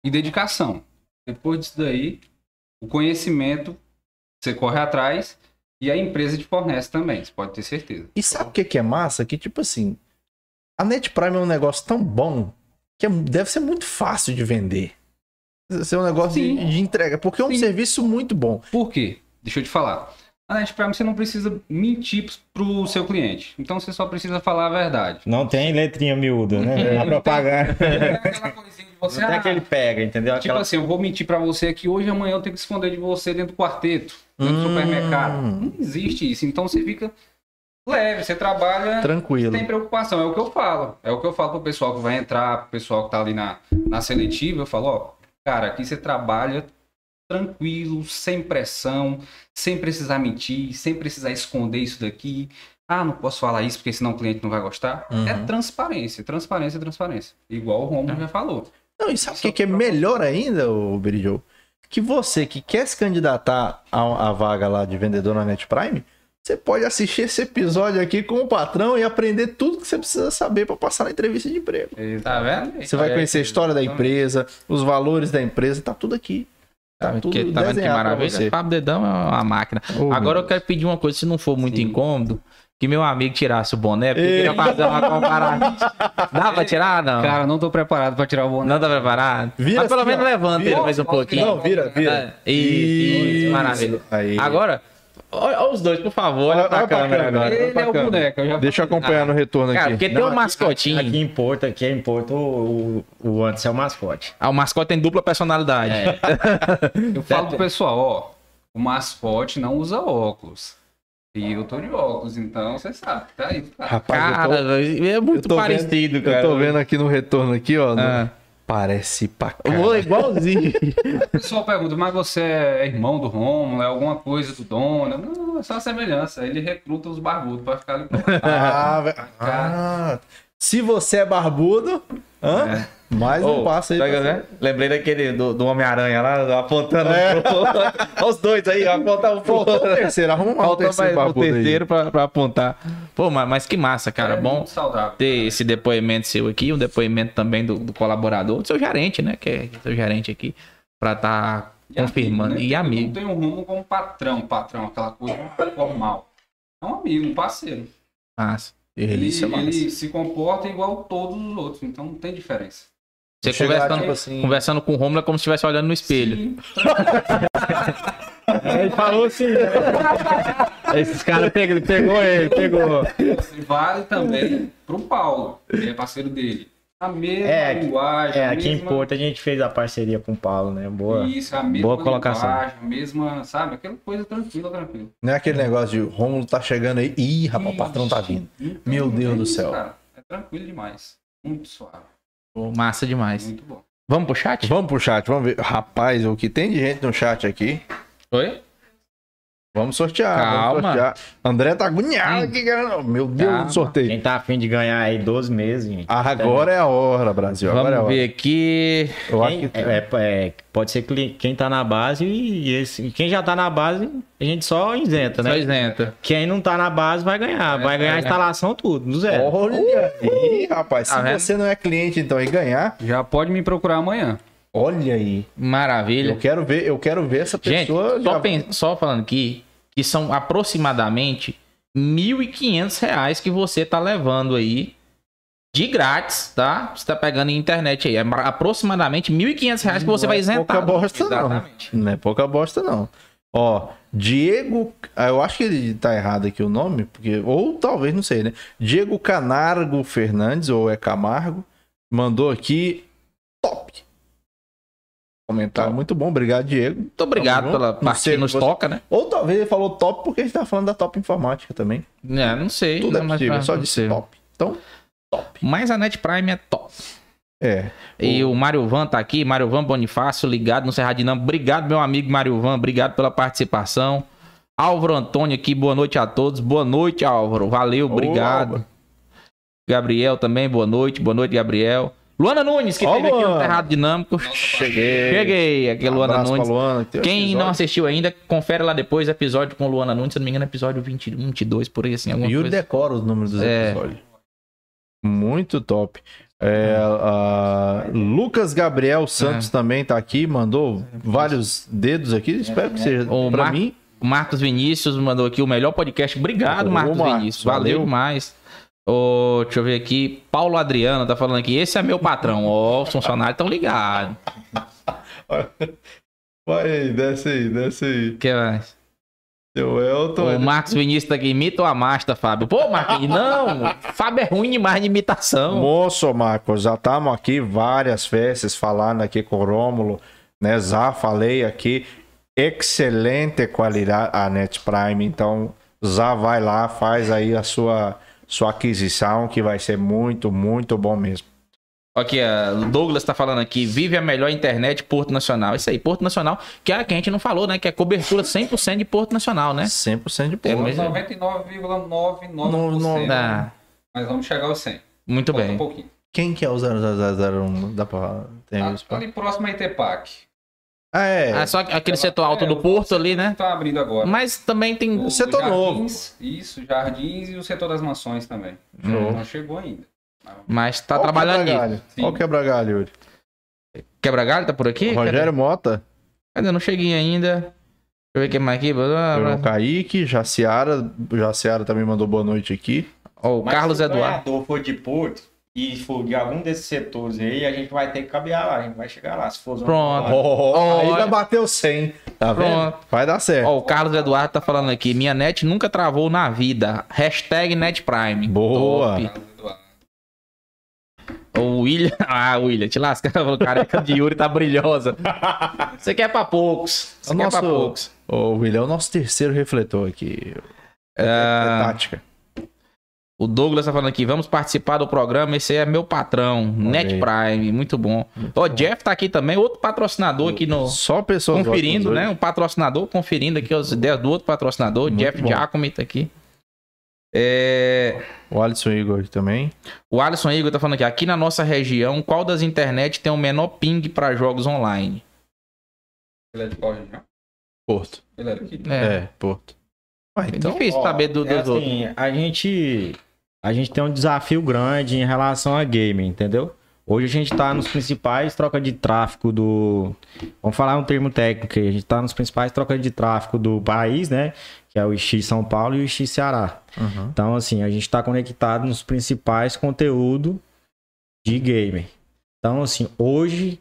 e dedicação. Depois disso daí, o conhecimento, você corre atrás e a empresa te fornece também, você pode ter certeza. E sabe o que que é massa? Que tipo assim, a Net Prime é um negócio tão bom que é- deve ser muito fácil de vender. Deve ser um negócio de, de entrega, porque é um Sim. serviço muito bom. Por quê? Deixa eu te falar. A Net Prime você não precisa mentir pro seu cliente. Então você só precisa falar a verdade. Não tem letrinha miúda, né? Na propaganda. (laughs) Você, Não tem ah, aquele pega, entendeu? Tipo Aquela... assim, eu vou mentir pra você aqui hoje, amanhã eu tenho que esconder de você dentro do quarteto, dentro do Hum. supermercado. Não existe isso. Então você fica leve, você trabalha Tranquilo. sem preocupação. É o que eu falo. É o que eu falo pro pessoal que vai entrar, pro pessoal que tá ali na, na seletiva. Eu falo, ó, cara, aqui você trabalha tranquilo, sem pressão, sem precisar mentir, sem precisar esconder isso daqui. Ah, não posso falar isso porque senão o cliente não vai gostar. Uhum. É transparência, transparência, transparência. Igual o Romulo já falou. Não, e sabe o que, que é melhor ainda, o Joe? Que você que quer se candidatar à, à vaga lá de vendedor na Net Prime, você pode assistir esse episódio aqui com o patrão e aprender tudo que você precisa saber para passar na entrevista de emprego. Tá vendo? Você vai conhecer a história da empresa, os valores da empresa, tá tudo aqui. Tá tudo Que, tá vendo que maravilha? Fábio Dedão é uma máquina. Oh, Agora eu quero pedir uma coisa, se não for muito Sim. incômodo, que meu amigo tirasse o boné, porque eu Ei. queria fazer uma comparação. Dá pra tirar, não? Cara, não tô preparado pra tirar o boné. Não tá preparado? Vira Mas pelo assim, menos levanta Vira. ele mais um pouquinho. Não, vira, vira. É, Isso, isso, maravilha. Aí. Agora, olha, os dois, por favor. Olha, Olha- pra câmera câmera. agora. Ele é o boneco, eu já Deixa eu acompanhar no retorno Cara, aqui. porque tem Não, um aqui- mascotinho. Aqui em Porto, aqui em Porto, o, o, o Anderson é o mascote. Ah, o mascote tem dupla personalidade. É. (laughs) Eu falo pro pessoal, ó, o mascote não usa óculos. E eu tô de óculos, então você sabe, tá aí. Tá. Rapaz, Cara, tô- é muito parecido, vendo, cara. Eu tô vendo aqui no retorno aqui, ó. no- Ah. Parece pra vou igualzinho. (laughs) O pessoal pergunta, mas você é irmão do Romulo, é alguma coisa do dono? Não, é só a semelhança. Ele recruta os barbudos pra ficar ali. (laughs) Ah, ve- ah, se você é barbudo, hã? Mais um Ô, passo aí. sabe pra o que é? Lembrei daquele do, do Homem-Aranha lá, apontando É. pro. Olha (laughs) os dois aí, apontar um pro outro. terceiro, arruma um terceiro mais o terceiro pra, pra apontar. Pô, mas, mas que massa, cara. é Bom saudável. ter esse depoimento seu aqui, um depoimento também do, do colaborador, do seu gerente, né? Que é seu gerente aqui, pra estar Confirmando. né? E Eu amigo. Não tem um rumo como patrão, patrão, aquela coisa formal. É um amigo, um parceiro. Massa. Ele, massa. ele se comporta igual todos os outros, então não tem diferença. Você Chegar, conversando, tipo assim- conversando com o Romulo é como se estivesse olhando no espelho. (laughs) Ele falou assim. Esses caras pegou, ele pegou ele, pegou. E vale também pro Paulo, que é parceiro dele. A mesma É, linguagem, É, a aqui em mesma... Porto a gente fez a parceria com o Paulo, né? Boa. Isso, a mesma Boa colocação. linguagem, a mesma, sabe? Aquela coisa tranquila, tranquila. Não é aquele negócio de Rômulo tá chegando aí. Ih, rapaz, o patrão tá vindo. Tem- Meu não Deus do isso, céu. cara. É tranquilo demais. Muito suave. Massa demais. Muito bom. Vamos pro chat? Vamos pro chat, vamos ver. Rapaz, o que tem de gente no chat aqui. Oi? Vamos sortear. Calma. Vamos sortear. André tá agoniado Hum. aqui, cara. Meu Deus Calma. do sorteio. Quem tá afim de ganhar aí 12 meses, gente. Agora é a hora, Brasil. Agora é a Vamos hora. ver aqui. Eu acho Quem, que é, é, pode ser que quem tá na base e esse, quem já tá na base, a gente só isenta, Só né? isenta. Quem não tá na base vai ganhar. Vai ganhar a instalação tudo, do zero. Olha aí, rapaz. Tá Se vendo? você não é cliente, então, e ganhar, Já pode me procurar amanhã. Olha aí. Maravilha. Eu quero ver, eu quero ver essa Gente, pessoa. só, já- pen- só falando aqui, que são aproximadamente 1.500 reais que você tá levando aí de grátis, tá? Você tá pegando em internet aí. É ma- aproximadamente 1.500 reais que você Não vai é isentar. pouca bosta, não. Exatamente. Não é pouca bosta, não. Ó, Diego. ah, Eu acho que ele tá errado aqui o nome, porque. Ou talvez, não sei, né? Diego Canargo Fernandes, ou é Camargo, mandou aqui. Comentário muito bom, obrigado, Diego. Muito obrigado Tamo pela parte que nos você- toca, né? Ou talvez ele falou top porque a gente tá falando da top informática também. É, não sei. Tudo é não, mas possível, tá- só disse sei. top. Então, top. Mas a Net Prime é top. É. E o Mário Van tá aqui, Mário Van Bonifácio, ligado no Cerrado Dinâmico. Obrigado, meu amigo Mário Van, obrigado pela participação. Álvaro Antônio aqui, boa noite a todos. Boa noite, Álvaro. Valeu, obrigado. Álvaro. Gabriel também, boa noite. Boa noite, Gabriel. Luana Nunes, que Ó, esteve aqui no Luana. Cerrado Dinâmico. Cheguei. Cheguei, aqui é Luana Abraço pra Nunes. Luana, que um Quem não episódio. assistiu ainda, confere lá depois o episódio com Luana Nunes. Se não me engano, episódio 20, 22, por aí, assim, Yuri coisa. decora os números dos É. episódios. Muito top. É, a Lucas Gabriel Santos É. também tá aqui, mandou vários dedos aqui. Espero que seja O pra Mar- mim. O Marcos Vinícius mandou aqui o melhor podcast. Obrigado, Marcos, Marcos, Vinícius. Valeu, valeu. demais. Ô, deixa eu ver aqui. Paulo Adriano tá falando aqui. Esse é meu patrão. Ó, os funcionários estão ligados. (laughs) Vai, desce aí, desce aí. que mais? Seu Elton. O Marcos Vinícius tá aqui. Imita ou amasta, Fábio? Pô, Marquinhos, não. Fábio é ruim demais de imitação. Moço, Marcos, já estamos aqui várias vezes falando aqui com o Rômulo, né? Já falei aqui, excelente qualidade a Net Prime, então já vai lá, faz aí a sua, sua aquisição, que vai ser muito, muito bom mesmo. Aqui, o Douglas tá falando aqui. Vive a melhor internet Porto Nacional. Isso aí, Porto Nacional, que é a que a gente não falou, né? Que é cobertura 100% de Porto Nacional, né? 100% de É, boa. mas- 99,99%. Não, não- Ah, Mas vamos chegar aos 100. muito Falta bem. um pouquinho. Quem que é o 0001? Dá pra... Tem Ah, ali próximo a Itepac. Ah, é. Ah, só aquele setor alto É, do o Porto ali, né? Tá abrindo agora. Mas também tem. O setor Jardins, Isso, Jardins e o setor das mansões também. Show. Não chegou ainda. Mas tá Ó o trabalhando nisso. Sim. Ó o quebra-galho, Yuri. Quebra-galho tá por aqui? Rogério Mota, Cadê? Eu não cheguei ainda. Deixa eu ver quem mais aqui. o Kaique, Jaciara, Jaciara também mandou boa noite aqui. Ó, o Mas Carlos se o Eduardo. ganhador for de Porto e for de algum desses setores aí, a gente vai ter que cabear lá, a gente vai chegar lá. Se for zona Pronto. rural. Oh, aí Olha. vai bater o 100, tá vendo? Pronto. Vai dar certo. Ó, o Carlos Eduardo tá falando aqui. Minha net nunca travou na vida. Hashtag NetPrime. Boa. Top. O William. (laughs) Ah, William, te lasca. (laughs) O careca de Yuri tá brilhosa. (laughs) Você quer pra poucos. Você O quer pra nosso- poucos. Ô, William, é o nosso terceiro refletor aqui. É, Ah. é tática. O Douglas tá falando aqui, vamos participar do programa. Esse aí é meu patrão, Net. Prime, muito bom. Ó, Jeff tá aqui também, outro patrocinador aqui no Só pessoas conferindo, né? Um patrocinador conferindo aqui as ideias do outro patrocinador, Muito Jeff bom. Giacomi tá aqui. É, O Alisson Igor também. O Alisson Igor tá falando aqui, aqui na nossa região, qual das internet tem o menor ping para jogos online? Ele é de qual região? Porto. Ele é daqui. É, É, Porto. Ah, é então, difícil Ó, saber do, é dos outros. assim, a gente a gente tem um desafio grande em relação a game, entendeu? Hoje a gente tá nos principais trocas de tráfego do. Vamos falar um termo técnico aí. A gente tá nos principais trocas de tráfego do país, né? Que é o X São Paulo e o X Ceará. Uhum. Então, assim, a gente tá conectado nos principais conteúdos de gamer. Então, assim, hoje,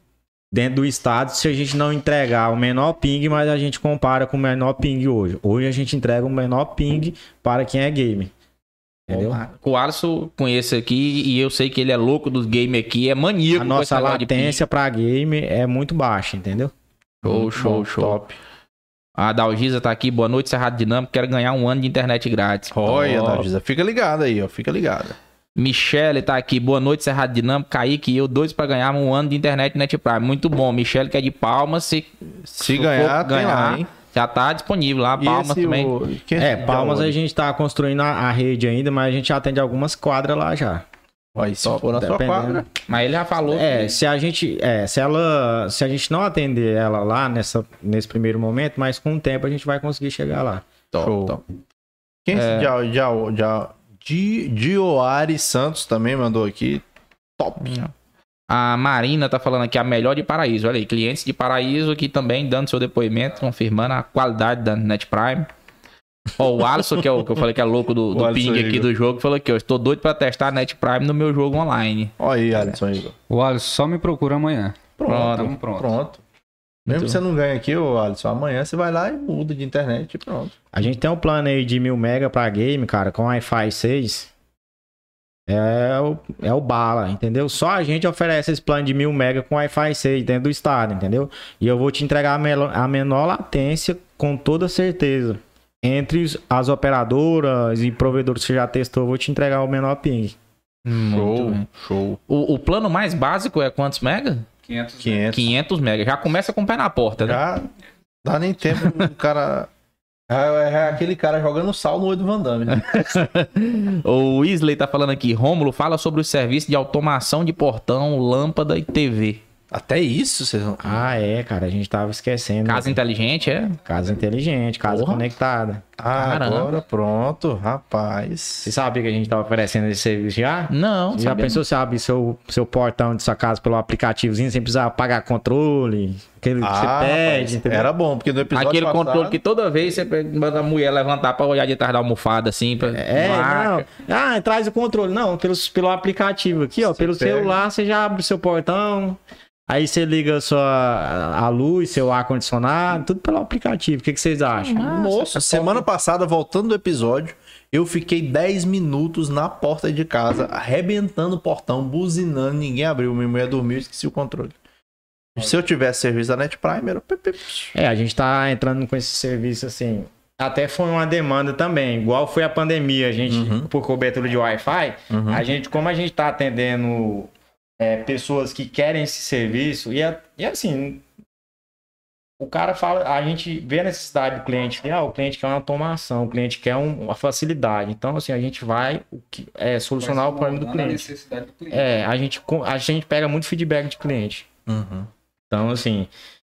dentro do estado, se a gente não entregar o menor ping, mas a gente compara com o menor ping hoje. Hoje a gente entrega o menor ping para quem é gamer. Entendeu? O Alisson conheço aqui e eu sei que ele é louco dos games aqui, é maníaco. A nossa latência para game é muito baixa, entendeu? Show, Muito show, bom, show. Top. A Dalgisa tá aqui, boa noite, Cerrado Dinâmico, quero ganhar um ano de internet grátis. Olha, Dalgisa, fica ligado aí, ó. Fica ligado. Michele tá aqui, boa noite, Cerrado Dinâmico, Kaique e eu, dois pra ganhar um ano de internet Net Prime. Muito bom, Michele que é de Palmas, se, Se se ganhar, for tem lá, hein? Já tá disponível lá, Palmas também. o- É, esse Palmas a gente tá construindo a, a rede ainda, mas a gente atende algumas quadras lá já. Se for na sua quadra. Mas ele já falou É, que se a gente, é, se ela, se a gente não atender ela lá nessa, nesse primeiro momento, mas com o tempo a gente vai conseguir chegar lá. Show. top. Quem É. esse já, já, já, Di, Dioari Santos também mandou aqui. Top. A Marina tá falando aqui a melhor de Paraíso. Olha aí, clientes de Paraíso aqui também dando seu depoimento, confirmando a qualidade da Net Prime. Ó, o Alisson, que, é o, que eu falei que é louco do, (laughs) do ping aqui Igor. do jogo, falou aqui, ó, estou doido pra testar a Net Prime no meu jogo online. Olha aí, Alisson Igor. O Alisson só me procura amanhã. Pronto. Tamo pronto. Pronto. Mesmo que você não ganhe aqui, ô Alisson, amanhã você vai lá e muda de internet e pronto. A gente tem um plano aí de mil mega pra game, cara, com Wi-Fi 6. É o, é o bala, entendeu? Só a gente oferece esse plano de mil mega com Wi-Fi 6 dentro do estado, entendeu? E eu vou te entregar a, melo- a menor latência com toda certeza. Entre as operadoras e provedores que você já testou, eu vou te entregar o menor ping. Muito bem. show. O, o plano mais básico é quantos mega? 500. 500. 500 mega. Já começa com o pé na porta, né? Já dá nem tempo do cara... É, é aquele cara jogando sal no olho do Van Damme. né? (laughs) O Weasley tá falando aqui, Rômulo, fala sobre o serviço de automação de portão, lâmpada e TV. Até isso, vocês não... Ah, é, cara, a gente tava esquecendo. Casa inteligente, é? Casa inteligente, casa Porra. conectada. Ah, Caramba. agora pronto, rapaz. Você sabia que a gente tava oferecendo esse serviço já? Não, Já sabia pensou se abrir seu, seu portão de sua casa pelo aplicativozinho sem precisar pagar controle? Aquele que Ah, você pede, entendeu? era bom, porque no episódio Aquele passado... controle que toda vez você manda a mulher levantar pra olhar de trás da almofada, assim. Pra... É, Marca. não. Ah, traz o controle. Não, pelo, pelo aplicativo aqui, ó. Você pelo pega. celular, você já abre o seu portão. Aí você liga a sua a luz, seu ar-condicionado, tudo pelo aplicativo. O que, que vocês acham? Nossa, semana passada, voltando do episódio, eu fiquei 10 minutos na porta de casa, arrebentando o portão, buzinando, ninguém abriu. Minha mulher dormiu e esqueci o controle. Se eu tivesse serviço da Net Prime, era... É, a gente tá entrando com esse serviço assim. Até foi uma demanda também, igual foi a pandemia, a gente, Uhum. por cobertura de Wi-Fi, Uhum. a gente, como a gente tá atendendo é, pessoas que querem esse serviço, e, é- e assim, o cara fala, a gente vê a necessidade do cliente, ah, o cliente quer uma automação, o cliente quer um- uma facilidade. Então, assim, a gente vai o que, é, solucionar o problema do a cliente. necessidade do cliente. É, a gente, a gente pega muito feedback de cliente. Uhum. Então, assim,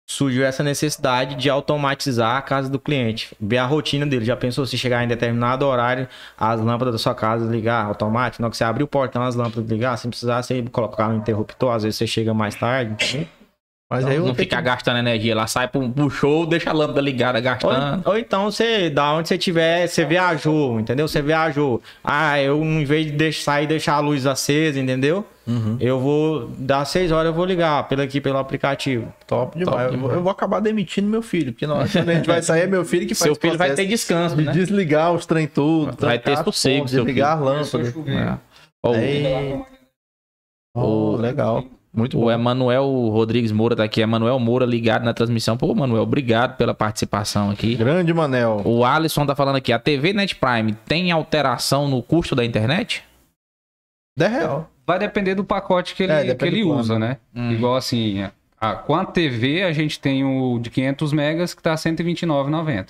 surgiu essa necessidade de automatizar a casa do cliente, ver a rotina dele. Já pensou se chegar em determinado horário, as lâmpadas da sua casa ligar automático? Hora que você abrir o portão, as lâmpadas ligar, sem precisar você colocar no interruptor, às vezes você chega mais tarde. Mas aí eu não ficar que... gastando energia lá, sai pro, pro show, deixa a lâmpada ligada gastando. Ou, ou então você, da onde você tiver, você viajou, entendeu? Você viajou. Ah, eu em vez de deixar, sair e deixar a luz acesa, entendeu? Uhum. Eu vou, das 6 horas eu vou ligar pelo aqui, pelo aplicativo. Top demais. Top eu, eu vou acabar demitindo meu filho, porque hora que a gente vai sair, é meu filho que (laughs) faz Seu filho vai ter descanso, de né? desligar os trem tudo. Vai ter sossego, desligar a lâmpada. É. Ó, Aí, oh, legal. Muito O bom. Emanuel Rodrigues Moura tá aqui. Emanuel Moura ligado na transmissão. Pô, Emanuel, obrigado pela participação aqui. Grande Manel. O Alisson tá falando aqui. A TV Net Prime tem alteração no custo da internet? 10 real. Vai depender do pacote que ele, É, que ele usa, né? Hum. Igual assim, a, com a TV a gente tem o de 500 megas que tá R$ 129,90.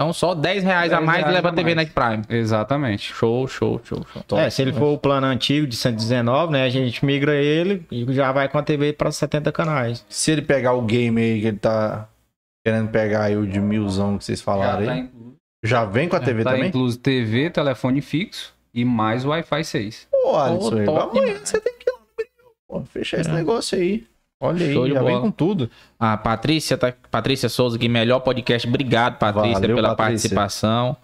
Então só 10 reais a 10 mais reais leva a a TV mais. Net Prime. Exatamente. Show, show, show, show. é, se ele for o plano antigo de 119, né? A gente migra ele e já vai com a TV para 70 canais. Se ele pegar o game aí que ele tá querendo pegar aí o de milzão que vocês falaram Já tá aí, incluso, já vem com a TV tá também? incluso TV, telefone fixo e mais Wi-Fi 6. Pô, Alisson, Pô, aí, top amanhã demais. você tem que ir lá no pô. Fechar esse negócio aí. Olha aí, Show de já vem bola. com tudo. A Patrícia, tá, Patrícia Souza aqui, melhor podcast. Obrigado, Patrícia, Valeu, pela Patrícia. participação.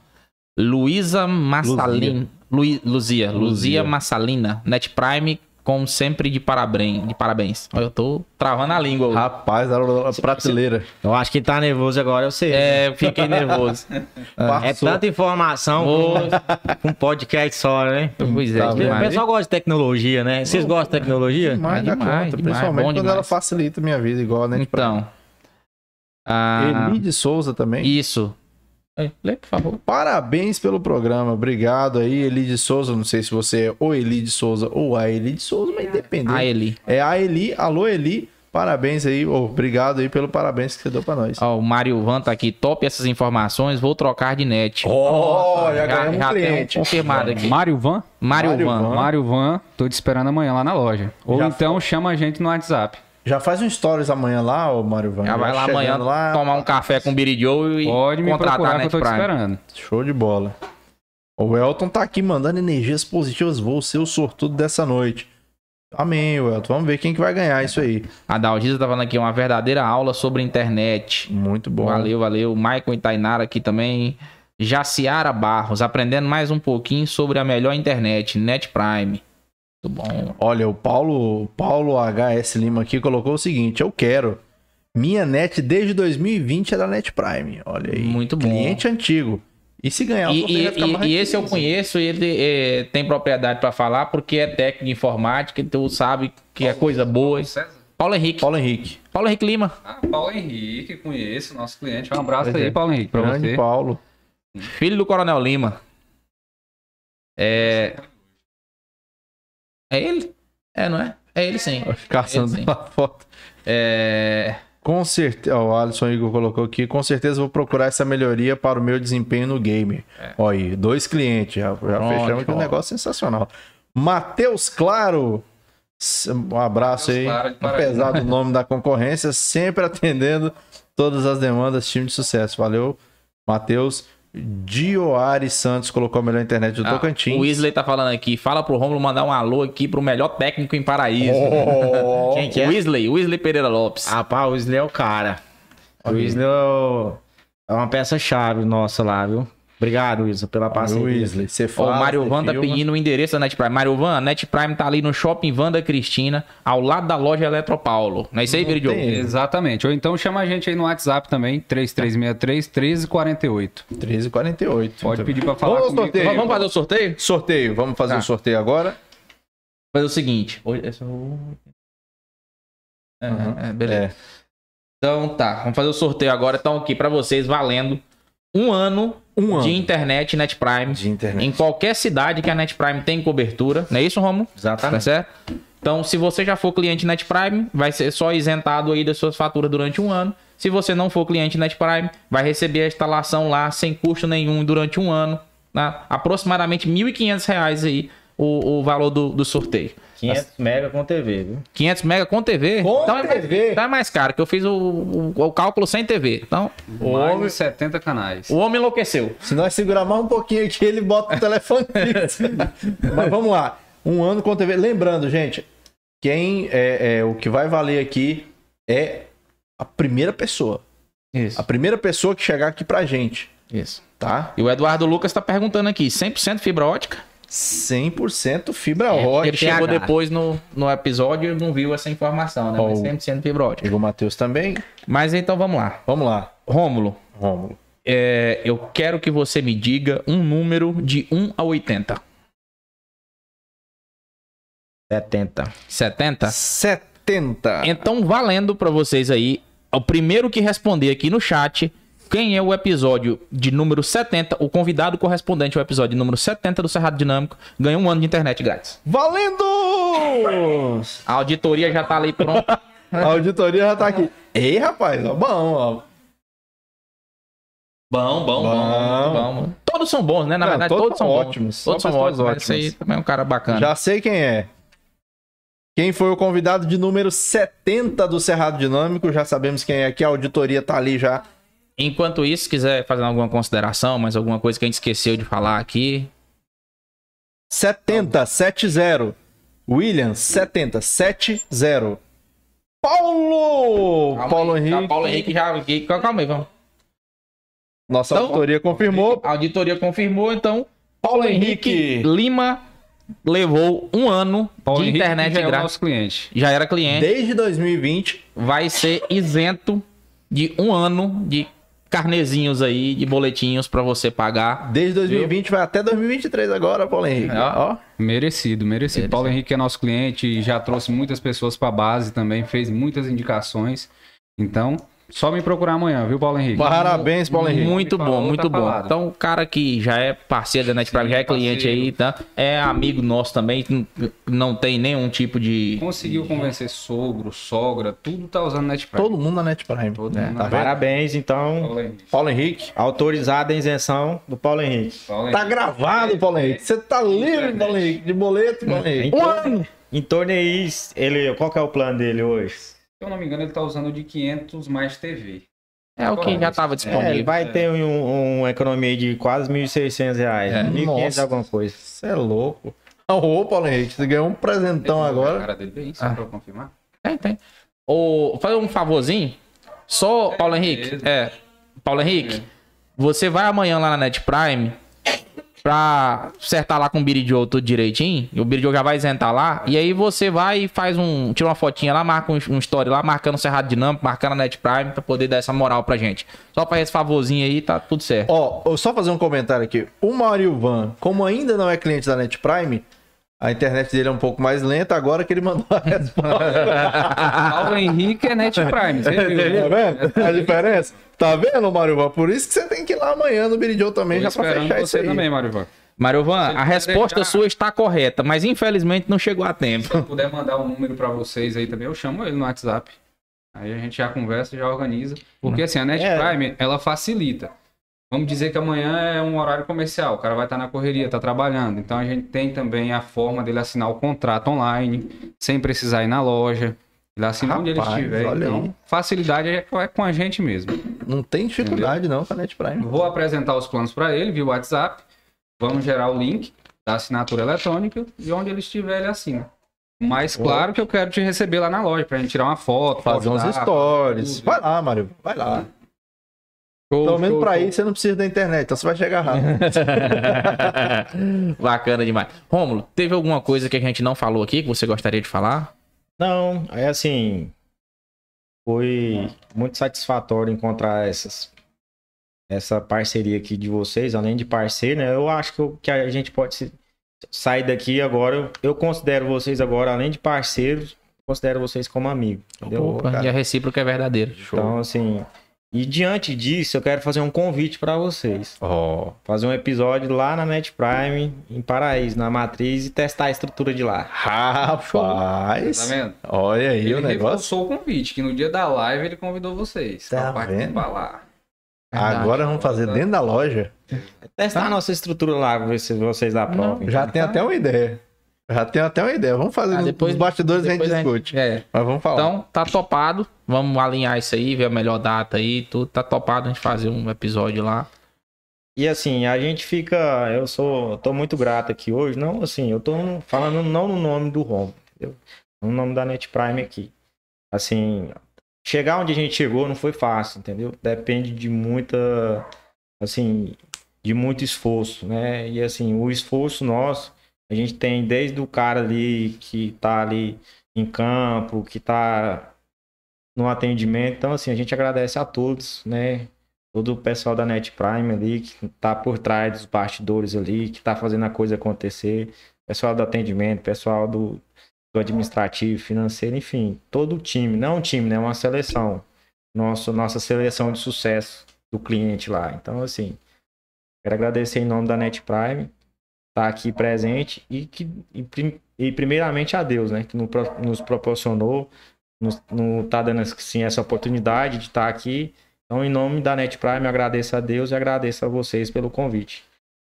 Luísa Massalina. Luzia. Luzia. Luzia Luzia. Massalina. Net Prime, como sempre, de parabéns. De parabéns. Olha, Eu tô travando a língua. hoje. Rapaz, a prateleira. Eu acho que tá nervoso agora, eu sei. É, fiquei nervoso. (laughs) É tanta informação com um podcast só, né? pois é, Tá O pessoal gosta de tecnologia, né? Vocês gostam de tecnologia? Demais, da demais, conta, demais, principalmente quando demais. ela facilita a minha vida, igual Prime. Então. Ah, Eli de Souza também. isso. É, Lê, por favor. Parabéns pelo programa. Obrigado aí, Eli de Souza. Não sei se você é o Eli de Souza ou a Eli de Souza, mas independente. A Eli. É a Eli. Alô, Eli. Parabéns aí. ô, obrigado aí pelo parabéns que você deu pra nós. Ó, o Mário Van tá aqui. Top essas informações. Vou trocar de net. Ó, já ganhamos um cliente. confirmado aqui. Mário Van? Mário, Van. Van. Mário Van, tô te esperando amanhã lá na loja. Ou Já então chama a gente no WhatsApp. Já faz um stories amanhã lá, ô Mário Van. Já vai lá amanhã lá. tomar um café com o Biri Joe e Pode me contratar que eu tô Prime. esperando. Show de bola. O Elton tá aqui mandando energias positivas. Vou ser o sortudo dessa noite. Amém, Elton. Vamos ver quem que vai ganhar isso aí. A Dalgisa tá falando aqui uma verdadeira aula sobre internet. Muito bom. Valeu, valeu. Michael e Tainara aqui também. Jaciara Barros, aprendendo mais um pouquinho sobre a melhor internet, Net Prime. Muito bom. Olha, o Paulo, Paulo HS Lima aqui colocou o seguinte: eu quero. Minha net desde 2020 é da Net Prime. Olha aí. Muito bom. Cliente antigo. E se ganhar E, e- e- e esse eu conheço, e ele é, tem propriedade pra falar, porque é técnico de informática, então sabe que é coisa boa. César? Paulo Henrique. Paulo Henrique. Paulo Henrique Lima. Ah, Paulo Henrique, conheço, nosso cliente. Um abraço Pois aí, é. Paulo Henrique, pra Grande você. Paulo. Filho do Coronel Lima. É. É ele? É, não é? É ele sim. Caçando Sim. a foto. É. Com certeza. O Alisson Igor colocou aqui. Com certeza vou procurar essa melhoria para o meu desempenho no game. Olha aí, dois clientes. Já, já É. Pronto, fechamos aqui um negócio sensacional. Matheus Claro. Um abraço Matheus aí. Claro. Apesar do (laughs) nome da concorrência, sempre atendendo todas as demandas, time de sucesso. Valeu, Matheus. Dioari Santos colocou a melhor internet do Ah, Tocantins. o Weasley tá falando aqui. Fala pro Romulo mandar um alô aqui pro melhor técnico em Paraíso. Oh, (laughs) Quem que é? Weasley, Weasley Pereira Lopes. Rapaz, o Wesley é o cara. O. Wesley é o- é uma peça-chave nossa lá, viu? Obrigado, Wilson, pela parceria. Weasley. Você fala, o Mário Van tá filma. pedindo o endereço da Net Prime. Mário Van, a Net Prime tá ali no shopping Vanda Cristina, ao lado da loja Eletropaulo. Não é isso aí, tem. Exatamente. Ou então chama a gente aí no WhatsApp também, 3363-1348. 13h48. Pode pedir pra falar Vamos ao comigo. sorteio. Vamos fazer o sorteio? Sorteio. Vamos fazer Tá. o sorteio agora. Fazer o seguinte. É É, Uhum. é, beleza. É. Então tá, vamos fazer o sorteio agora. Então aqui pra vocês valendo um ano, Um ano de internet Net Prime de internet. em qualquer cidade que a Net Prime tem cobertura. Não é isso, Romulo? Tá Exatamente. certo? Então, se você já for cliente Net Prime, vai ser só isentado aí das suas faturas durante um ano. Se você não for cliente Net Prime, vai receber a instalação lá sem custo nenhum durante um ano. Né? Aproximadamente 1.500 reais aí o, o valor do, do sorteio. 500 mega com TV, viu? 500 mega com TV. Com então é- TV. Então é mais caro, que eu fiz o, o- o cálculo sem TV. Então, Mais de 70 canais. o homem enlouqueceu. Se nós segurar mais um pouquinho aqui, ele bota o telefone. (laughs) Mas vamos lá. Um ano com TV. Lembrando, gente, quem é, é o que vai valer aqui é a primeira pessoa. Isso. A primeira pessoa que chegar aqui pra gente, Isso. tá? E o Eduardo Lucas tá perguntando aqui: 100% fibra ótica? 100% fibra É, ótica. Ele chegou TH. depois no, no episódio e não viu essa informação, né? Ó, Mas o- 100% fibra ótica. Chegou o Matheus também. Mas então vamos lá. Vamos lá, Rômulo, Rômulo. é, eu quero que você me diga um número de 1 a 80. 70. 70? 70. Então, valendo pra vocês aí, o primeiro que responder aqui no chat, quem é o episódio de número 70, o convidado correspondente ao episódio número 70 do Cerrado Dinâmico, ganha um ano de internet grátis. Valendo! A auditoria já tá ali pronta. (laughs) A auditoria já tá aqui. Ei, rapaz, ó, bom, ó. Bom, bom, bom, bom. Todos são bons, né? Na Não, verdade, todos todos, são ótimos, Bons. Todos são ótimos. mas Esse aí também é um cara bacana. Já sei quem é. Quem foi o convidado de número 70 do Cerrado Dinâmico? Já sabemos quem é aqui. A auditoria tá ali já. Enquanto isso, se quiser fazer alguma consideração, mais alguma coisa que a gente esqueceu de falar aqui. 70, 70. William 7070. Paulo! Calma Paulo aí, tá, Henrique. Paulo Henrique já. aqui. Calma aí, vamos. Nossa Então- auditoria confirmou. A auditoria confirmou, então. Paulo Henrique Henrique. Lima levou um ano Paulo de Henrique internet já é grátis. nosso cliente. Já era cliente. Desde 2020. Vai ser isento de um ano de carnezinhos aí, de boletinhos pra você pagar. Desde 2020 vai até 2023 agora, Paulo Henrique. É. Ó. Merecido, merecido. Paulo Henrique é nosso cliente, já trouxe muitas pessoas para base também, fez muitas indicações. Então, só me procurar amanhã, viu, Paulo Henrique? Parabéns, Paulo Henrique. Muito bom, muito tá bom. falado. Então, o cara que já é parceiro da NetPrime, Sim, já é cliente parceiro. aí, tá? É amigo nosso também, não tem nenhum tipo de. Conseguiu convencer sogro, sogra, tudo tá usando NetPrime. Todo mundo na Net Prime. Todo É, mundo tá? Parabéns, então. Paulo Henrique. Paulo Henrique. Autorizada a isenção do Paulo Henrique. Paulo Tá Henrique. gravado, Paulo Henrique. Você tá livre, Paulo Henrique. De boleto, Paulo Henrique. Em, torno, em torno aí, ele, qual que é o plano dele hoje? Se eu não me engano, ele tá usando o de 500 mais TV. É o que já estava É, ele disponível. vai ter um, uma economia de quase 1.600 reais. É. 1.500 Nossa. alguma coisa. Você é louco. Ô, Paulo Henrique, você ganhou um presentão A agora. cara dele bem, só Ah. pra confirmar. Tem, tem. Ô, fazer um favorzinho. Só, Paulo Henrique. É. Paulo Henrique, você vai amanhã lá na Net Prime pra acertar lá com o Biridio tudo direitinho. E o Biridio já vai isentar lá. E aí você vai e faz um. Tira uma fotinha lá, marca um, um story lá, marcando o Cerrado Dinâmico, marcando a Net Prime pra poder dar essa moral pra gente. Só pra esse favorzinho aí, tá tudo certo. Ó, eu só fazer um comentário aqui. O Mario Van, como ainda não é cliente da Net Prime, a internet dele é um pouco mais lenta agora que ele mandou a resposta. (laughs) Paulo Henrique é NetPrime, você (laughs) viu? tá né? vendo a diferença? Tá vendo, Mario Van? Por isso que você tem que ir lá amanhã no Biridio também, Tô já pra esperando fechar isso você aí. também, Mário Van. Mariovan, a resposta deixar- sua está correta, mas infelizmente não chegou a tempo. Se puder mandar um número pra vocês aí também, eu chamo ele no WhatsApp. Aí a gente já conversa, já organiza. Porque assim, a Net É. Prime, ela facilita. Vamos dizer que amanhã é um horário comercial, o cara vai estar na correria, tá trabalhando. Então a gente tem também a forma dele assinar o contrato online, sem precisar ir na loja. Ele assina onde ele Rapaz, estiver. Então, aí. facilidade é é com a gente mesmo. Não tem dificuldade não com a Net Prime. Vou apresentar os planos para ele via WhatsApp. Vamos gerar o link da assinatura eletrônica e onde ele estiver, ele assina. Mas claro que eu quero te receber lá na loja pra gente tirar uma foto, Fazer uns stories. Vai lá, Mario. Vai lá. Show, Pelo menos show, pra show. ir você não precisa da internet, então você vai chegar rápido. (laughs) Bacana demais. Rômulo, teve alguma coisa que a gente não falou aqui que você gostaria de falar? Não, é assim. Foi muito satisfatório encontrar essas, essa parceria aqui de vocês, além de parceiro, né? Eu acho que, eu- que a gente pode se- sair daqui agora. Eu, considero vocês agora, além de parceiros, considero vocês como amigos. Entendeu? Opa, e a recíproca é verdadeira. Então, assim. E diante disso, eu quero fazer um convite para vocês. Ó. Fazer um episódio lá na Net Prime, em Paraíso, na Matriz, e testar a estrutura de lá. Rapaz. Tá vendo? Olha aí Ele o negócio. reforçou o convite, que no dia da live ele convidou vocês Tá pra participar lá. Agora vamos fazer dentro da loja. Testar a nossa estrutura lá, ver se vocês aprovam. Já tem até uma ideia. Já tem até uma ideia. Vamos fazer Ah, depois- nos bastidores depois a gente- discute. É. Mas vamos falar. Então, tá topado. Vamos alinhar isso aí, ver a melhor data aí, tudo. Tá topado a gente fazer um episódio lá. E assim, a gente fica. Eu sou. eu tô muito grato aqui hoje. Não, assim, eu tô falando não no nome do Rom, entendeu? No nome da Net Prime aqui. Assim, chegar onde a gente chegou não foi fácil, entendeu? Depende de muita. Assim, de muito esforço, né? E assim, o esforço nosso, a gente tem desde o cara ali que tá ali em campo, que tá no atendimento. Então, assim, a gente agradece a todos, né? todo o pessoal da Net Prime ali, que tá por trás dos bastidores ali, que tá fazendo a coisa acontecer, pessoal do atendimento, pessoal do, do administrativo, financeiro, enfim, todo o time, não um time, né, uma seleção, nosso, nossa seleção de sucesso do cliente lá. Então, assim, quero agradecer em nome da Net Prime, tá aqui presente e que e, e primeiramente a Deus, né, que nos proporcionou, nos, no, tá dando assim, essa oportunidade de estar aqui então, em nome da Net Prime, agradeço a Deus e agradeço a vocês pelo convite.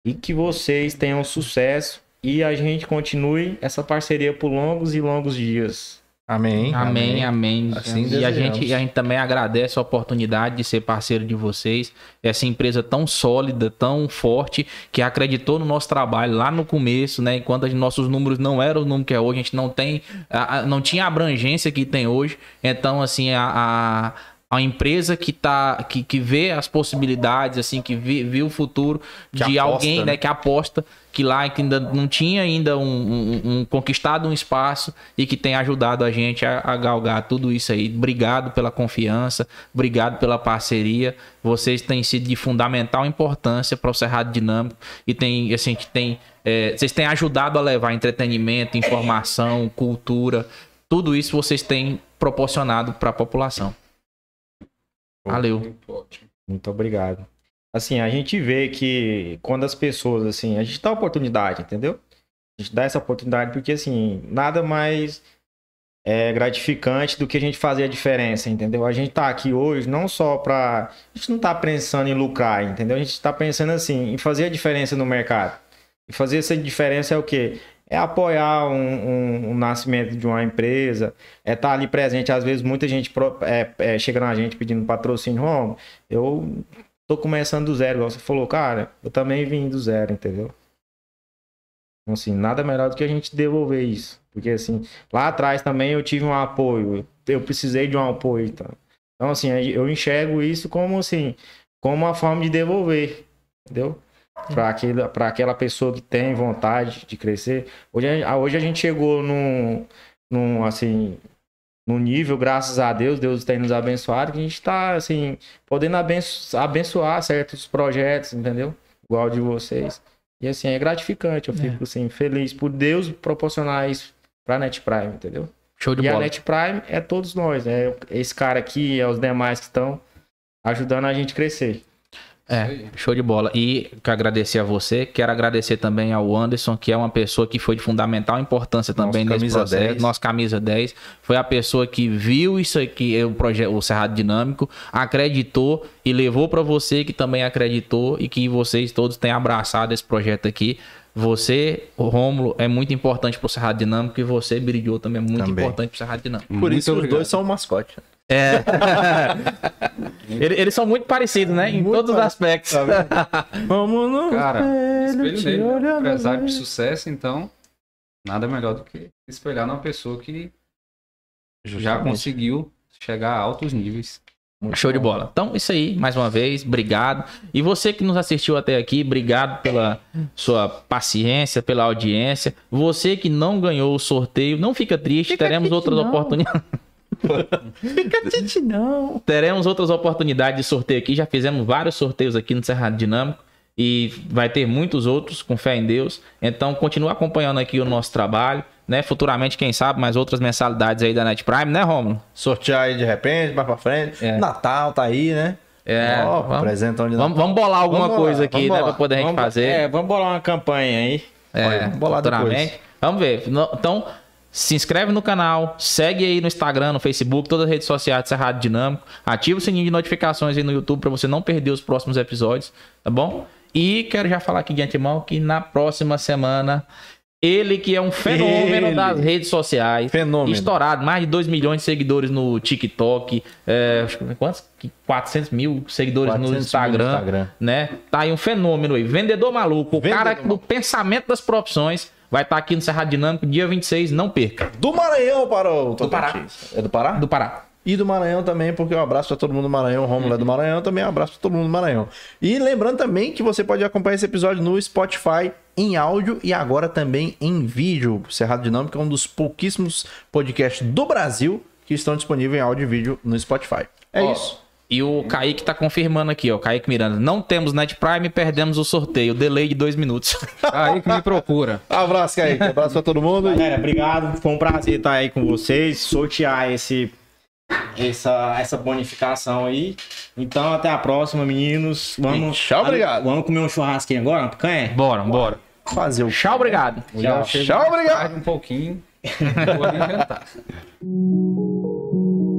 E que vocês tenham sucesso e a gente continue essa parceria por longos e longos dias. Amém. Amém, amém. Assim e a gente, a gente também agradece a oportunidade de ser parceiro de vocês. Essa empresa tão sólida, tão forte, que acreditou no nosso trabalho lá no começo, né? Enquanto os nossos números não eram o número que é hoje, a gente não tem, a- a- não tinha a abrangência que tem hoje. Então, assim, a, a, a empresa que tá, que, que vê as possibilidades, assim, que vê, vê o futuro Que de aposta, alguém, né? né? que aposta que lá que ainda não tinha ainda um, um- um- conquistado um espaço e que tem ajudado a gente a, a galgar tudo isso aí. Obrigado pela confiança, obrigado pela parceria. Vocês têm sido de fundamental importância para o Cerrado Dinâmico e tem assim que tem é, vocês têm ajudado a levar entretenimento, informação, cultura, tudo isso vocês têm proporcionado para a população. Valeu. Muito obrigado. Assim, a gente vê que quando as pessoas, assim, a gente dá oportunidade, entendeu? A gente dá essa oportunidade porque, assim, nada mais é gratificante do que a gente fazer a diferença, entendeu? A gente tá aqui hoje não só pra. A gente não tá pensando em lucrar, entendeu? A gente tá pensando, assim, em fazer a diferença no mercado. E fazer essa diferença é o quê? É apoiar um, um- um nascimento de uma empresa, é estar ali presente. Às vezes, muita gente é, é, chega na gente pedindo patrocínio. Romo, eu tô começando do zero, igual você falou, cara, eu também vim do zero, entendeu? Então, assim, nada melhor do que a gente devolver isso. Porque, assim, lá atrás também eu tive um apoio, eu precisei de um apoio. Então, então assim, eu enxergo isso como, assim, como uma forma de devolver, entendeu? Para aquela, pessoa que tem vontade de crescer. Hoje, a- hoje a gente chegou num, num, assim, num nível, graças a Deus, Deus tem nos abençoado, que a gente está, assim, podendo abenço- abençoar certos projetos, entendeu? Igual de vocês. E assim, é gratificante. Eu fico assim, feliz por Deus proporcionar isso pra Net Prime, entendeu? Show de E a bola. Net Prime é todos nós, né? Esse cara aqui, é os demais que estão ajudando a gente crescer. É, show de bola. E quero agradecer a você, quero agradecer também ao Anderson, que é uma pessoa que foi de fundamental importância também Nosso nesse camisa processo. 10. Nosso camisa 10. Foi a pessoa que viu isso aqui, o projeto, o Cerrado Dinâmico, acreditou e levou para você que também acreditou e que vocês todos têm abraçado esse projeto aqui. Você, o Rômulo, é muito importante pro Cerrado Dinâmico e você, Biridiô, também é muito Também. importante pro Cerrado Dinâmico. Por Muito isso que os obrigado. dois são o mascote. É. (laughs) Ele- Eles são muito parecidos, né? Em Muito todos os aspectos. (laughs) Vamos no Cara, espelho, um empresário de sucesso, então nada melhor do que espelhar numa pessoa que já Justamente. conseguiu chegar a altos níveis. Muito Show de bom. bola. Então, isso aí, mais uma vez, obrigado. E você que nos assistiu até aqui, obrigado pela sua paciência, pela audiência. Você que não ganhou o sorteio, não fica triste, teremos outras oportunidades. (laughs) (laughs) Fica triste, não. Teremos outras oportunidades de sorteio aqui. Já fizemos vários sorteios aqui no Cerrado Dinâmico. E vai ter muitos outros, com fé em Deus. Então, continue acompanhando aqui o nosso trabalho. Né? Futuramente, quem sabe, mais outras mensalidades aí da Net Prime, né, Romulo? Sortear aí de repente, mais pra frente. É. Natal tá aí, né? É, Ó, vamos- Natal. Vamos, vamos bolar alguma Vamos bolar, coisa aqui, né? Pra poder a gente Vamos- fazer. É, vamos bolar uma campanha aí. É, Olha, vamos bolar futuramente. depois. Vamos ver. Então, se inscreve no canal, segue aí no Instagram, no Facebook, todas as redes sociais de Cerrado Dinâmico. Ativa o sininho de notificações aí no YouTube para você não perder os próximos episódios, tá bom? E quero já falar aqui de antemão que na próxima semana, ele que é um fenômeno Ele. das redes sociais. Fenômeno. Estourado, mais de 2 milhões de seguidores no TikTok. É, quantos? Que 400 mil seguidores 400 no mil Instagram, no Instagram. né? Tá aí um fenômeno aí. Vendedor maluco. O Vendedor cara maluco. do pensamento das profissões vai estar aqui no Cerrado Dinâmico dia 26, não perca. Do Maranhão para o Do Pará. Tocantins. É do Pará? Do Pará. E do Maranhão também, porque um abraço pra todo mundo do Maranhão. O Romulo é do Maranhão, também um abraço pra todo mundo do Maranhão. E lembrando também que você pode acompanhar esse episódio no Spotify em áudio e agora também em vídeo. O Cerrado Dinâmico é um dos pouquíssimos podcasts do Brasil que estão disponíveis em áudio e vídeo no Spotify. É Ó, isso. E o Kaique tá confirmando aqui, ó. Kaique Miranda. Não temos Net Prime, perdemos o sorteio. Delay de dois minutos. (laughs) Aí que me procura. Abraço, Kaique. Abraço pra todo mundo. Galera, obrigado. Foi um prazer estar aí com vocês, sortear esse essa, essa bonificação aí. Então, até a próxima, meninos. Vamos, Tchau, obrigado. Vamos comer um churrasquinho agora, uma picanha? bora, bora. Fazer o Tchau, obrigado. Tchau, chego obrigado. um pouquinho. Vou jantar. (laughs)